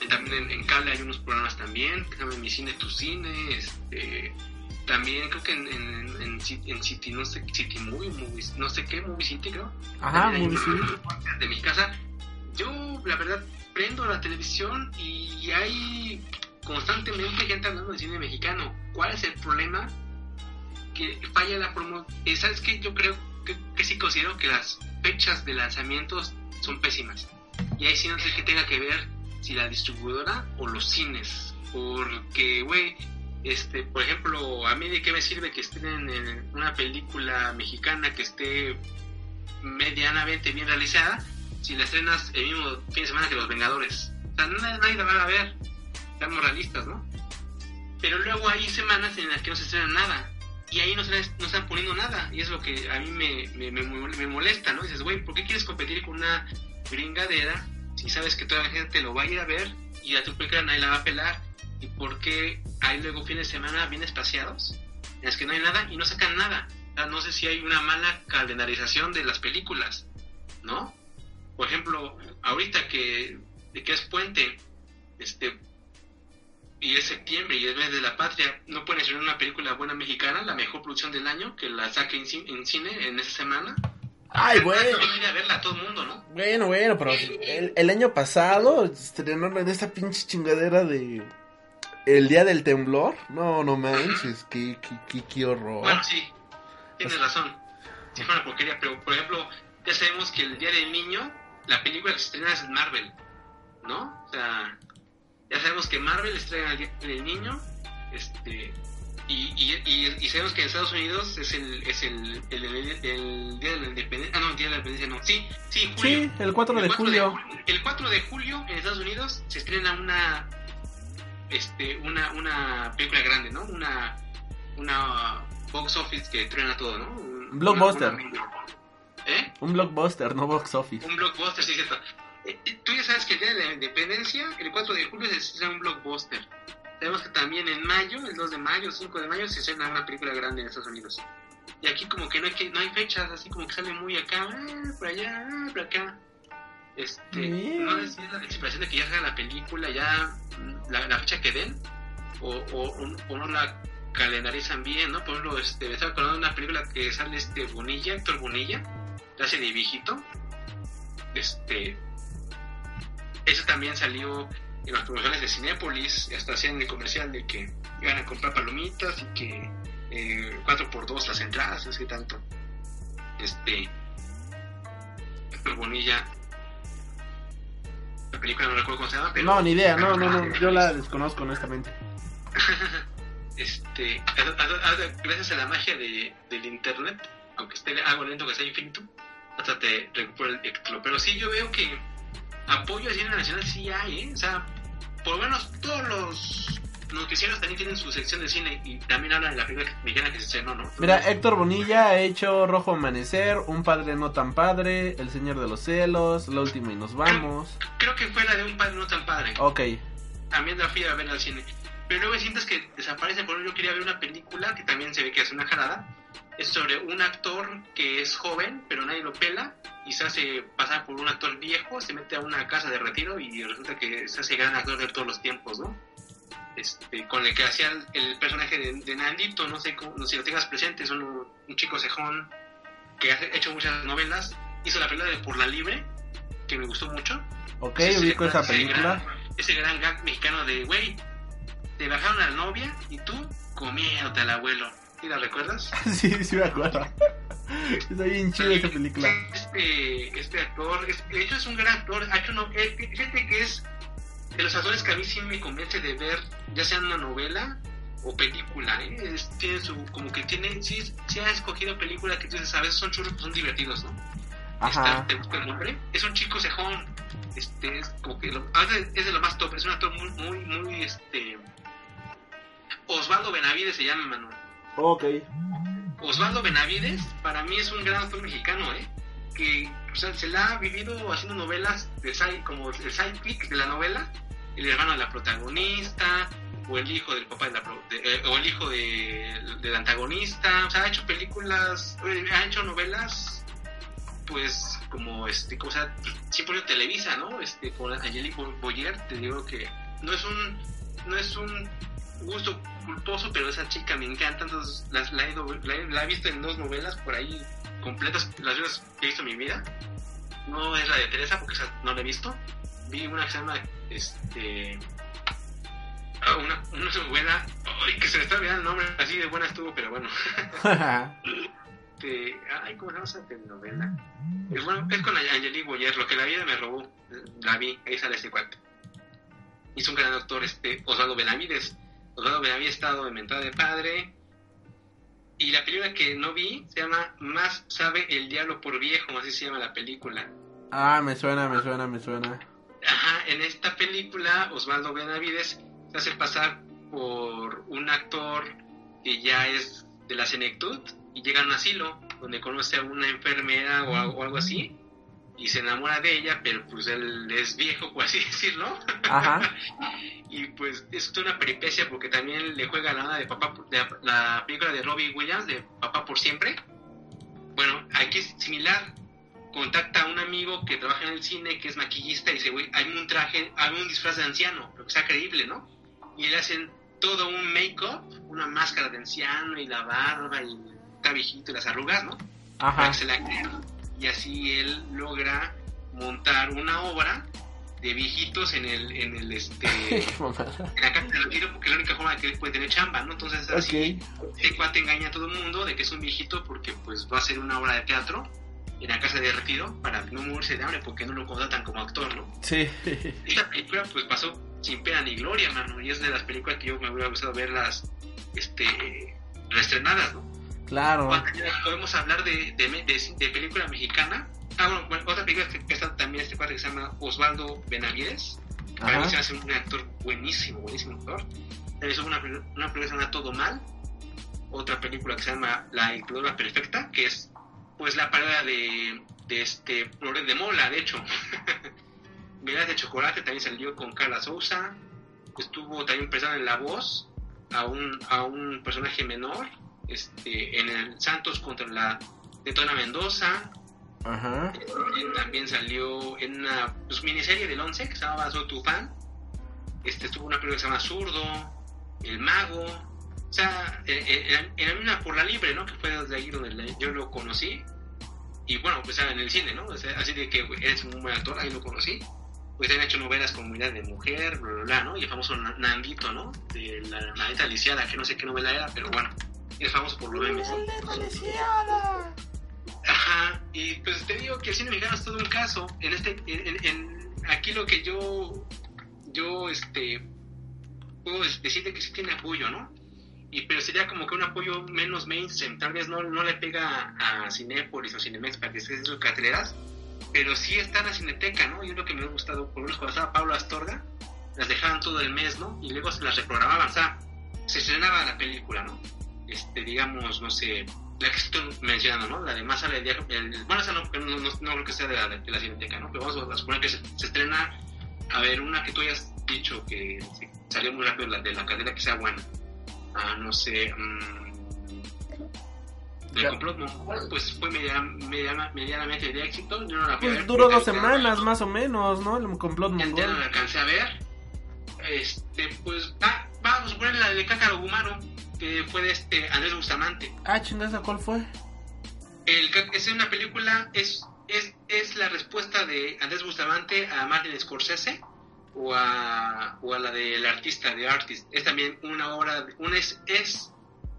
también en, cable hay unos programas también, que se llaman Mi Cine, Tu Cine, este, también creo que en, en, en, Ci- en City, no sé, City Movie, Movies, no sé qué, Movie City creo. Ajá, Movie City. De mi casa. Yo, la verdad, prendo la televisión y hay constantemente gente hablando de cine mexicano. ¿Cuál es el problema? Que falla la promo. eh, ¿Sabes qué? Yo creo que, que sí considero que las fechas de lanzamientos son pésimas. Y ahí sí no sé qué tenga que ver si la distribuidora o los cines. Porque, güey, este, por ejemplo, a mí de qué me sirve que estén en una película mexicana que esté medianamente bien realizada si la estrenas el mismo fin de semana que Los Vengadores. O sea, nadie, la va a ver. Seamos realistas, ¿no? Pero luego hay semanas en las que no se estrena nada. Y ahí no, se, no están poniendo nada. Y es lo que a mí me, me, me molesta, ¿no? Dices, güey, ¿por qué quieres competir con una gringadera si sabes que toda la gente lo va a ir a ver y a tu película nadie la va a pelar? ¿Y por qué hay luego fines de semana bien espaciados en las que no hay nada y no sacan nada? No sé si hay una mala calendarización de las películas, ¿no? Por ejemplo, ahorita que, que es puente, este, y es septiembre y es mes de la patria, no pueden estrenar una película buena mexicana, la mejor producción del año, que la saque en, en cine en esa semana. Ay, Van bueno. a verla a todo el mundo, ¿no? Bueno, bueno, pero el, el año pasado estrenaron en esta pinche chingadera de el día del temblor. No, no manches, qué, qué, qué, qué horror. Bueno, sí, tienes razón. Sí fue una porquería, pero por ejemplo, ya sabemos que el Día del Niño, la película que se estrena es Marvel, ¿no? O sea, ya sabemos que Marvel estrena el Día del Niño, este, y, y, y, y sabemos que en Estados Unidos es el, es el, el, Día de la Independencia, ah, no, el Día de la Independencia, no, sí, sí, julio. Sí, el 4 de julio. El 4 de julio en Estados Unidos se estrena una este una una película grande, ¿no? Una una box office que truena todo, ¿no? Un- Blockbuster. una- una- ¿Eh? Un blockbuster, no box office. Un blockbuster, sí, cierto. Eh, eh, Tú ya sabes que el día de la independencia, el 4 de julio, se estrena un blockbuster. Sabemos que también en mayo, el 2 de mayo, el 5 de mayo, se estrena una película grande en Estados Unidos. Y aquí como que no hay, que, no hay fechas, así como que sale muy acá, ah, por allá, ah, por acá. Este, Bien. no es la anticipación de que ya salga la película, ya mm, la, la fecha que den, o, o, o- no la calendarizan bien, ¿no? Por ejemplo, este, me estaba acordando de una película que sale este Bonilla, Héctor Bonilla, que hace de viejito. Este, eso también salió en las promociones de Cinépolis, hasta hacían el comercial de que iban a comprar palomitas y que eh, 4x2 las entradas, no sé qué tanto. Este, Héctor Bonilla, la película no recuerdo cómo se llama, pero No, ni idea, no, no, no. Yo la desconozco honestamente. este, a- a- a- gracias a la magia de, del internet, aunque esté algo lento que sea infinito, hasta te recupera el título. Pero sí, yo veo que apoyo al cine nacional sí hay, ¿eh? O sea, por lo menos todos los noticieros también tienen su sección de cine y también hablan de la película mexicana que se estrenó, ¿no? Mira, Héctor Bonilla ha hecho Rojo Amanecer, Un Padre No Tan Padre, El Señor de los Celos, La Última y Nos Vamos. Creo que fue la de un padre no tan padre. Ok. también la fui a ver al cine. Pero luego sientes que desaparece. Por ejemplo, yo quería ver una película que también se ve que es una jarada. Es sobre un actor que es joven, pero nadie lo pela. Y se hace pasar por un actor viejo, se mete a una casa de retiro y resulta que se hace gran actor de todos los tiempos, ¿no? Este, con el que hacía el, personaje de, de Nandito, no sé, cómo, no sé si lo tengas presente, es un, un chico cejón que ha hecho muchas novelas. Hizo la película de Por la Libre, que me gustó mucho. Ok, Ese- ubico esa ese película. gran- ese gran gag mexicano de, güey, te bajaron a la novia y tú comiéndote al abuelo. ¿Sí la recuerdas? sí, sí me acuerdo. Está bien chida esa película. Este, este actor, es- de hecho es un gran actor. Ha hecho no, eh, fíjate que es de los actores que a mí sí me convence de ver, ya sea una novela o película. ¿eh? Es- tiene su, como que tiene, sí, sí ha escogido películas que tú dices, a veces son churros, pero son divertidos, ¿no? Ajá. Está- ¿Te gusta el nombre? Es un chico cejón. Este, es como que lo- a veces es de lo más top. Es un actor muy, muy, muy, este. Osvaldo Benavides se llama, Manuel. Ok. Osvaldo Benavides, para mí es un gran actor mexicano, ¿eh? Que o sea, se la ha vivido haciendo novelas de side, como el sidekick de la novela, el hermano de la protagonista, o el hijo del papá de la de- eh, o el hijo de- del antagonista, o sea, ha hecho películas, eh, ha hecho novelas, pues, como este, o sea, siempre Televisa, ¿no? Este, con Angelique Boyer, te digo que no es un, no es un gusto culposo, pero esa chica me encanta, entonces las- la, he, la he- la he visto en dos novelas por ahí completas, las veces que he visto en mi vida. No es la de Teresa, porque esa no la he visto. Vi una que se llama, este... ah, Una, una novela, ay, que se me está olvidando el nombre, así de buena estuvo, pero bueno. Este, ay, ¿cómo se llama esa telenovela? Es, bueno, es con Angelique Boyer, lo que la vida me robó. La vi, ahí sale ese cuate. Hizo un gran actor, este, Osvaldo Benavides. Osvaldo Benavides ha estado en Mentada de Padre. Y la película que no vi se llama Más sabe el diablo por viejo, así se llama la película. ah, me suena, me suena, me suena. Ajá, en esta película Osvaldo Benavides se hace pasar por un actor que ya es de la senectud y llega a un asilo donde conoce a una enfermera o, a- o algo así y se enamora de ella, pero pues él es viejo, por así decirlo. Ajá. y pues es una peripecia porque también le juega la onda de papá, de la, la película de Robbie Williams de Papá por siempre. Bueno, aquí es similar. Contacta a un amigo que trabaja en el cine, que es maquillista, y dice, güey, hay un traje, hay un disfraz de anciano, lo que sea creíble, ¿no? Y le hacen todo un make-up, una máscara de anciano y la barba y está viejito y las arrugas, ¿no? Para Ajá. que se la crean. Y así él logra montar una obra de viejitos en el, en el este en la casa de retiro porque es la única forma de que él puede tener chamba, ¿no? Entonces así Ok. este cuate engaña a todo el mundo de que es un viejito porque pues va a hacer una obra de teatro en la casa de retiro para no morirse de hambre porque no lo contratan como actor, ¿no? Sí. Esta película pues pasó sin pena ni gloria, mano, y es de las películas que yo me hubiera gustado verlas este reestrenadas, ¿no? Claro. Podemos hablar de, de, de- de película mexicana. Ah, bueno, bueno, otra película que, está también este cuate que se llama Osvaldo Benavides. Para mí se hace un actor buenísimo, buenísimo actor. También hizo una, una película que se llama Todo Mal. Otra película que se llama La Incubadora Perfecta, que es pues la parodia de, de este Flores de Mola, de hecho. Miras de Chocolate también salió con Carla Souza. Estuvo también presente en La Voz a un, a un personaje menor este, en el Santos contra la Tetona Mendoza. Ajá. Eh, También salió en una pues, miniserie del 11 que se llamaba Soy tu fan. Este, estuvo una película que se llama Zurdo, El Mago. O sea, eh, eh, era era una por la libre, ¿no? Que fue desde ahí donde la- yo lo conocí. Y bueno, pues en el cine, ¿no? O sea, así de que eres un buen actor, ahí lo conocí. Pues han hecho novelas como Mirada de Mujer, bla, bla, bla, ¿no? Y el famoso Na- Nandito, ¿no? De la maleta lisiada, que no sé qué novela era, pero bueno, es famoso por los memes. Ajá, y pues te digo que el cine mexicano es todo un caso. En este, en, aquí lo que yo, yo, este, puedo decirte que sí tiene apoyo, ¿no? Y pero sería como que un apoyo menos mainstream. Tal vez no, no le pega a Cinépolis o Cinemex para que esté sus carteleras, pero sí está en la Cineteca, ¿no? Y es lo que me ha gustado. Por lo menos cuando estaba Pablo Astorga, las dejaban todo el mes, ¿no? Y luego se las reprogramaban. O sea, se estrenaba la película, ¿no? Este, digamos, no sé, la que estoy mencionando, ¿no? La de el día. el- bueno, esa no, no, no, no creo que sea de la, de la Cineteca, ¿no? Pero vamos a suponer que se, se estrena. A ver, una que tú hayas dicho que sí, salió muy rápido la, de la cadena que sea buena. Ah, no sé. mm, el complot mongol, pues fue media- media- medianamente de éxito. Yo no la Pues ver, duró dos semanas más o menos, ¿no? El complot ya, ya no mongol. la alcancé a ver. Este, pues, ah, vamos a poner la de Cácaro Gumaro, que fue de este Andrés Bustamante. Ah, chingada, ¿cuál fue? El, es una película, es, es, es la respuesta de Andrés Bustamante a Martin Scorsese o a, o a la del artista, de Artist. Es también una obra, un es, es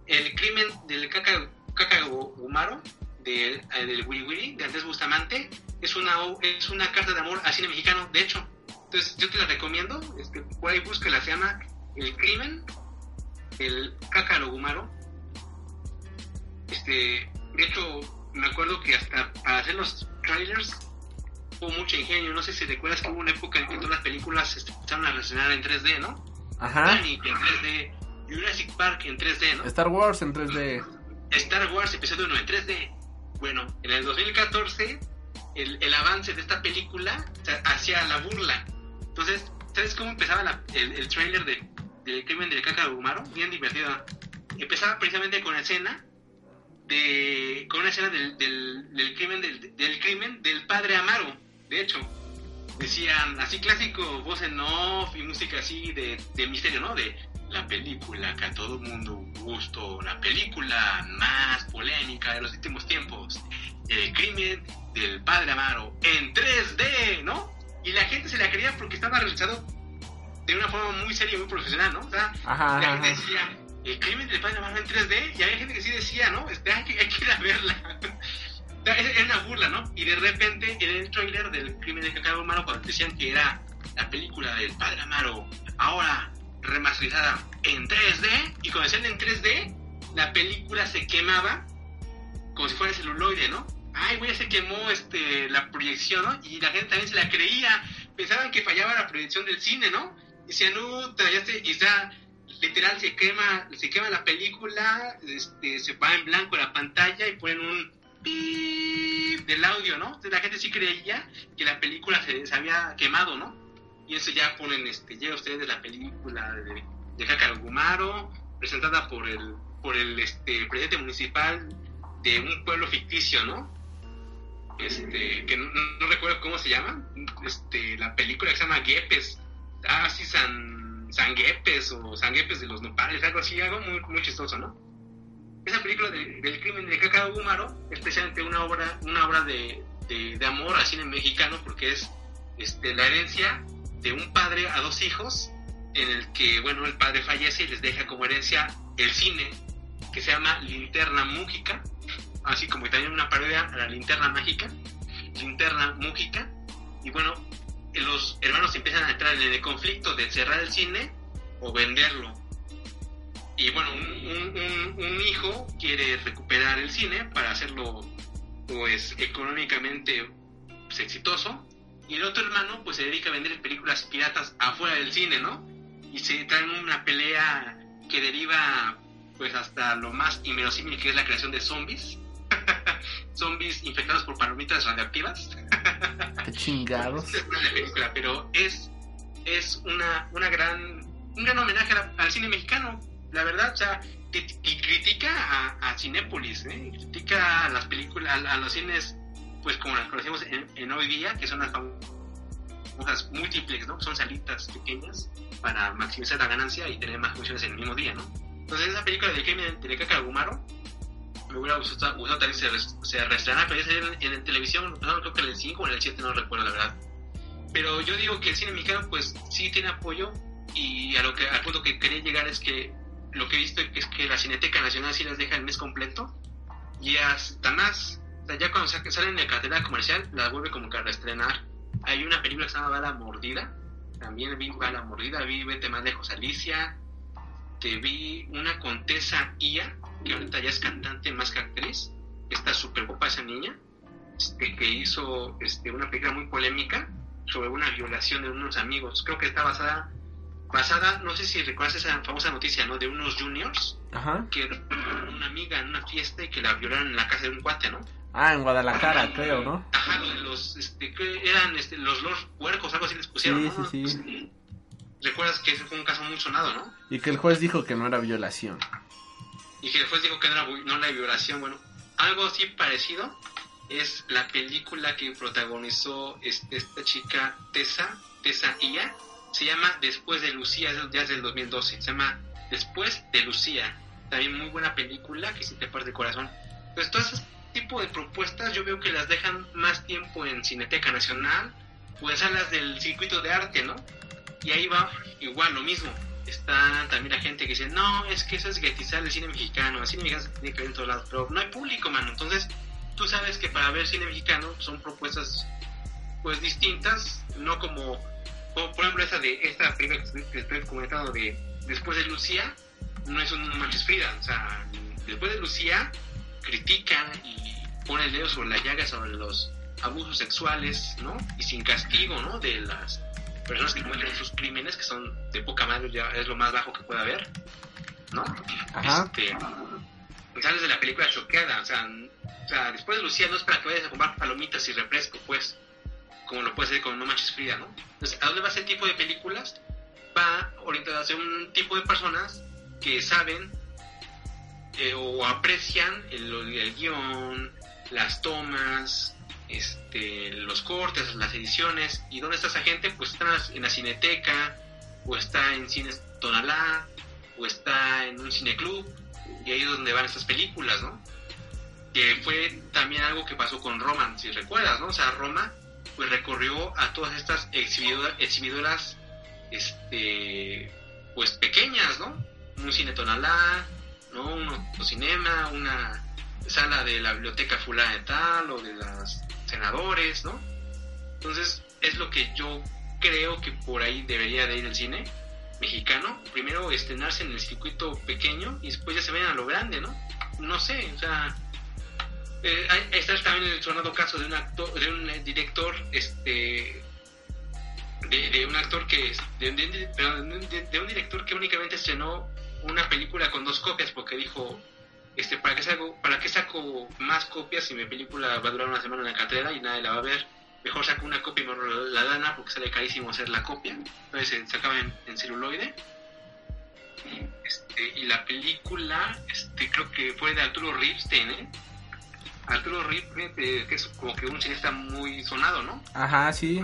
el crimen del Caca, Caca Gumaro, del, eh, del Wiri Wiri, de Andrés Bustamante. Es una, es una carta de amor al cine mexicano, de hecho. Entonces, yo te la recomiendo. Este, por ahí búsquela, se llama El crimen del Cácaro Gumaro. Este, de hecho, me acuerdo que hasta para hacer los trailers hubo mucho ingenio. No sé si recuerdas que hubo una época en que todas las películas se empezaron a reaccionar en 3D, ¿no? Ajá. Titanic en 3D, Jurassic Park en 3D, ¿no? Star Wars en 3D. Star Wars episodio 1 en 3D. Bueno, en el 2014 el, el avance de esta película o sea, hacía la burla. Entonces, ¿sabes cómo empezaba la- el, el trailer de, del crimen del caca Gumaro? Bien divertido. Empezaba precisamente con la escena de con una escena del, del, crimen del, del crimen del padre Amaro. De hecho, decían así clásico voz en off y música así de, de misterio, ¿no? De la película que a todo mundo gustó, la película más polémica de los últimos tiempos, El crimen del padre Amaro en 3D, ¿no? Y la gente se la creía porque estaba realizado de una forma muy seria y muy profesional, ¿no? O sea, Ajá, la gente decía, el crimen del padre Amaro en 3D, y había gente que sí decía, ¿no? Este, hay, que, hay que ir a verla. O sea, Era una burla, ¿no? Y de repente, en el trailer del crimen del cacao humano, cuando decían que era la película del padre Amaro, ahora remasterizada en 3D, y cuando decían en 3D, la película se quemaba como si fuera celuloide, ¿no? Ay, güey, se quemó este, la proyección, ¿no? Y la gente también se la creía. Pensaban que fallaba la proyección del cine, ¿no? Decían, no, ya se, y está, literal, se quema, se quema la película, este, se va en blanco la pantalla y ponen un pip del audio, ¿no? La gente sí creía que la película se, había quemado, ¿no? Y eso ya ponen, este, llega ustedes de la película de, de Cacargumaro, presentada por el, por el, este, presidente municipal de un pueblo ficticio, ¿no? Este, que no recuerdo cómo se llama, este, la película que se llama Guepes, ah, sí, San, San Guepes o San Guepes de los Nopales, algo así, algo muy, muy chistoso, ¿no? Esa película de- del crimen de Cacao Gumaro es precisamente una obra, una obra de, de, de amor al cine mexicano porque es este, la herencia de un padre a dos hijos en el que, bueno, el padre fallece y les deja como herencia el cine que se llama Linterna Múgica, así como también una parodia a la Linterna Mágica, Linterna Múgica, y bueno, los hermanos empiezan a entrar en el conflicto de cerrar el cine o venderlo. Y bueno, un, hijo quiere recuperar el cine para hacerlo pues económicamente pues, exitoso y el otro hermano pues se dedica a vender películas piratas afuera del cine, ¿no? Y se traen una pelea que deriva pues hasta lo más inverosímil que es la creación de zombies. zombies infectados por palomitas radioactivas. Qué chingados. Es película, pero es, es una, una gran, un gran homenaje la- al cine mexicano, la verdad, o sea, y critica a, a Cinépolis, ¿eh? critica a las películas, a, a los cines, pues como las conocemos en, en hoy día, que son las famosas múltiplex, ¿no? Son salitas pequeñas para maximizar la ganancia y tener más funciones en el mismo día, ¿no? Entonces esa película de crimen de Me hubiera gustado, gustado también se, se pero en, en televisión, no, creo que en el 5 o en el 7, no recuerdo la verdad. Pero yo digo que el cine mexicano pues sí tiene apoyo y a lo que, al punto que quería llegar es que lo que he visto es que la Cineteca Nacional sí las deja el mes completo y hasta más, o sea, ya cuando sa- salen de cartera comercial las vuelve como que a reestrenar. Hay una película que se llama Bala Mordida, también vi Bala Mordida, vi Vete Más Lejos Alicia, te vi una Contesa Ia, que ahorita ya es cantante más que actriz, está súper guapa esa niña, este, que hizo este, una película muy polémica sobre una violación de unos amigos. Creo que está basada, basada, no sé si recuerdas esa famosa noticia, ¿no? De unos juniors Ajá. que una amiga en una fiesta y que la violaron en la casa de un cuate, ¿no? Ah, en Guadalajara, creo, ¿no? Ajá, los, este, que eran este, los Lord Puercos, algo así les pusieron, Sí, ¿no? sí, sí. Recuerdas que ese fue un caso muy sonado, ¿no? Y que el juez dijo que no era violación. Y que después dijo que no era, no violación. Bueno, algo así parecido es la película que protagonizó esta chica Tessa, Tessa Ia. Se llama Después de Lucía, ya es del 2012. Se llama Después de Lucía. También muy buena película que sí te parte el corazón. Entonces, todo ese tipo de propuestas yo veo que las dejan más tiempo en Cineteca Nacional o en salas del circuito de arte, ¿no? Y ahí va igual lo mismo. Está también la gente que dice, no, es que eso es guetizar el cine mexicano, el cine mexicano se tiene que ver en todos lados, pero no hay público, mano. Entonces, tú sabes que para ver cine mexicano son propuestas pues distintas, no como, como por ejemplo esa de esta estoy- que estoy comentando de Después de Lucía, no es un Manches Frida, o sea, después de Lucía critica y pone el dedo sobre la llaga sobre los abusos sexuales, ¿no? Y sin castigo, ¿no? De las personas que cometen esos crímenes que son de poca madre, ya es lo más bajo que puede haber, ¿no? Ajá. Este, sales de la película choqueada, o sea, o sea, después de Lucía no es para que vayas a comprar palomitas y refresco, pues, como lo puede hacer con No Manches Frida, ¿no? Entonces, ¿a dónde va ese tipo de películas? Va orientado hacia un tipo de personas que saben eh, o aprecian el, el guion, las tomas, este, los cortes, las ediciones. ¿Y dónde está esa gente? Pues está en la cineteca, o está en Cines Tonalá, o está en un cineclub, y ahí es donde van estas películas, ¿no? Que fue también algo que pasó con Roma, si recuerdas, ¿no? O sea, Roma pues recorrió a todas estas exhibidoras, exhibidoras este, pues pequeñas, ¿no? Un cine tonalá, ¿no? Un autocinema, una sala de la biblioteca fulana de tal o de los senadores, ¿no? Entonces, es lo que yo creo que por ahí debería de ir el cine mexicano. Primero estrenarse en el circuito pequeño y después ya se ven a lo grande, ¿no? No sé, o sea, eh, está también el sonado caso de un actor, de un eh, director, este, de, un actor que, de, de, un director que únicamente estrenó una película con dos copias porque dijo, este, ¿para qué saco, para qué saco más copias si mi película va a durar una semana en la cartera y nadie la va a ver? Mejor saco una copia y me la lana porque sale carísimo hacer la copia. Entonces se acaba en, celuloide. Este, y la película, este, creo que fue de Arturo Ripstein, ¿eh? Arturo Rip, que es como que un cineasta muy sonado, ¿no? Ajá, sí.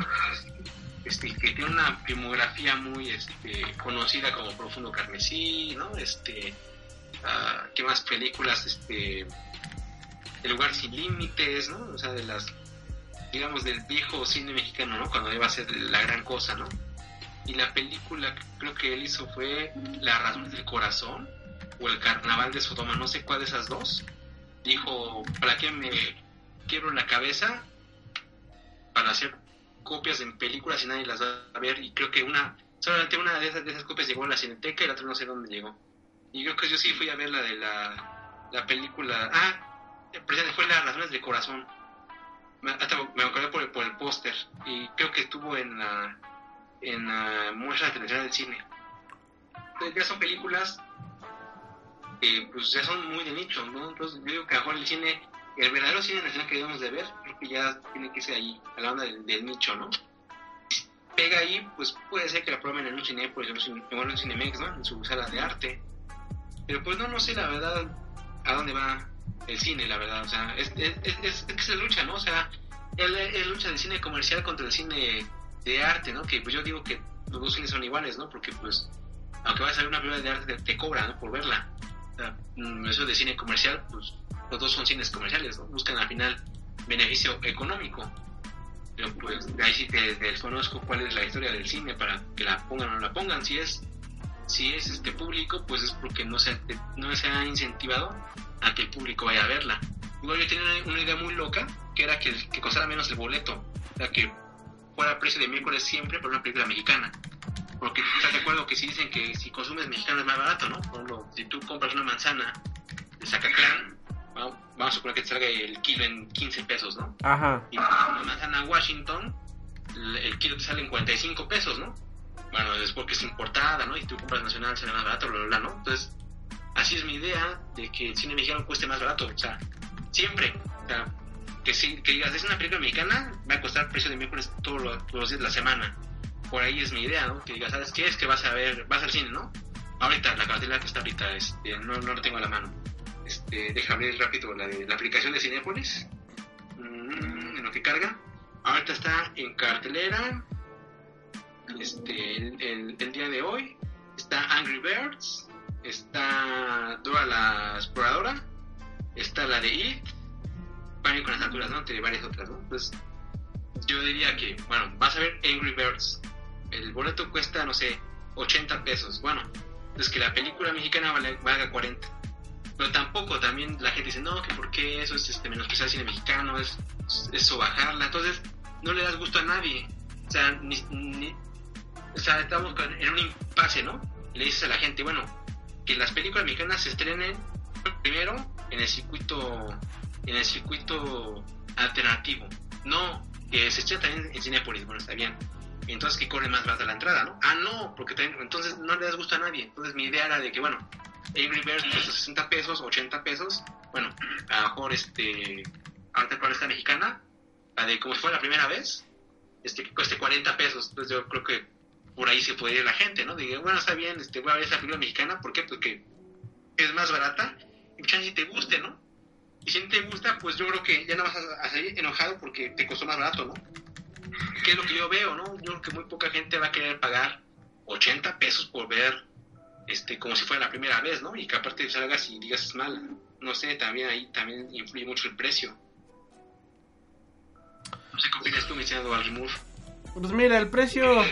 Este, que tiene una filmografía muy este, conocida como Profundo Carmesí, ¿no? Este, uh, ¿qué más películas? Este, El lugar sin límites, ¿no? O sea, de las, digamos, del viejo cine mexicano, ¿no? Cuando iba a ser la gran cosa, ¿no? Y la película que creo que él hizo fue La razón del corazón o El carnaval de Sodoma, no sé cuál de esas dos dijo, ¿para qué me quiebro la cabeza para hacer copias en películas y nadie las va a ver? Y creo que una, solamente una de esas, de esas copias llegó a la Cineteca y la otra no sé dónde llegó. Y creo que yo sí fui a ver la de la, la película, ah, fue Las Razones del Corazón. Me, me acordé por el, por el póster y creo que estuvo en la, en la muestra de televisión del cine. Entonces ya son películas pues ya son muy de nicho, ¿no? Entonces yo digo que mejor el cine, el verdadero cine nacional que debemos de ver, creo que ya tiene que ser ahí, a la onda del, nicho, ¿no? Pega ahí, pues puede ser que la prueben en un cine, por ejemplo, en un Cinemex, ¿no? En su sala de arte. Pero pues no, no sé la verdad a dónde va el cine, la verdad. O sea, es, es, es, es que se lucha, ¿no? O sea, es, lucha del cine comercial contra el cine de arte, ¿no? Que pues yo digo que los dos cines son iguales, ¿no? Porque pues, aunque vaya a salir una película de arte, te, te cobra, ¿no? Por verla. Mm, eso de cine comercial, pues los dos son cines comerciales, buscan al final beneficio económico. Pero pues ahí sí te desconozco cuál es la historia del cine para que la pongan o no la pongan. Si es si es este público, pues es porque no se, no se ha incentivado a que el público vaya a verla. Igual yo tenía una, idea muy loca, que era que, que costara menos el boleto, o sea, que fuera precio de miércoles siempre por una película mexicana. Porque estás de acuerdo que si dicen que si consumes mexicano es más barato, ¿no? Por ejemplo, si tú compras una manzana de Zacatlán, vamos a suponer que te salga el kilo en 15 pesos, ¿no? Ajá. Y una manzana Washington, el kilo te sale en 45 pesos, ¿no? Bueno, es porque es importada, ¿no? Y tú compras nacional, sale más barato, bla, bla, bla, ¿no? Entonces, así es mi idea de que el cine mexicano cueste más barato. O sea, siempre. O sea, que, si, que digas, es una película mexicana, va a costar precio de miércoles todos los, todos los días de la semana por ahí es mi idea, ¿no? Que digas, ¿sabes qué? Es que vas a ver, vas al cine, ¿no? Ahorita, la cartelera que está ahorita, este, no, no la tengo a la mano. Este, déjame ver rápido la, de, la aplicación de Cinépolis, mm, en lo que carga. Ahorita está en cartelera, este, el, el, día de hoy. Está Angry Birds, está Dora la Exploradora, está la de It, Pánico con las alturas, ¿no? Tiene varias otras, ¿no? Entonces, yo diría que, bueno, vas a ver Angry Birds, el boleto cuesta, no sé, 80 pesos. Bueno, es que la película mexicana valga 40. Pero tampoco, también la gente dice, no, que por qué eso es este, menospreciar cine mexicano, es eso bajarla. Entonces, no le das gusto a nadie. O sea, ni, o sea, estamos en un impasse, ¿no? Le dices a la gente, bueno, que las películas mexicanas se estrenen primero en el circuito en el circuito alternativo. No, que se estrena también en Cinepolis, bueno, está bien entonces que corre más barato la entrada, ¿no? Ah, no, porque entonces no le das gusto a nadie. Entonces mi idea era de que, bueno, Birds cuesta 60 pesos, 80 pesos. Bueno, a lo mejor este, ahorita cuál está mexicana, la de como si fuera la primera vez, este, que cueste 40 pesos. Entonces yo creo que por ahí se puede ir la gente, ¿no? Diga, bueno, está bien, este, voy a ver esa película mexicana, ¿por qué? Porque es más barata y muchas si te guste, ¿no? Y si no te gusta, pues yo creo que ya no vas a salir enojado porque te costó más barato, ¿no? ¿Qué es lo que yo veo, no? Yo creo que muy poca gente va a querer pagar 80 pesos por ver este, como si fuera la primera vez, ¿no? Y que aparte salgas y digas es mala. No sé, también ahí también influye mucho el precio. No sé qué opinas tú, estimado Alrimur. Pues mira, el precio.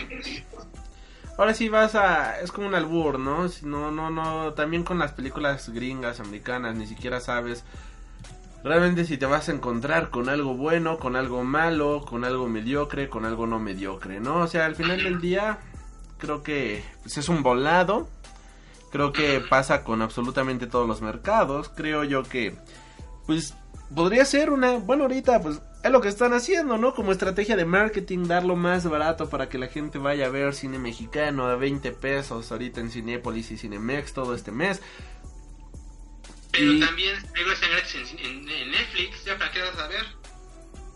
Ahora sí vas a. Es como un albur, ¿no? No, no, no. También con las películas gringas, americanas, ni siquiera sabes realmente si te vas a encontrar con algo bueno, con algo malo, con algo mediocre, con algo no mediocre, ¿no? O sea, al final del día, creo que pues, es un volado. Creo que pasa con absolutamente todos los mercados. Creo yo que, pues, podría ser una. Bueno, ahorita, pues, es lo que están haciendo, ¿no? Como estrategia de marketing, darlo más barato para que la gente vaya a ver cine mexicano a 20 pesos ahorita en Cinépolis y Cinemex todo este mes. Pero Y- también están gratis en, en- en Netflix, ¿ya para qué vas a ver?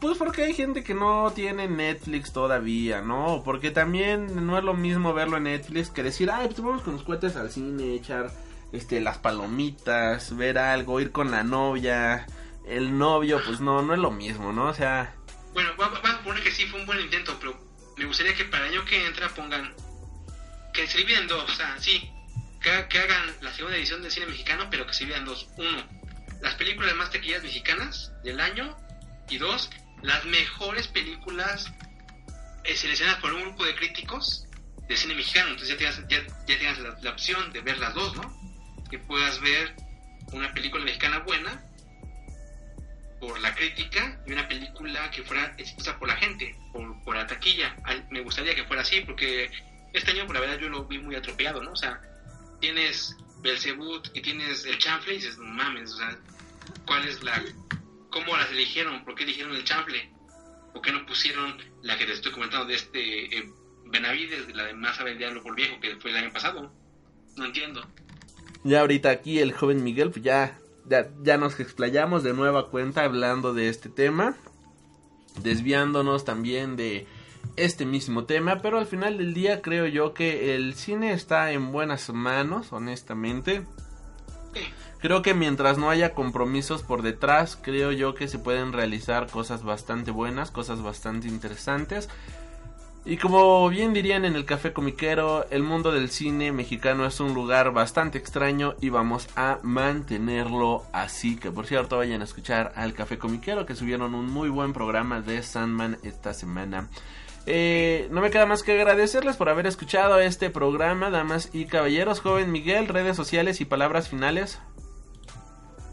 Pues porque hay gente que no tiene Netflix todavía, ¿no? Porque también no es lo mismo verlo en Netflix que decir, ay, pues vamos con los cuates al cine, echar este las palomitas, ver algo, ir con la novia, el novio, pues no, no es lo mismo, ¿no? O sea, Bueno, va- va- vamos a poner que sí fue un buen intento, pero me gustaría que para el año que entra pongan que se dividen dos, o sea, sí, que, que hagan la segunda edición del cine mexicano, pero que se dividan dos. Uno, las películas más taquilleras mexicanas del año, y dos, las mejores películas eh, seleccionadas por un grupo de críticos de cine mexicano. Entonces ya tienes, ya, ya la, la opción de ver las dos, ¿no? Que puedas ver una película mexicana buena por la crítica y una película que fuera expuesta por la gente, por, por la taquilla. Me gustaría que fuera así, porque este año, por la verdad, yo lo vi muy atropellado, ¿no? O sea, tienes Belzebut y tienes el chanfle y dices, no mames, o sea, ¿cuál es la... ¿Cómo las eligieron? ¿Por qué eligieron el chanfle? ¿Por qué no pusieron la que te estoy comentando de este eh, Benavides, de la de Más sabe el diablo por viejo, que fue el año pasado? No entiendo. ya ahorita aquí el joven Miguel, pues ya, ya, ya nos explayamos de nueva cuenta hablando de este tema, desviándonos también de este mismo tema, pero al final del día creo yo que el cine está en buenas manos, honestamente. Creo que mientras no haya compromisos por detrás, creo yo que se pueden realizar cosas bastante buenas, cosas bastante interesantes. Y como bien dirían en el café comiquero, el mundo del cine mexicano es un lugar bastante extraño y vamos a mantenerlo así. Que por cierto vayan a escuchar al café comiquero que subieron un muy buen programa de Sandman esta semana. Eh, no me queda más que agradecerles por haber escuchado este programa, damas y caballeros. Joven Miguel, redes sociales y palabras finales.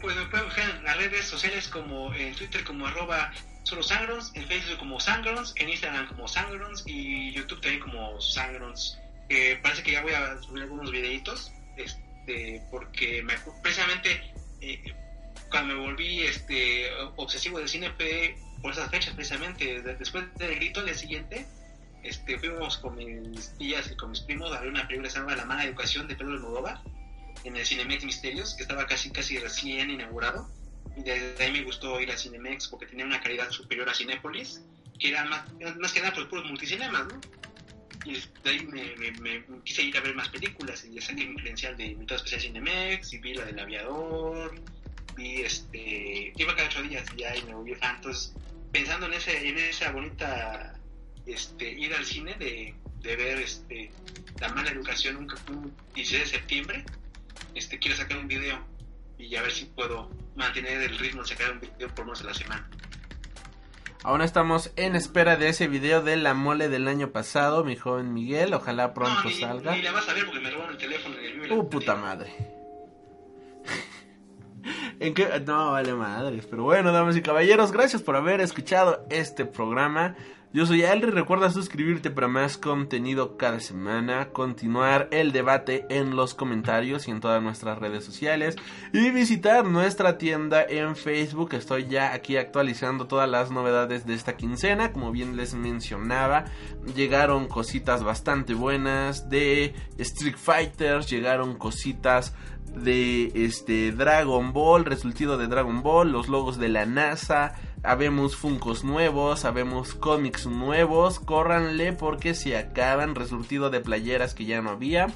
Pues me pueden buscar en las redes sociales como en Twitter como arroba solo Sangrons, en Facebook como Sangrons, en Instagram como Sangrons y YouTube también como Sangrons. Eh, parece que ya voy a subir algunos videitos, este, porque me, precisamente eh, cuando me volví este obsesivo del cine fue por esas fechas precisamente. De- después del grito día siguiente, este, fuimos con mis tías y con mis primos a ver una película que se llama La mala educación de Pedro Almodóvar en el Cinemex Misterios, que estaba casi casi recién inaugurado. Y desde ahí me gustó ir a Cinemex porque tenía una calidad superior a Cinépolis, que era más, más que nada por puros multicinemas, ¿no? Y de ahí me, quise ir a ver más películas y mi credencial de invitado especial Cinemex y vi la del aviador, vi este, iba cada ocho días y ya y me volví fan. Entonces, pensando en, ese, en esa bonita este, ir al cine de, de ver este, la mala educación un, un 16 de septiembre, este, quiero sacar un video y a ver si puedo mantener el ritmo de sacar un video por menos a la semana. Aún estamos en espera de ese video de la mole del año pasado, mi joven Miguel. Ojalá pronto no, ni, salga. ni la vas a ver porque me robaron el teléfono en el vivo. Uh, puta madre. ¿En qué? No, vale madres. Pero bueno, damas y caballeros, gracias por haber escuchado este programa. Yo soy Alri, recuerda suscribirte para más contenido cada semana, continuar el debate en los comentarios y en todas nuestras redes sociales y visitar nuestra tienda en Facebook. Estoy ya aquí actualizando todas las novedades de esta quincena, como bien les mencionaba, llegaron cositas bastante buenas de Street Fighters, llegaron cositas de este Dragon Ball, resultado de Dragon Ball, los logos de la NASA, habemos Funcos nuevos, habemos cómics nuevos, córranle porque se acaban, resultado de playeras que ya no había.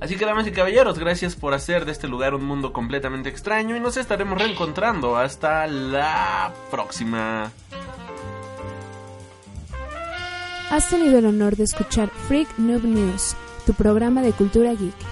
Así que damas y caballeros, gracias por hacer de este lugar un mundo completamente extraño y nos estaremos reencontrando hasta la próxima. Has tenido el honor de escuchar Freak Noob News, tu programa de cultura geek.